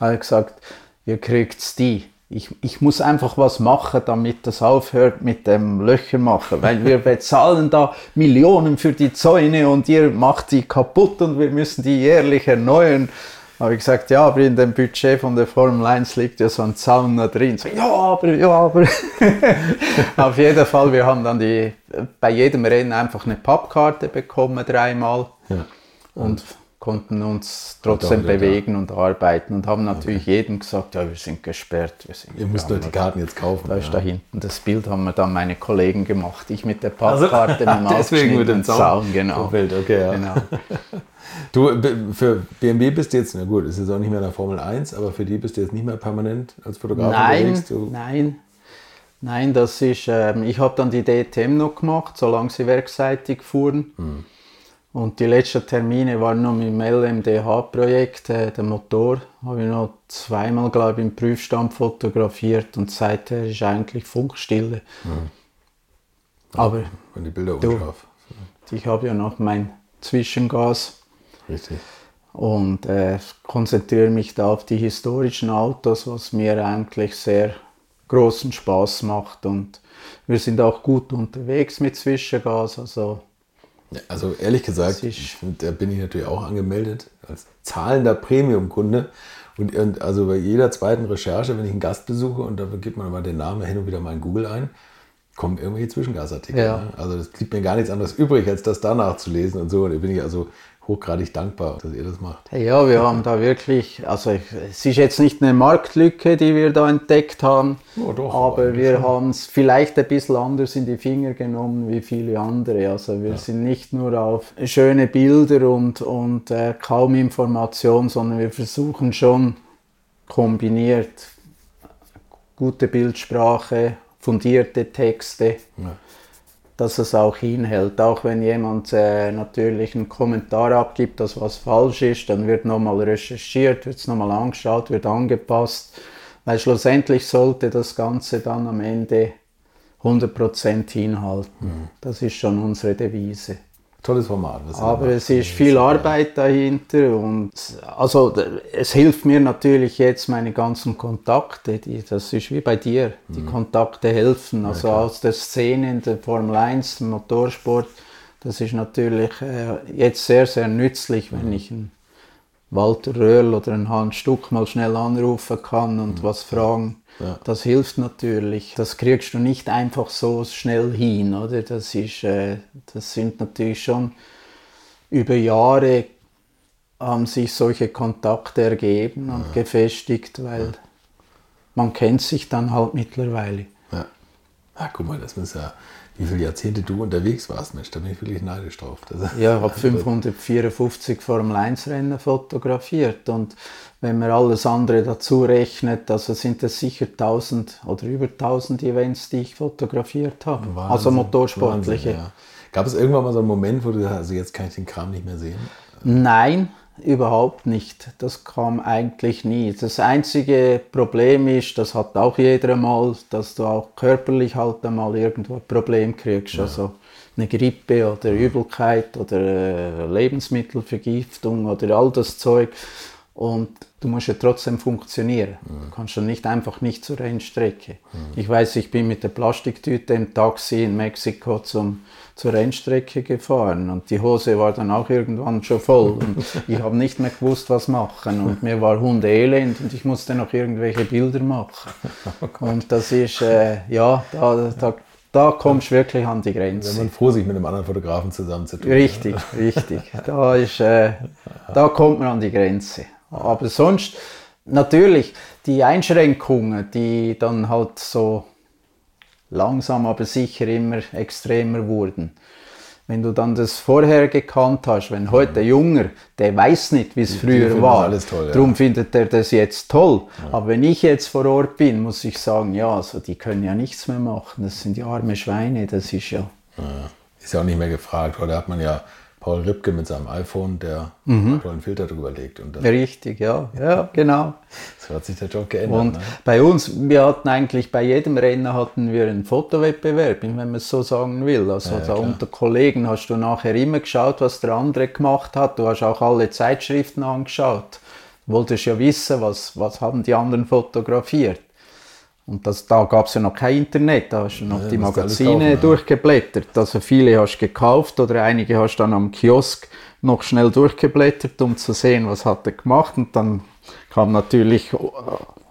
Hat er gesagt, ihr kriegt die. Ich, ich muss einfach was machen, damit das aufhört mit dem Löcher machen, weil wir bezahlen da Millionen für die Zäune und ihr macht die kaputt und wir müssen die jährlich erneuern. Habe ich gesagt, ja, aber in dem Budget von der Formel 1 liegt ja so ein Zaun da drin. So, ja, aber, ja, aber. Auf jeden Fall, wir haben dann die, bei jedem Rennen einfach eine Pappkarte bekommen, dreimal. Ja. Und konnten uns trotzdem da. bewegen und arbeiten und haben natürlich jedem gesagt, ja, wir sind gesperrt. Wir sind Ihr müsst nur die Karten jetzt kaufen. da ist ja. da hinten das Bild, haben wir dann meine Kollegen gemacht. Ich mit der Pappkarte, mit dem Also, Deswegen mit dem Zaun. Zaun, genau. Okay, ja. genau. Du, für BMW bist du jetzt, na gut, ist jetzt auch nicht mehr in der Formel 1, aber für die bist du jetzt nicht mehr permanent als Fotograf Nein, unterwegs. Du, nein, nein, das ist, ähm, ich habe dann die DTM noch gemacht, solange sie werkseitig fuhren. Und die letzten Termine waren noch mit dem LMDH-Projekt, äh, der Motor, habe ich noch zweimal, glaube ich, im Prüfstand fotografiert und seither ist eigentlich Funkstille. Mhm. Aber wenn die Bilder unscharf. Ich habe ja noch mein Zwischengas. Richtig. Und äh, konzentriere mich da auf die historischen Autos, was mir eigentlich sehr großen Spaß macht. Und wir sind auch gut unterwegs mit Zwischengas. Also, also ehrlich gesagt, da bin ich natürlich auch angemeldet als zahlender Premium-Kunde. Und, und, also bei jeder zweiten Recherche, wenn ich einen Gast besuche und da gibt man mal den Namen hin und wieder mal in Google ein, kommen irgendwelche Zwischengasartikel. Ja. Ne? Also das blieb mir gar nichts anderes übrig, als das danach zu lesen und so. Und da bin ich also hochgradig dankbar, dass ihr das macht. Ja, wir haben da wirklich, also es ist jetzt nicht eine Marktlücke, die wir da entdeckt haben, oh, doch, aber wir haben es vielleicht ein bisschen anders in die Finger genommen wie viele andere. Also wir ja. sind nicht nur auf schöne Bilder und, und äh, kaum Information, sondern wir versuchen schon kombiniert gute Bildsprache, fundierte Texte. Ja dass es auch hinhält. Auch wenn jemand äh, natürlich einen Kommentar abgibt, dass was falsch ist, dann wird nochmal recherchiert, wird es nochmal angeschaut, wird angepasst, weil schlussendlich sollte das Ganze dann am Ende 100% hinhalten. Mhm. Das ist schon unsere Devise tolles Format. Aber es ist viel Arbeit dahinter und also es hilft mir natürlich jetzt meine ganzen Kontakte, die, das ist wie bei dir, die mhm. Kontakte helfen, also ja, aus der Szene in der Formel 1, Motorsport, das ist natürlich äh, jetzt sehr, sehr nützlich, wenn mhm. ich einen Walter Röhrl oder einen Hans Stuck mal schnell anrufen kann und mhm. was fragen ja. Das hilft natürlich. Das kriegst du nicht einfach so schnell hin, oder? Das, ist, äh, das sind natürlich schon über Jahre haben sich solche Kontakte ergeben und ja. gefestigt, weil ja. man kennt sich dann halt mittlerweile. Ja. Ah, guck mal, das muss ja wie viele Jahrzehnte du unterwegs warst, Mensch, da bin ich wirklich neidisch drauf. Ja, ich habe 554 Formel 1 Rennen fotografiert und wenn man alles andere dazu rechnet, also sind es sicher 1000 oder über 1000 Events, die ich fotografiert habe. Wahnsinn, also motorsportliche. Wahnsinn, ja. Gab es irgendwann mal so einen Moment, wo du sagst, also jetzt kann ich den Kram nicht mehr sehen? Nein, überhaupt nicht. Das kam eigentlich nie. Das einzige Problem ist, das hat auch jeder mal, dass du auch körperlich halt einmal irgendwo ein Problem kriegst. Ja. Also eine Grippe oder Übelkeit oder äh, Lebensmittelvergiftung oder all das Zeug. Und du musst ja trotzdem funktionieren. Du kannst ja nicht einfach nicht zur Rennstrecke. Ich weiß, ich bin mit der Plastiktüte im Taxi in Mexiko zum, zur Rennstrecke gefahren und die Hose war dann auch irgendwann schon voll und ich habe nicht mehr gewusst, was machen und mir war Hundeelend und ich musste noch irgendwelche Bilder machen. Oh und das ist, äh, ja, da, da, da kommst du wirklich an die Grenze. Wenn man froh, sich mit einem anderen Fotografen zusammenzutun. Richtig, ja. richtig. Da, ist, äh, da kommt man an die Grenze. Aber sonst, natürlich, die Einschränkungen, die dann halt so langsam aber sicher immer extremer wurden. Wenn du dann das vorher gekannt hast, wenn heute Junger, der weiß nicht, wie es früher war, alles toll, ja. darum findet er das jetzt toll. Ja. Aber wenn ich jetzt vor Ort bin, muss ich sagen, ja, also die können ja nichts mehr machen. Das sind die arme Schweine, das ist ja. ja. Ist ja auch nicht mehr gefragt. Heute hat man ja Paul Ripke mit seinem iPhone, der mhm. einen Filter drüber legt. Und Richtig, ja, ja, genau. So hat sich der Job geändert. Und ne? bei uns, wir hatten eigentlich bei jedem Rennen hatten wir einen Fotowettbewerb, wenn man es so sagen will. Also ja, ja, unter Kollegen hast du nachher immer geschaut, was der andere gemacht hat. Du hast auch alle Zeitschriften angeschaut. Du wolltest ja wissen, was, was haben die anderen fotografiert. Und das, da gab es ja noch kein Internet, da hast du noch ja, die Magazine kaufen, durchgeblättert. Also viele hast du gekauft oder einige hast du dann am Kiosk noch schnell durchgeblättert, um zu sehen, was hat er gemacht. Und dann kam natürlich äh,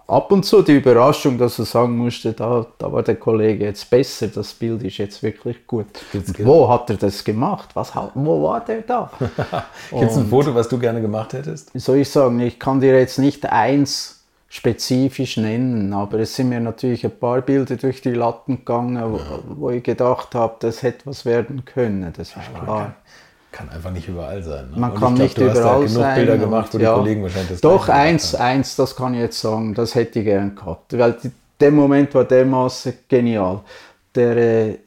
ab und zu die Überraschung, dass er sagen musste, da, da war der Kollege jetzt besser, das Bild ist jetzt wirklich gut. Wo hat er das gemacht? Was, wo war der da? Gibt es ein Foto, was du gerne gemacht hättest? Soll ich sagen, ich kann dir jetzt nicht eins spezifisch nennen, aber es sind mir natürlich ein paar Bilder durch die Latten gegangen, wo, wo ich gedacht habe, das hätte was werden können, das ist ja, klar. Kann, einfach nicht überall sein. Ne? Man kann glaub, nicht überall genug sein. Bilder gemacht, wo ja, die Kollegen wahrscheinlich das Doch, eins, eins, das kann ich jetzt sagen, das hätte ich gern gehabt, weil die, der Moment war dermaßen genial. Der, äh,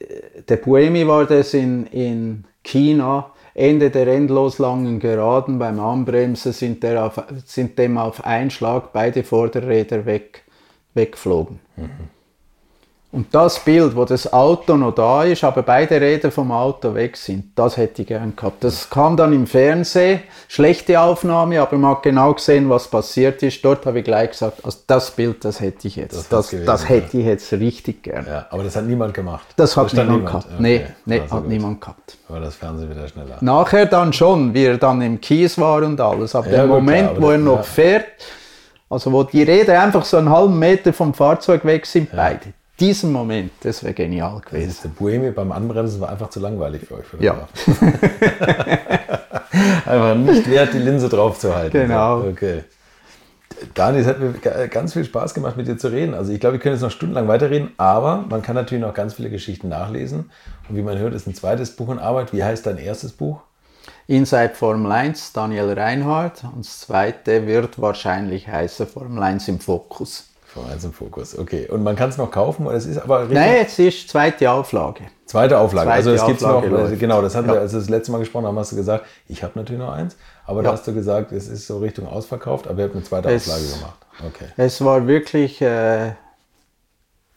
der Buemi war das in, in China, Ende der endlos langen Geraden beim Anbremsen sind, auf, sind dem auf einen Schlag beide Vorderräder weg, weggeflogen. Mhm. Und das Bild, wo das Auto noch da ist, aber beide Räder vom Auto weg sind, das hätte ich gern gehabt. Das kam dann im Fernsehen, schlechte Aufnahme, aber man hat genau gesehen, was passiert ist. Dort habe ich gleich gesagt, also das Bild, das hätte ich jetzt. Das, das, gewesen, das hätte ja. ich jetzt richtig gern. Ja, aber das hat niemand gemacht. Das hat niemand, niemand, gehabt. Okay. Nee, nee also hat gut. niemand gehabt. Aber das Fernsehen wieder schneller. Nachher dann schon, wie er dann im Kies war und alles. Aber ja, der Moment, klar, wo er noch fährt, also wo die Räder einfach so einen halben Meter vom Fahrzeug weg sind, beide diesen Moment, das wäre genial gewesen. Der Bohemie beim Anbremsen war einfach zu langweilig für euch. Für ja. einfach nicht wert, die Linse drauf zu halten. Genau. Okay. Dani, es hat mir ganz viel Spaß gemacht, mit dir zu reden. Also ich glaube, wir können jetzt noch stundenlang weiterreden, aber man kann natürlich noch ganz viele Geschichten nachlesen. Und wie man hört, ist ein zweites Buch in Arbeit. Wie heißt dein erstes Buch? Inside Formel 1, Daniel Reinhardt. Und das zweite wird wahrscheinlich heißen Formel 1 im Fokus. 1 im Fokus, okay. Und man kann es noch kaufen, es ist aber Nein, es ist zweite Auflage. Zweite Auflage, zweite also es gibt noch, läuft. genau, das hatten ja. wir, als wir das letzte Mal gesprochen haben, hast du gesagt, ich habe natürlich noch eins, aber ja. da hast du gesagt, es ist so Richtung ausverkauft, aber ihr habt eine zweite es, Auflage gemacht. Okay. Es war wirklich äh,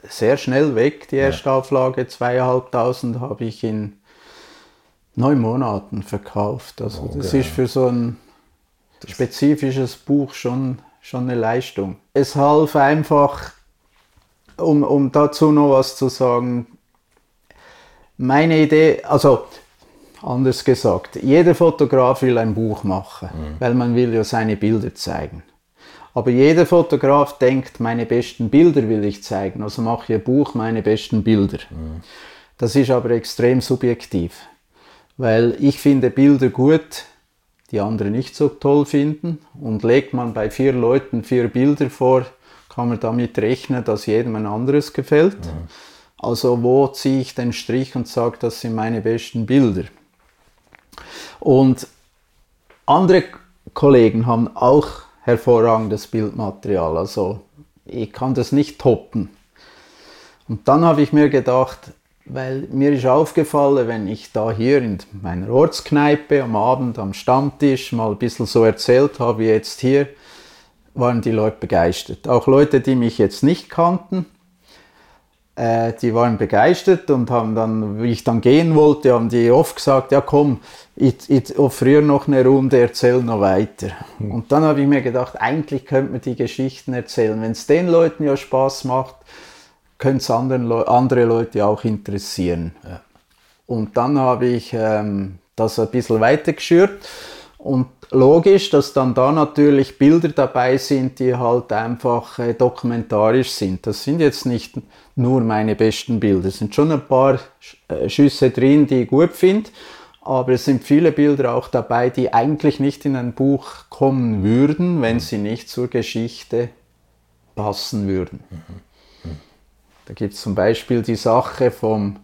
sehr schnell weg, die erste ja. Auflage, zweieinhalbtausend habe ich in neun Monaten verkauft. Also okay. das ist für so ein spezifisches Buch schon schon eine Leistung. Es half einfach, um, um dazu noch was zu sagen, meine Idee, also anders gesagt, jeder Fotograf will ein Buch machen, mhm. weil man will ja seine Bilder zeigen. Aber jeder Fotograf denkt, meine besten Bilder will ich zeigen, also mache ich ein Buch, meine besten Bilder. Mhm. Das ist aber extrem subjektiv, weil ich finde Bilder gut, die andere nicht so toll finden. Und legt man bei vier Leuten vier Bilder vor, kann man damit rechnen, dass jedem ein anderes gefällt. Mhm. Also wo ziehe ich den Strich und sage, das sind meine besten Bilder. Und andere Kollegen haben auch hervorragendes Bildmaterial. Also ich kann das nicht toppen. Und dann habe ich mir gedacht, weil mir ist aufgefallen, wenn ich da hier in meiner Ortskneipe am Abend am Stammtisch mal ein bisschen so erzählt habe wie jetzt hier, waren die Leute begeistert. Auch Leute, die mich jetzt nicht kannten, äh, die waren begeistert und haben dann, wie ich dann gehen wollte, haben die oft gesagt, ja komm, ich, ich früher noch eine Runde, erzähl noch weiter. Mhm. Und dann habe ich mir gedacht, eigentlich könnte man die Geschichten erzählen. Wenn es den Leuten ja Spaß macht, könnte es andere Leute auch interessieren. Ja. Und dann habe ich ähm, das ein bisschen weitergeschürt und logisch, dass dann da natürlich Bilder dabei sind, die halt einfach äh, dokumentarisch sind. Das sind jetzt nicht nur meine besten Bilder, es sind schon ein paar äh, Schüsse drin, die ich gut finde, aber es sind viele Bilder auch dabei, die eigentlich nicht in ein Buch kommen würden, wenn sie nicht zur Geschichte passen würden. Mhm. Da gibt es zum Beispiel die Sache vom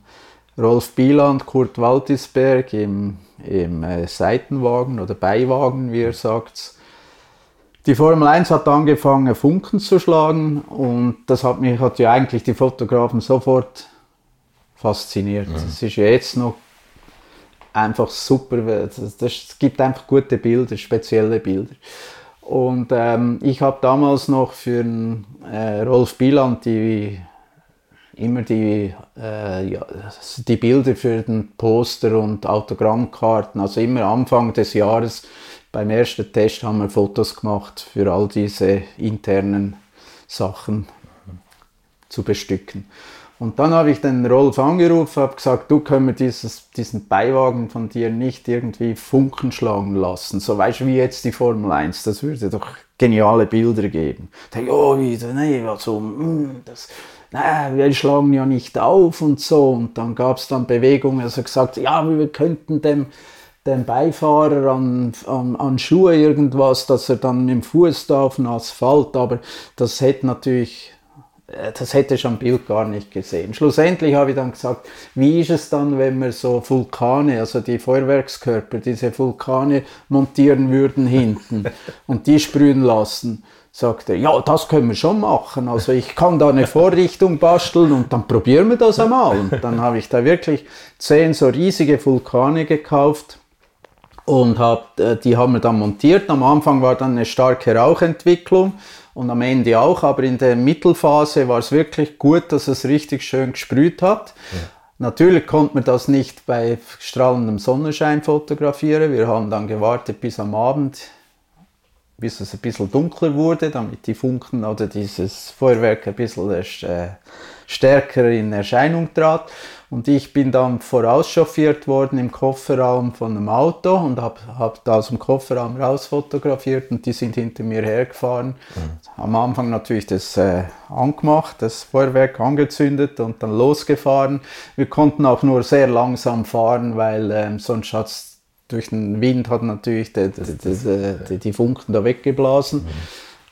Rolf Bieland, Kurt Waltisberg im, im äh, Seitenwagen oder Beiwagen, wie er sagt. Die Formel 1 hat angefangen, Funken zu schlagen und das hat mich hat ja eigentlich die Fotografen sofort fasziniert. Es mhm. ist ja jetzt noch einfach super. Es gibt einfach gute Bilder, spezielle Bilder. Und ähm, ich habe damals noch für äh, Rolf Bieland die immer die, äh, ja, die Bilder für den Poster und Autogrammkarten. Also immer Anfang des Jahres beim ersten Test haben wir Fotos gemacht für all diese internen Sachen zu bestücken. Und dann habe ich den Rolf angerufen, habe gesagt, du können wir dieses, diesen Beiwagen von dir nicht irgendwie Funken schlagen lassen. So weißt du, wie jetzt die Formel 1, das würde doch geniale Bilder geben. Denke, oh, wie, nee, also, mm, das, naja, wir schlagen ja nicht auf und so. Und dann gab es dann Bewegungen, also gesagt, ja, wir könnten dem, dem Beifahrer an, an, an Schuhe irgendwas, dass er dann mit dem Fuß da auf den Asphalt, aber das hätte natürlich äh, das hätte ich am Bild gar nicht gesehen. Schlussendlich habe ich dann gesagt, wie ist es dann, wenn wir so Vulkane, also die Feuerwerkskörper, diese Vulkane montieren würden hinten und die sprühen lassen sagte, ja, das können wir schon machen. Also ich kann da eine Vorrichtung basteln und dann probieren wir das einmal. Und dann habe ich da wirklich zehn so riesige Vulkane gekauft und hab, äh, die haben wir dann montiert. Am Anfang war dann eine starke Rauchentwicklung und am Ende auch, aber in der Mittelphase war es wirklich gut, dass es richtig schön gesprüht hat. Ja. Natürlich konnte man das nicht bei strahlendem Sonnenschein fotografieren. Wir haben dann gewartet bis am Abend, bis es ein bisschen dunkler wurde, damit die Funken oder dieses Feuerwerk ein bisschen äh, stärker in Erscheinung trat. Und ich bin dann vorauschauffiert worden im Kofferraum von einem Auto und habe hab da aus dem Kofferraum raus fotografiert und die sind hinter mir hergefahren. Mhm. Am Anfang natürlich das äh, angemacht, das Feuerwerk angezündet und dann losgefahren. Wir konnten auch nur sehr langsam fahren, weil ähm, sonst hat durch den Wind hat natürlich die, die, die, Funken da weggeblasen.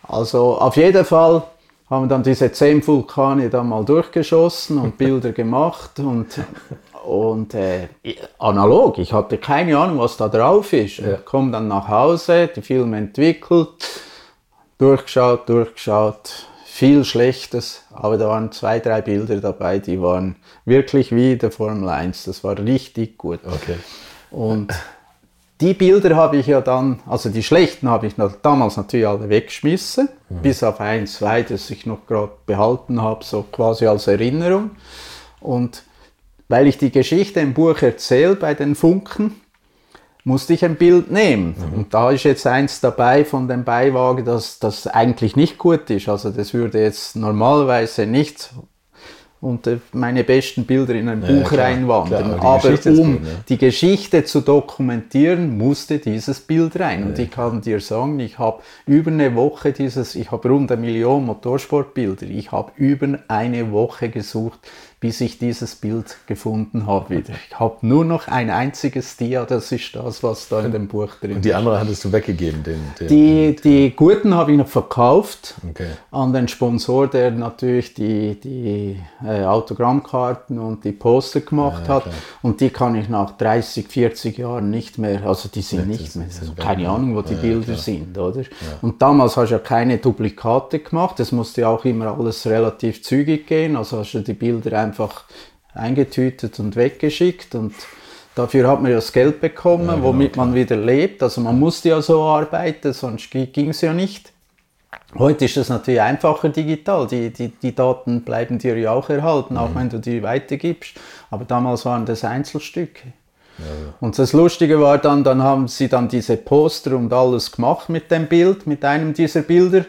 Also auf jeden Fall haben dann diese zehn Vulkane da mal durchgeschossen und Bilder gemacht und, und äh, analog. Ich hatte keine Ahnung, was da drauf ist. Ja. Komme dann nach Hause, die Filme entwickelt, durchgeschaut, durchgeschaut. Viel Schlechtes, aber da waren zwei, drei Bilder dabei, die waren wirklich wie der Formel 1. Das war richtig gut. Okay. Und die Bilder habe ich ja dann, also die schlechten habe ich damals natürlich alle weggeschmissen, mhm. bis auf ein, zwei, das ich noch gerade behalten habe, so quasi als Erinnerung. Und weil ich die Geschichte im Buch erzähle bei den Funken, musste ich ein Bild nehmen. Mhm. Und da ist jetzt eins dabei von dem Beiwagen, das, das eigentlich nicht gut ist. Also das würde jetzt normalerweise nicht und meine besten Bilder in ein ja, Buch klar, reinwandern. Klar, aber, aber um gut, ne? die Geschichte zu dokumentieren, musste dieses Bild rein. Ja. Und ich kann dir sagen, ich habe über eine Woche dieses, ich habe rund eine Million Motorsportbilder, ich habe über eine Woche gesucht, bis ich dieses Bild gefunden habe wieder. Ich habe nur noch ein einziges Dia, das ist das, was da in dem Buch drin ist. Und die andere hattest du weggegeben? Den, den die, die guten habe ich noch verkauft okay. an den Sponsor, der natürlich die, die äh, Autogrammkarten und die Poster gemacht ja, hat. Klar. Und die kann ich nach 30, 40 Jahren nicht mehr, also die sind nicht, nicht mehr, also keine Ahnung, wo die ja, Bilder klar. sind, oder? Und damals hast du ja keine Duplikate gemacht, das musste auch immer alles relativ zügig gehen, also hast du die Bilder einfach eingetütet und weggeschickt und dafür hat man ja das Geld bekommen, ja, genau, womit klar. man wieder lebt. Also man musste ja so arbeiten, sonst ging es ja nicht. Heute ist es natürlich einfacher digital. Die, die, die Daten bleiben dir ja auch erhalten, mhm. auch wenn du die weitergibst. Aber damals waren das Einzelstücke. Ja, ja. Und das Lustige war dann, dann haben sie dann diese Poster und alles gemacht mit dem Bild, mit einem dieser Bilder.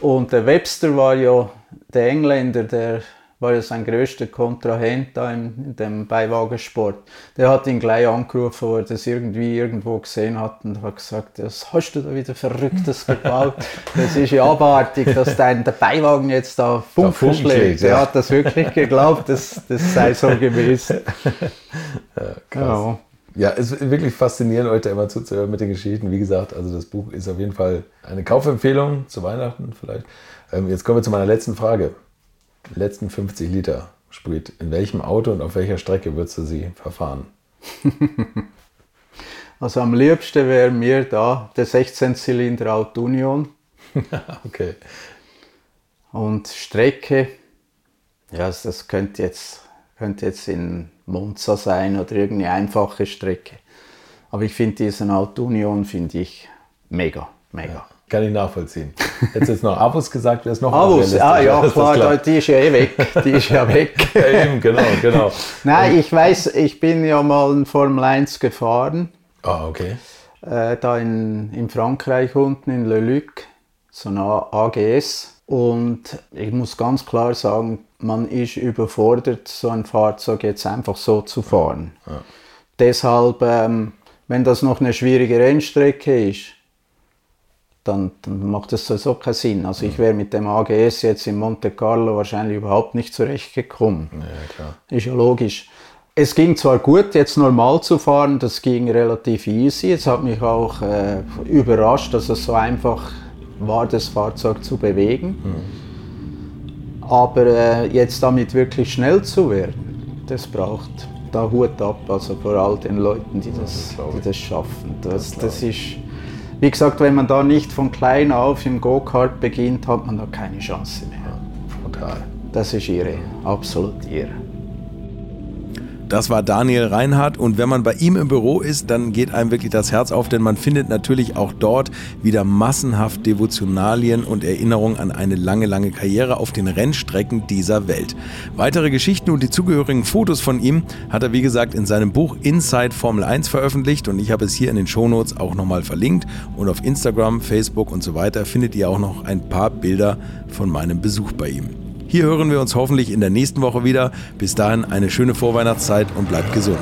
Und der Webster war ja der Engländer, der war ja sein größter Kontrahent da in, in, dem Beiwagensport. Der hat ihn gleich angerufen, wo er das irgendwie irgendwo gesehen hat und hat gesagt, was hast du da wieder Verrücktes gebaut? das ist ja abartig, dass dein der Beiwagen jetzt da Funken schlägt. Ja. Er hat das wirklich geglaubt, dass das sei so gewesen. Ja. Ja. Ja, es ist wirklich faszinierend, euch da immer zuzuhören mit den Geschichten. Wie gesagt, also das Buch ist auf jeden Fall eine Kaufempfehlung zu Weihnachten vielleicht. Ähm, jetzt kommen wir zu meiner letzten Frage letzten 50 Liter Sprit, in welchem Auto und auf welcher Strecke würdest du sie verfahren? Also am liebsten wäre mir da der 16-Zylinder Auto Union. okay. Und Strecke, ja, das könnte jetzt, könnte jetzt in Monza sein oder irgendeine einfache Strecke. Aber ich finde diesen Auto Union finde ich mega, mega. Ja. Kann ich nachvollziehen. Hättest jetzt noch Avus gesagt, wäre es noch Avus, ah ja, klar, klar, die ist ja eh weg. Die ist ja weg. ja, eben, genau, genau. Nein, ich weiß, ich bin ja mal in Formel 1 gefahren. Ah, okay. Äh, da in, in Frankreich unten in Le Luc, so eine AGS. Und ich muss ganz klar sagen, man ist überfordert, so ein Fahrzeug jetzt einfach so zu fahren. Ja. Deshalb, ähm, wenn das noch eine schwierige Rennstrecke ist, dann, dann macht das sowieso keinen Sinn. Also ich wäre mit dem AGS jetzt in Monte Carlo wahrscheinlich überhaupt nicht zurechtgekommen. Ja, Ist ja logisch. Es ging zwar gut, jetzt normal zu fahren, das ging relativ easy. Es hat mich auch äh, überrascht, dass es so einfach war, das Fahrzeug zu bewegen. Mhm. Aber äh, jetzt damit wirklich schnell zu werden, das braucht da Hut ab, also vor all den Leuten, die das, die das schaffen. Das, das ist wie gesagt, wenn man da nicht von klein auf im Go-Kart beginnt, hat man da keine Chance mehr. Total. Das ist ihre, absolut ihre. Das war Daniel Reinhardt und wenn man bei ihm im Büro ist, dann geht einem wirklich das Herz auf, denn man findet natürlich auch dort wieder massenhaft Devotionalien und Erinnerungen an eine lange, lange Karriere auf den Rennstrecken dieser Welt. Weitere Geschichten und die zugehörigen Fotos von ihm hat er wie gesagt in seinem Buch Inside Formel 1 veröffentlicht und ich habe es hier in den Shownotes auch nochmal verlinkt und auf Instagram, Facebook und so weiter findet ihr auch noch ein paar Bilder von meinem Besuch bei ihm. Hier hören wir uns hoffentlich in der nächsten Woche wieder. Bis dahin eine schöne Vorweihnachtszeit und bleibt gesund.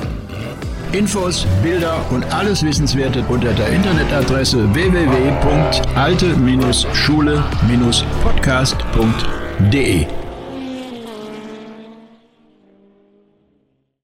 Infos, Bilder und alles Wissenswerte unter der Internetadresse www.alte-schule-podcast.de